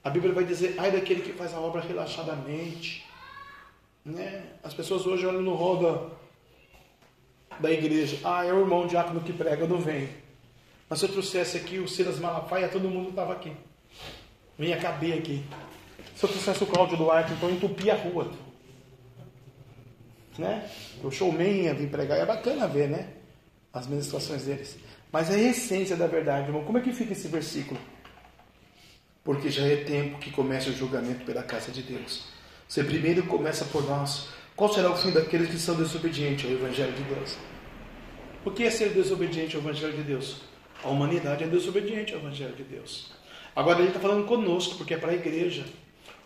A Bíblia vai dizer, ai daquele que faz a obra relaxadamente. Né? As pessoas hoje olham no rol da, igreja, ah, é o irmão diácono que prega, não vem. Mas se eu trouxesse aqui o Silas Malafaia, todo mundo estava aqui. Vinha caber aqui. Se eu trouxesse o Cláudio Duarte, então entupia a rua. Né? O showman ia vir pregar, é bacana ver, né? As ministrações deles. Mas é a essência da verdade, irmão. Como é que fica esse versículo? Porque já é tempo que comece o julgamento pela casa de Deus. Você primeiro começa por nós. Qual será o fim daqueles que são desobedientes ao Evangelho de Deus? O que é ser desobediente ao Evangelho de Deus? A humanidade é desobediente ao Evangelho de Deus. Agora ele está falando conosco, porque é para a igreja.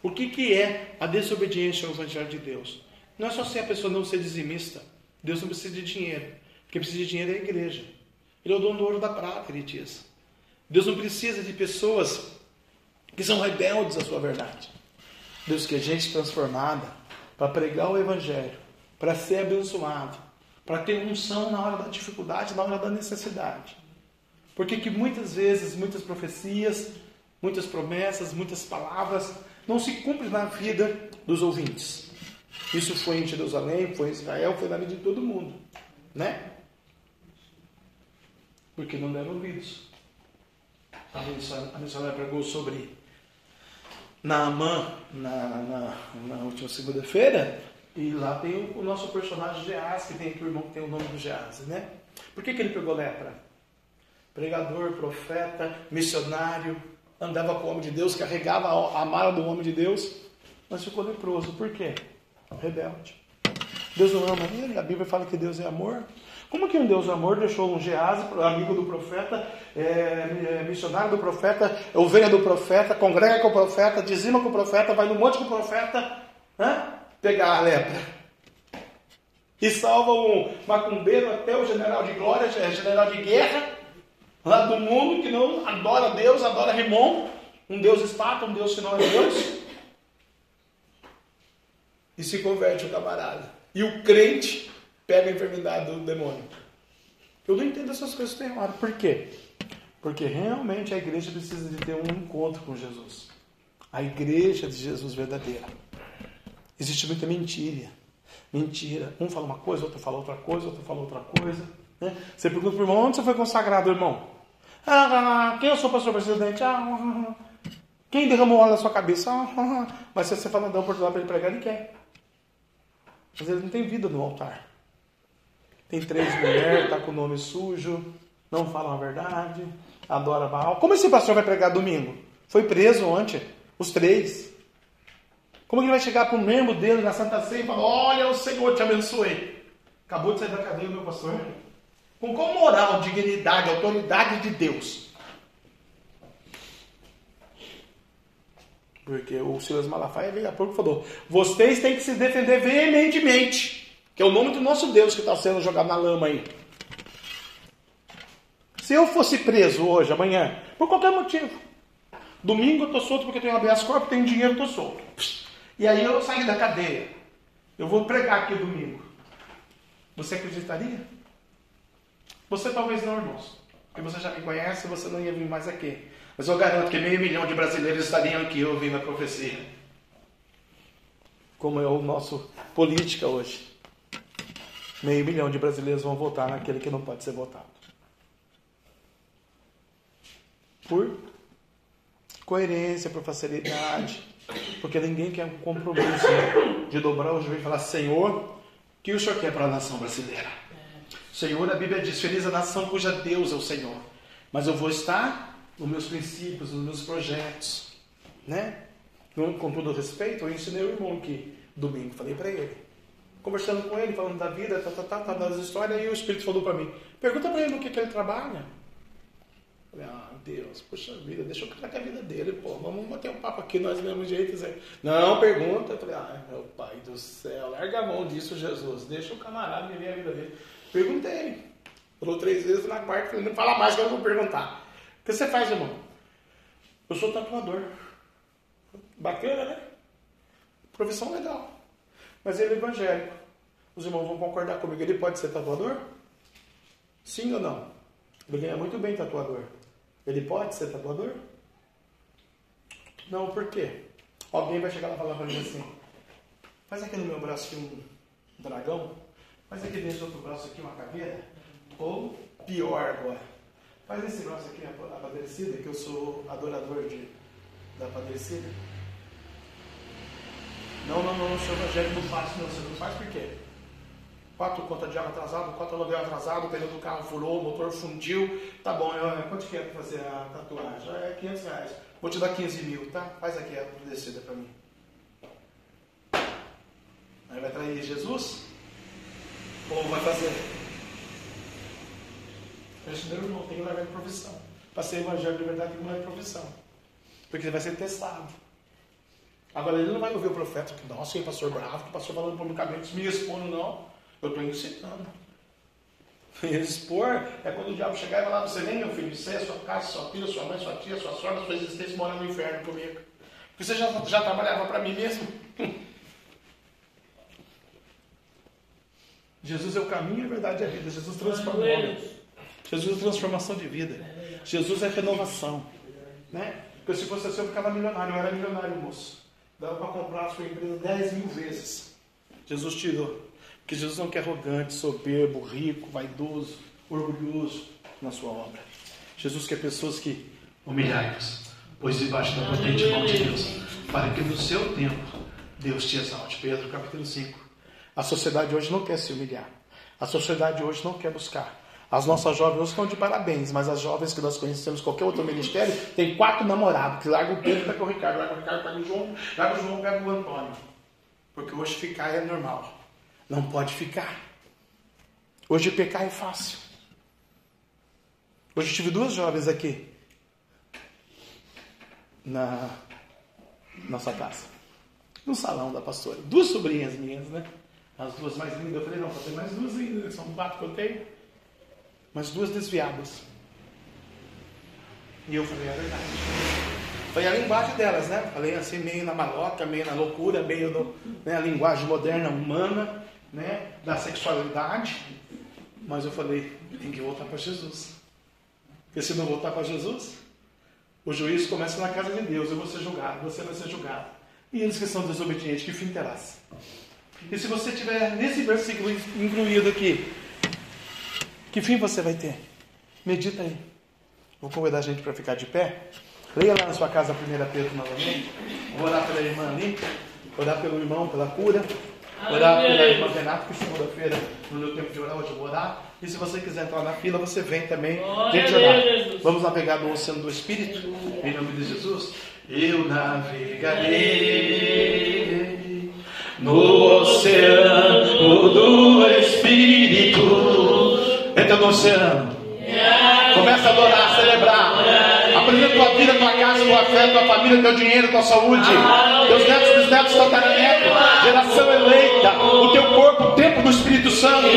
O que, que é a desobediência ao Evangelho de Deus? Não é só ser a pessoa não ser dizimista. Deus não precisa de dinheiro. Quem precisa de dinheiro é a igreja. Ele é o dono do ouro da prata, ele diz. Deus não precisa de pessoas que são rebeldes à sua verdade. Deus quer gente transformada para pregar o Evangelho, para ser abençoado, para ter unção na hora da dificuldade, na hora da necessidade. Porque que muitas vezes, muitas profecias, muitas promessas, muitas palavras não se cumprem na vida dos ouvintes. Isso foi em Jerusalém, foi em Israel, foi na vida de todo mundo, né? Porque não deram ouvidos. A missionária pregou sobre Naamã na, na, na última segunda-feira. E lá tem o, o nosso personagem Geás, que tem o irmão que tem o nome do Geás, né? Por que, que ele pegou lepra? Pregador, profeta, missionário, andava com o homem de Deus, carregava a mala do homem de Deus, mas ficou leproso. Por quê? Rebelde. Deus não ama ele, a Bíblia fala que Deus é amor. Como que um Deus amor deixou um Gease, amigo do profeta, é, é, missionário do profeta, ovelha do profeta, congrega com o profeta, dizima com o profeta, vai no monte com o profeta, né? pegar a lepra. E salva um macumbeiro até o general de glória, é, general de guerra, lá do mundo, que não adora Deus, adora Rimon, um Deus espata, um Deus que não é Deus. E se converte o camarada. E o crente pega a enfermidade do demônio. Eu não entendo essas coisas tem hora. Por quê? Porque realmente a igreja precisa de ter um encontro com Jesus. A igreja de Jesus verdadeira. Existe muita mentira. Mentira. Um fala uma coisa, outro fala outra coisa, outro fala outra coisa. Né? Você pergunta para o irmão, onde você foi consagrado, irmão? Ah, quem eu sou pastor presidente? Ah, quem derramou óleo na sua cabeça? Ah, mas se você fala dar oportunidade para ele pregar, ele quer. Mas ele não tem vida no altar tem três mulheres, está com o nome sujo, não fala a verdade, adora Baal. Como esse pastor vai pregar domingo? Foi preso ontem, os três. Como ele vai chegar para o membro dele na Santa Ceia e falar: Olha, o Senhor te abençoe? Acabou de sair da cadeia, meu pastor. Com qual moral, dignidade, autoridade de Deus? Porque o Silas Malafaia veio a pouco e falou: Vocês têm que se defender veementemente. Que é o nome do nosso Deus que está sendo jogado na lama aí. Se eu fosse preso hoje, amanhã, por qualquer motivo, domingo eu estou solto porque tenho habeas corpus, tenho dinheiro, estou solto. E aí eu saí da cadeia. Eu vou pregar aqui domingo. Você acreditaria? Você talvez não, irmãos. Porque você já me conhece, você não ia vir mais aqui. Mas eu garanto que meio milhão de brasileiros estariam aqui ouvindo a profecia. Como é o nosso política hoje. Meio milhão de brasileiros vão votar naquele que não pode ser votado. por coerência, por facilidade. Porque ninguém quer um compromisso de dobrar o joelho e falar: Senhor, o que o Senhor quer para a nação brasileira? Senhor, a Bíblia diz: Feliz a nação cuja Deus é o Senhor. Mas eu vou estar nos meus princípios, nos meus projetos. Né? Com todo respeito, eu ensinei o irmão que domingo, falei para ele. Conversando com ele, falando da vida, tá, tá, tá, tá, das histórias, e o Espírito falou para mim: Pergunta para ele no que, que ele trabalha. Falei, ah, Deus, poxa vida, deixa eu com a vida dele, pô, vamos bater um papo aqui, nós mesmo jeito, Zé. Não, pergunta. Eu falei, ah, meu pai do céu, larga a mão disso, Jesus, deixa o camarada viver a vida dele. Perguntei. Falou três vezes na quarta, falei, não fala mais que eu vou perguntar. O que você faz, irmão? Eu sou tatuador. Bacana, né? Profissão legal. Mas ele é evangélico. Os irmãos vão concordar comigo. Ele pode ser tatuador? Sim ou não? Ele ganha muito bem tatuador. Ele pode ser tatuador? Não, por quê? Alguém vai chegar lá e falar para mim assim: faz aqui no meu braço aqui um dragão, faz aqui nesse outro braço aqui uma caveira, ou pior agora, faz nesse braço aqui a padecida, que eu sou adorador de, da padecida. Não, não, não, senhor Evangelho não faz, não, você não faz por quê? quatro contas de água atrasado, quatro aluguel atrasado, o pneu do carro furou, o motor fundiu. Tá bom, eu, quanto que é para fazer a tatuagem? É 500 reais. Vou te dar 15 mil, tá? Faz aqui a descida para mim. Aí vai trair Jesus? Ou vai fazer? Primeiro não, tem que largar de profissão. Para ser evangelho de verdade, tem que largar de profissão. Porque ele vai ser testado. Agora ele não vai ouvir o profeta que, nossa, que pastor bravo, que pastor falando publicamente, me expondo, não. Eu estou ensinando. *laughs* Expor é quando o diabo chegar e falar: Você nem meu filho, você, sua casa, sua filha, sua mãe, sua tia, sua sogra, sua existência mora no inferno comigo. Porque você já, já trabalhava para mim mesmo. *laughs* Jesus é o caminho, a verdade e a vida. Jesus transforma. Jesus é transformação de vida. Jesus é renovação. Né? Porque se fosse assim, eu ficava milionário. Eu era milionário, moço. Dava para comprar a sua empresa 10 mil vezes. Jesus tirou. Que Jesus não quer arrogante, soberbo, rico, vaidoso, orgulhoso na sua obra. Jesus quer pessoas que humilhai-vos, pois debaixo da potente mão de Deus, para que no seu tempo Deus te exalte. Pedro capítulo 5. A sociedade hoje não quer se humilhar. A sociedade hoje não quer buscar. As nossas jovens estão de parabéns, mas as jovens que nós conhecemos, qualquer outro ministério, tem quatro namorados, que larga o Pedro, pega o Ricardo, larga o Ricardo, pega o João, larga o João, pega o Antônio. Porque hoje ficar é normal. Não pode ficar. Hoje pecar é fácil. Hoje tive duas jovens aqui na nossa casa, no salão da pastora. Duas sobrinhas minhas, né? As duas mais lindas. Eu falei, não, tem mais duas ainda, né? são quatro que eu tenho. Mas duas desviadas. E eu falei, é verdade. Foi a linguagem delas, né? Falei assim, meio na maloca, meio na loucura, meio no, né, a linguagem moderna, humana né, da sexualidade, mas eu falei, tem que voltar para Jesus. Porque se não voltar para Jesus, o juízo começa na casa de Deus, eu vou ser julgado, você vai ser julgado. E eles que são desobedientes, que fim terás? E se você tiver nesse versículo incluído aqui, que fim você vai ter? Medita aí. Vou convidar a gente para ficar de pé. Leia lá na sua casa a 1 Pedro novamente. Vou orar pela irmã ali, orar pelo irmão, pela cura. Orar pela irmã Renata, que segunda-feira, no meu tempo de orar, hoje eu vou orar. E se você quiser entrar na fila, você vem também. Gente, orar. Vamos navegar no oceano do Espírito, em nome de Jesus. Eu navegarei no oceano do Espírito. Entra no oceano. Começa a adorar, a celebrar. Apresenta tua vida, tua casa, tua fé, tua família, teu dinheiro, tua saúde. Teus netos, bisnetos, tataranetos. Geração eleita. O teu corpo, o tempo do Espírito Santo.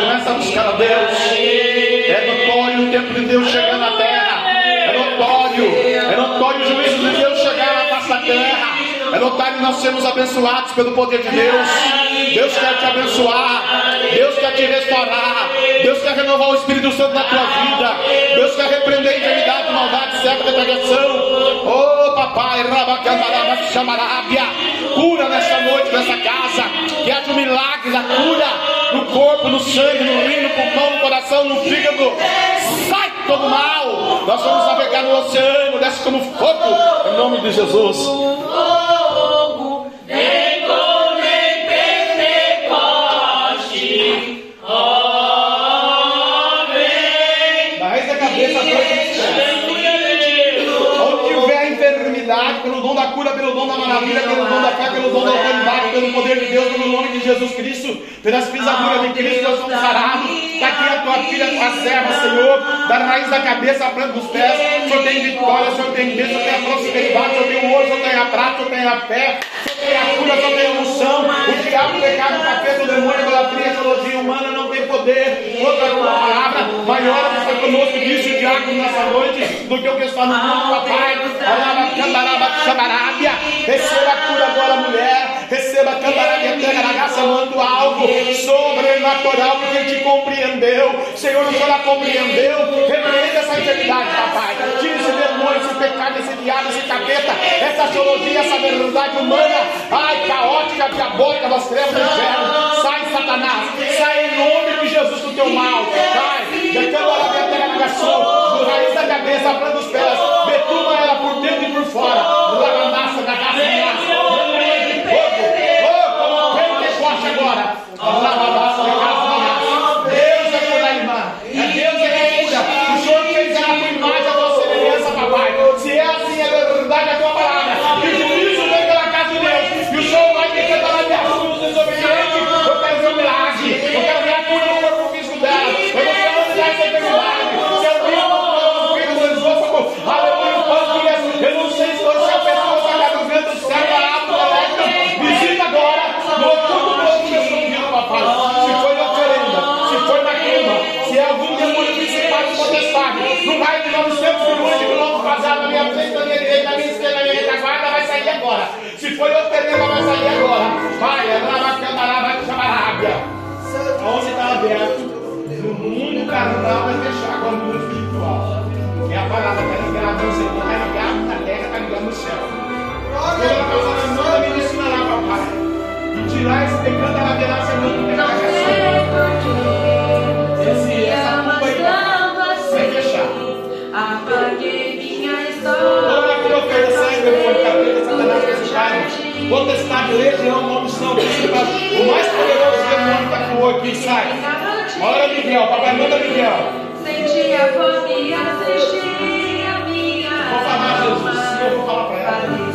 Começa a buscar a Deus. É notório o tempo de Deus chegar na terra. É notório. É notório o juízo de Deus chegar na da terra. É notário que nós sermos abençoados pelo poder de Deus. Deus quer te abençoar. Deus quer te restaurar. Deus quer renovar o Espírito Santo na tua vida. Deus quer repreender enfermidade, maldade, certa depredação. Oh, papai, rabacandaraba, chamarábia. Cura nesta noite, nessa casa. Que haja um milagre da cura no corpo, no sangue, no rim, no pulmão, no coração, no fígado. Sai todo mal. Nós vamos navegar no oceano, desce como fogo, em nome de Jesus. Fogo, da maravilha, pelo dom da fé, pelo dom da autoridade, pelo poder de Deus, pelo nome de Jesus Cristo, pelas pisaduras de Cristo, nós somos sarados. Está aqui a tua filha, a tua serva, Senhor, da raiz da cabeça à planta dos pés. O Senhor tem vitória, o Senhor tem bênção, o Senhor tem a prosperidade, o Senhor tem o ouro, o Senhor tem a prata, o Senhor tem a fé, o Senhor tem a cura, o Senhor tem a unção. O diabo, o pecado, o capeta, o demônio, a idolatria, a humana não tem poder a tua palavra. Maior conosco, disse o diabo nessa noite, do que o que está no mundo, papai. Receba a cura agora, mulher. Receba a tegaragaça, mando algo sobrenatural, porque ele te compreendeu. Senhor, o Senhor a compreendeu. Repreenda essa enfermidade, papai. Tira esse demônio, esse pecado, esse diabo, esse capeta, essa teologia, essa verdade humana. Ai, caótica, diabólica das trevas do inferno. Sai, Satanás. Sai em nome de Jesus do teu mal. Sai. Tegaragação. Do raiz da cabeça, a planta dos pés. Betuma ela por dentro e por fora. Lavamassa, da casa, no raio de 900 milhões de quilômetros quadrados na minha frente, na minha direita, na minha esquerda, na minha retaguarda, vai sair agora. Se foi oferenda, vai sair agora. Pai, é lá cantará, vai chamar a águia. Onde está aberto, no mundo carnal vai fechar com o mundo espiritual. É a palavra está ligada no céu, está ligado na terra, está ligado no céu. Pela causa da mão da medicina lá, papai. E tirar esse pecado da Senhor, do Não pecado. sei porquê. Toda história. profeta, sai, demônio, capeta, satanás, potestade, potestade, legião, maldição, principado. O mais poderoso demônio que atuou aqui, sai. Ora, Miguel, papai, manda Miguel. Senti a fome assistir a minha Vou falar, Jesus, eu vou falar para ela.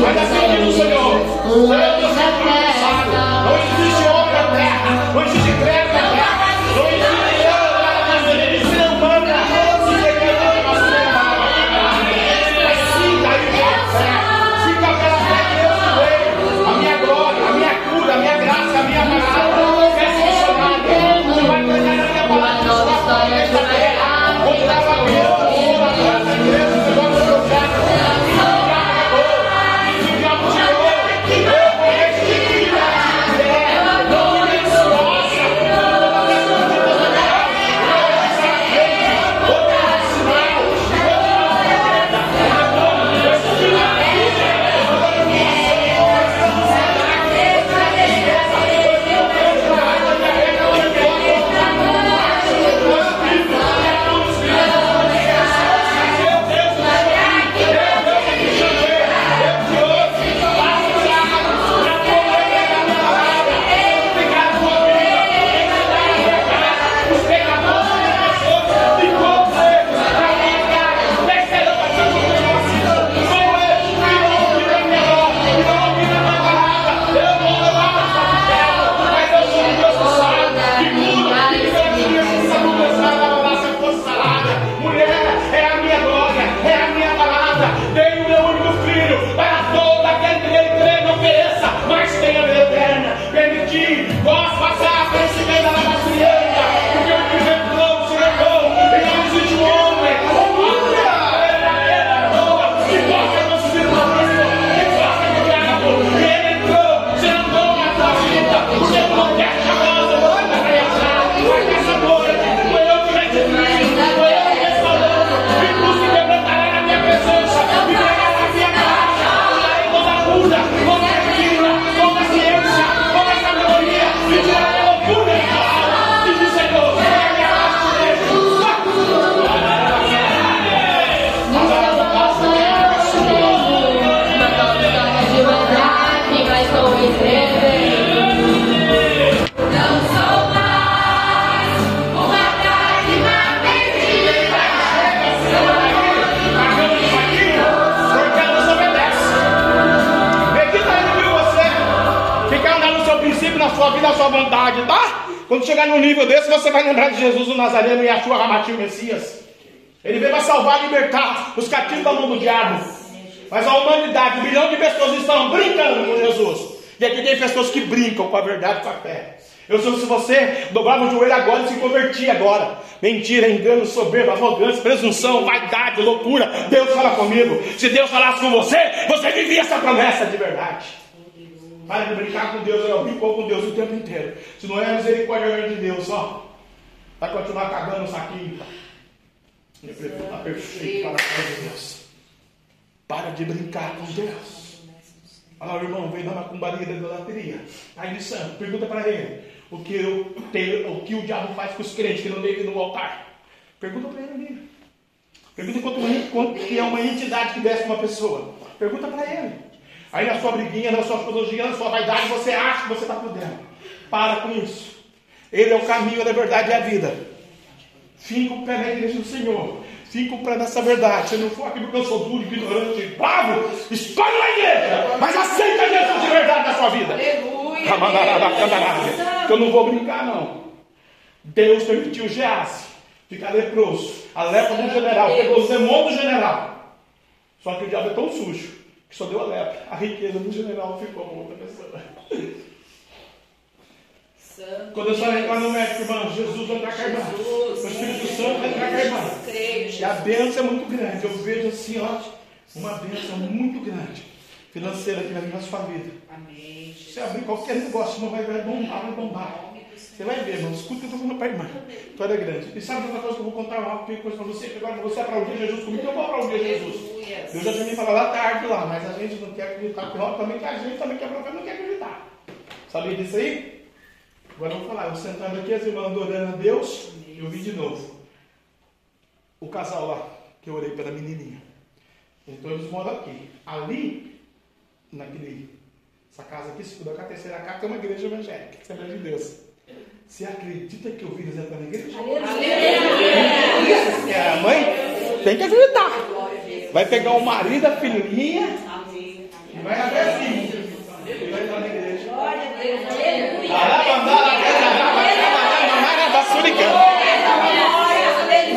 Mas assim diz o Senhor. Nível desse, você vai lembrar de Jesus o Nazareno e a sua Ramatil Messias. Ele veio para salvar e libertar os cativos da mão do diabo. Mas a humanidade, um bilhão de pessoas estão brincando com Jesus. E aqui tem pessoas que brincam com a verdade com a fé. Eu sou se você dobrava o joelho agora e se convertia agora. Mentira, engano, soberba, arrogância, presunção, vaidade, loucura. Deus fala comigo. Se Deus falasse com você, você vivia essa promessa de verdade. Para de brincar com Deus, eu brinco com Deus o tempo inteiro. Se não é a misericórdia de Deus, ó. Vai continuar cagando o saquinho. Está perfeito para a de Deus. Para de brincar com Deus. Olha o irmão, vem da macumbaria da idolatria. Aí de santo, pergunta para ele o que, eu tenho, o que o diabo faz com os crentes que não devem no altar. Pergunta para ele ali. Pergunta quanto, quanto que é uma entidade que desce uma pessoa. Pergunta para ele. Aí na sua briguinha, na sua filosofia, na sua vaidade, você acha que você está podendo. Para com isso. Ele é o caminho, da verdade e a vida. Fica o pé na igreja do Senhor. Fica o pé nessa verdade. Se não for aqui porque eu sou duro, ignorante, bravo, escolhe uma igreja. Mas aceita Jesus de verdade na sua vida. Aleluia. Que eu não vou brincar, não. Deus permitiu Geazi ficar leproso. A lepra do general. Pegou os demônios do general. Só que o diabo é tão sujo que só deu a lepra. A riqueza do general ficou com outra pessoa. Santo Quando eu saio entrar no médico, irmão, Jesus vai entrar carregado. O Espírito Santo vai entrar carregado. E a bênção é muito grande. Eu vejo assim, ó, uma bênção muito grande. Financeira que vai vir na sua vida. Amém. Você abrir qualquer negócio, não vai, vai bombar, vai bombar. Você vai ver, irmão. Escuta o que eu estou falando para a irmã. Vitória é grande. E sabe outra coisa que eu vou contar uma coisa para você? Agora você aplaudir Jesus comigo, eu vou aplaudir Jesus. Deus já tinha me falado lá tarde lá, mas a gente não quer acreditar. Porque também que a gente também quer não quer acreditar. Sabia disso aí? Agora vamos falar, eu sentando aqui, as irmãs adorando a Deus, eu vi de novo. O casal lá, que eu orei pela menininha. Então eles moram aqui. Ali, naquele, essa casa aqui, se puder, a terceira casa tem uma igreja evangélica, Assembleia de Deus. Você acredita que eu vi eles entrando na igreja? É, a mãe tem que acreditar. Vai pegar o marido, a filhinha, e vai até assim. E vai entrar na igreja.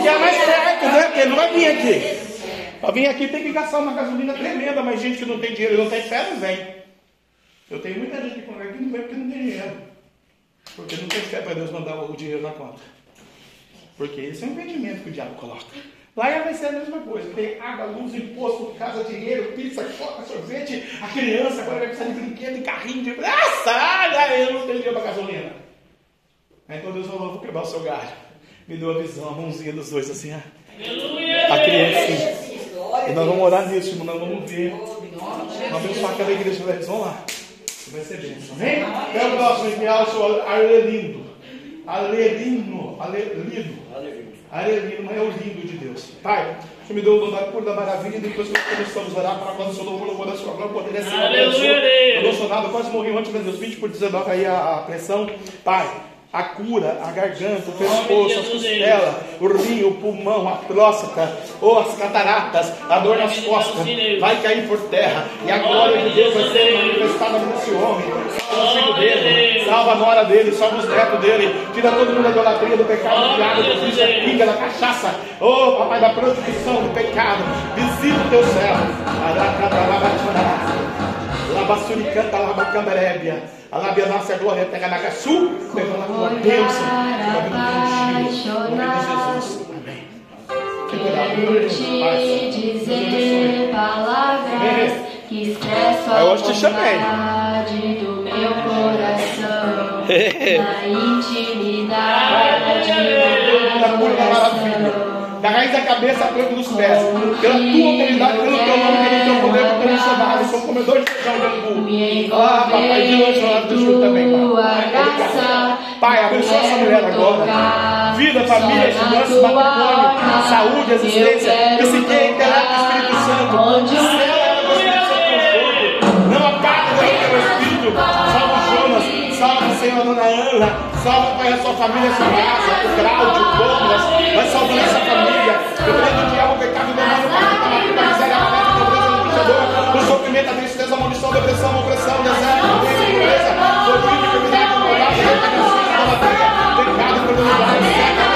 Que é mais perto, né? Porque ele não vai vir aqui. Para vir aqui tem que gastar uma gasolina tremenda, mas gente que não tem dinheiro, não tem fé, não vem. Eu tenho muita gente que aqui não vem porque não tem dinheiro. Porque não tem fé para Deus mandar o dinheiro na conta. Porque esse é um impedimento que o diabo coloca. Lá vai ser a mesma coisa. Tem água, luz, imposto, casa, dinheiro, pizza, coca, sorvete. A criança agora vai precisar de brinquedo e carrinho. De... Ah, sai! Eu não tenho dinheiro para gasolina. Aí então Deus falou, vou quebrar o seu galho. Me deu a visão, a mãozinha dos dois assim, ó. A criança. E nós vamos orar nisso, irmão. Nós vamos ver. Vamos abençoar aquela igreja. Eles vão lá. Vai ser bênção. Amém? É o próximo enviar o senhor Arelindo. Arelino. Arelino, mas é o lindo de Deus. Pai, você me deu o dom da cura da maravilha e depois que começamos a orar para quando o Senhor louvor, louvor da sua glória, poderia ser Aleluia. Eu não sou nada, quase morri ontem, meu Deus, 20 por 19 aí a, a pressão. Pai, a cura, a garganta, o pescoço, as costelas, o rim, o pulmão, a próstata, ou as cataratas, a dor nas costas, vai cair por terra, e a glória de Deus vai ser manifestada nesse homem. Salva o filho dele, salva a nora dele, salva os netos dele, tira todo mundo da idolatria, do pecado, do diabo, do vício, da pinga, da cachaça, oh papai, da prostituição, do pecado, visita o teu céu. Labassuricanta, labacamberébia. A lábia nossa glória pega na caçu, pegando a tua bênção. Em nome de Jesus. Amém. Que cuidado, te dizer palavras que expressam a vontade do meu coração *laughs* na intimidade Da cura da maravilha. Da raiz da cabeça à planta dos pés. Pela tua autoridade, pelo teu nome, pelo teu poder, pelo teu missionário. Sou comedor de feijão de angu. Ah, papai, de hoje nós do Júlio também, pai. Pai, abençoa essa mulher agora. Vida, família, finanças, matrimônio, saúde, existência, psique, intelecto, Espírito Santo. O Espírito Santo conforto. Não apaga o teu Espírito. Salva, Senhor, Dona Ana. Salva, Pai, a sua família, a sua casa, o Grau, o Douglas. Vai salvando essa família. Eu prendo o diabo, o pecado, o demônio, para matar, para miséria, a fé, a pobreza, o pecador. O sofrimento, a tristeza, a maldição, a depressão, a opressão, o deserto, a doença, a pobreza. Sofrimento, enfermidade, a maldade, a pecado, a pecado, a pecado, o pecado, a pecado,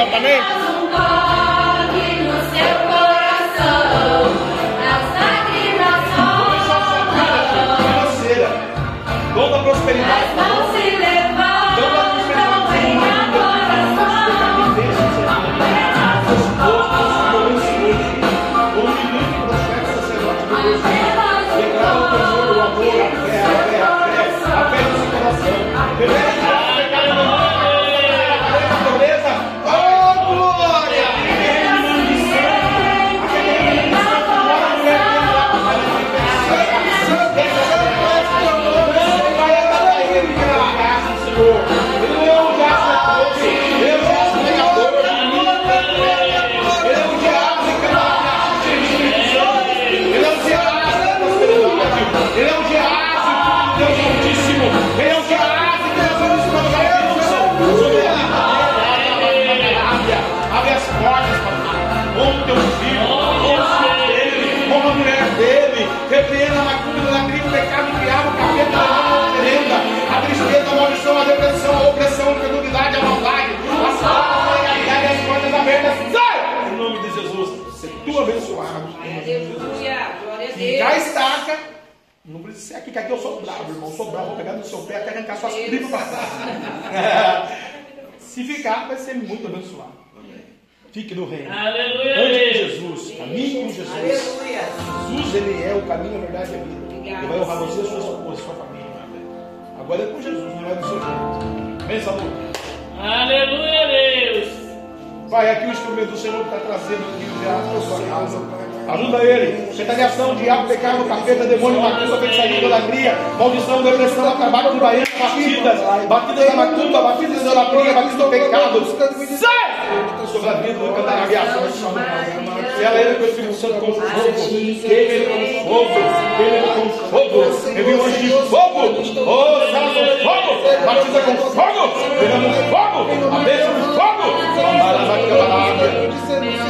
acampamento. Beleza? Deus. estaca. Não precisa ser aqui, que aqui eu sou bravo, irmão. Eu sou bravo, vou pegar no seu pé até arrancar suas tripas para trás. *laughs* Se ficar, vai ser muito abençoado. Fique no reino. Aleluia, Ande com Deus. Jesus. Caminhe com Jesus. Aleluia. Jesus, ele é o caminho, a verdade e a vida. Ele vai honrar você, a sua esposa, a sua família. Agora é com Jesus, não é do seu jeito. Vem, Samuel. Aleluia, Deus. Pai, aqui o instrumento do Senhor que está trazendo aqui o diabo para sua casa. Ajuda ele. Retaliação, diabo, pecado, capeta, demônio, macumba, feitiçaria, idolatria, maldição, depressão, trabalho de baiano, batidas, batidas da macumba, batidas da idolatria, batidas do pecado. Sai! Sobre a vida do cantarabiaço. Ela ele com o Espírito Santo com fogo. Ele com fogo. Ele com fogo. Envia um anjo de fogo. Oh, sala com fogo. Batiza com fogo. Derrama fogo. A bênção de fogo. Olha aí no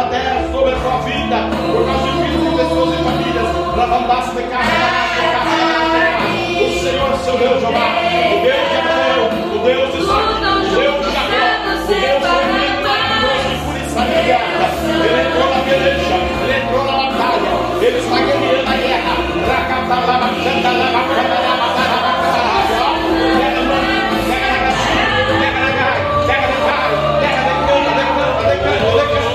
Da terra sobre a tua vida, por causa de filhos de pessoas e famílias. Lavabas, pecas, manás, pecas, manás. O Senhor, seu Deus, Jeová, o Deus de Abraão, o Deus de Isaac, o Deus de Jacó, o Deus de maravilhoso e por isso a guerra. Ele entrou na peleja, ele entrou na batalha, ele está guerreando a guerra. Racatalaba, cantalaba, cantalaba, cantalaba, Pega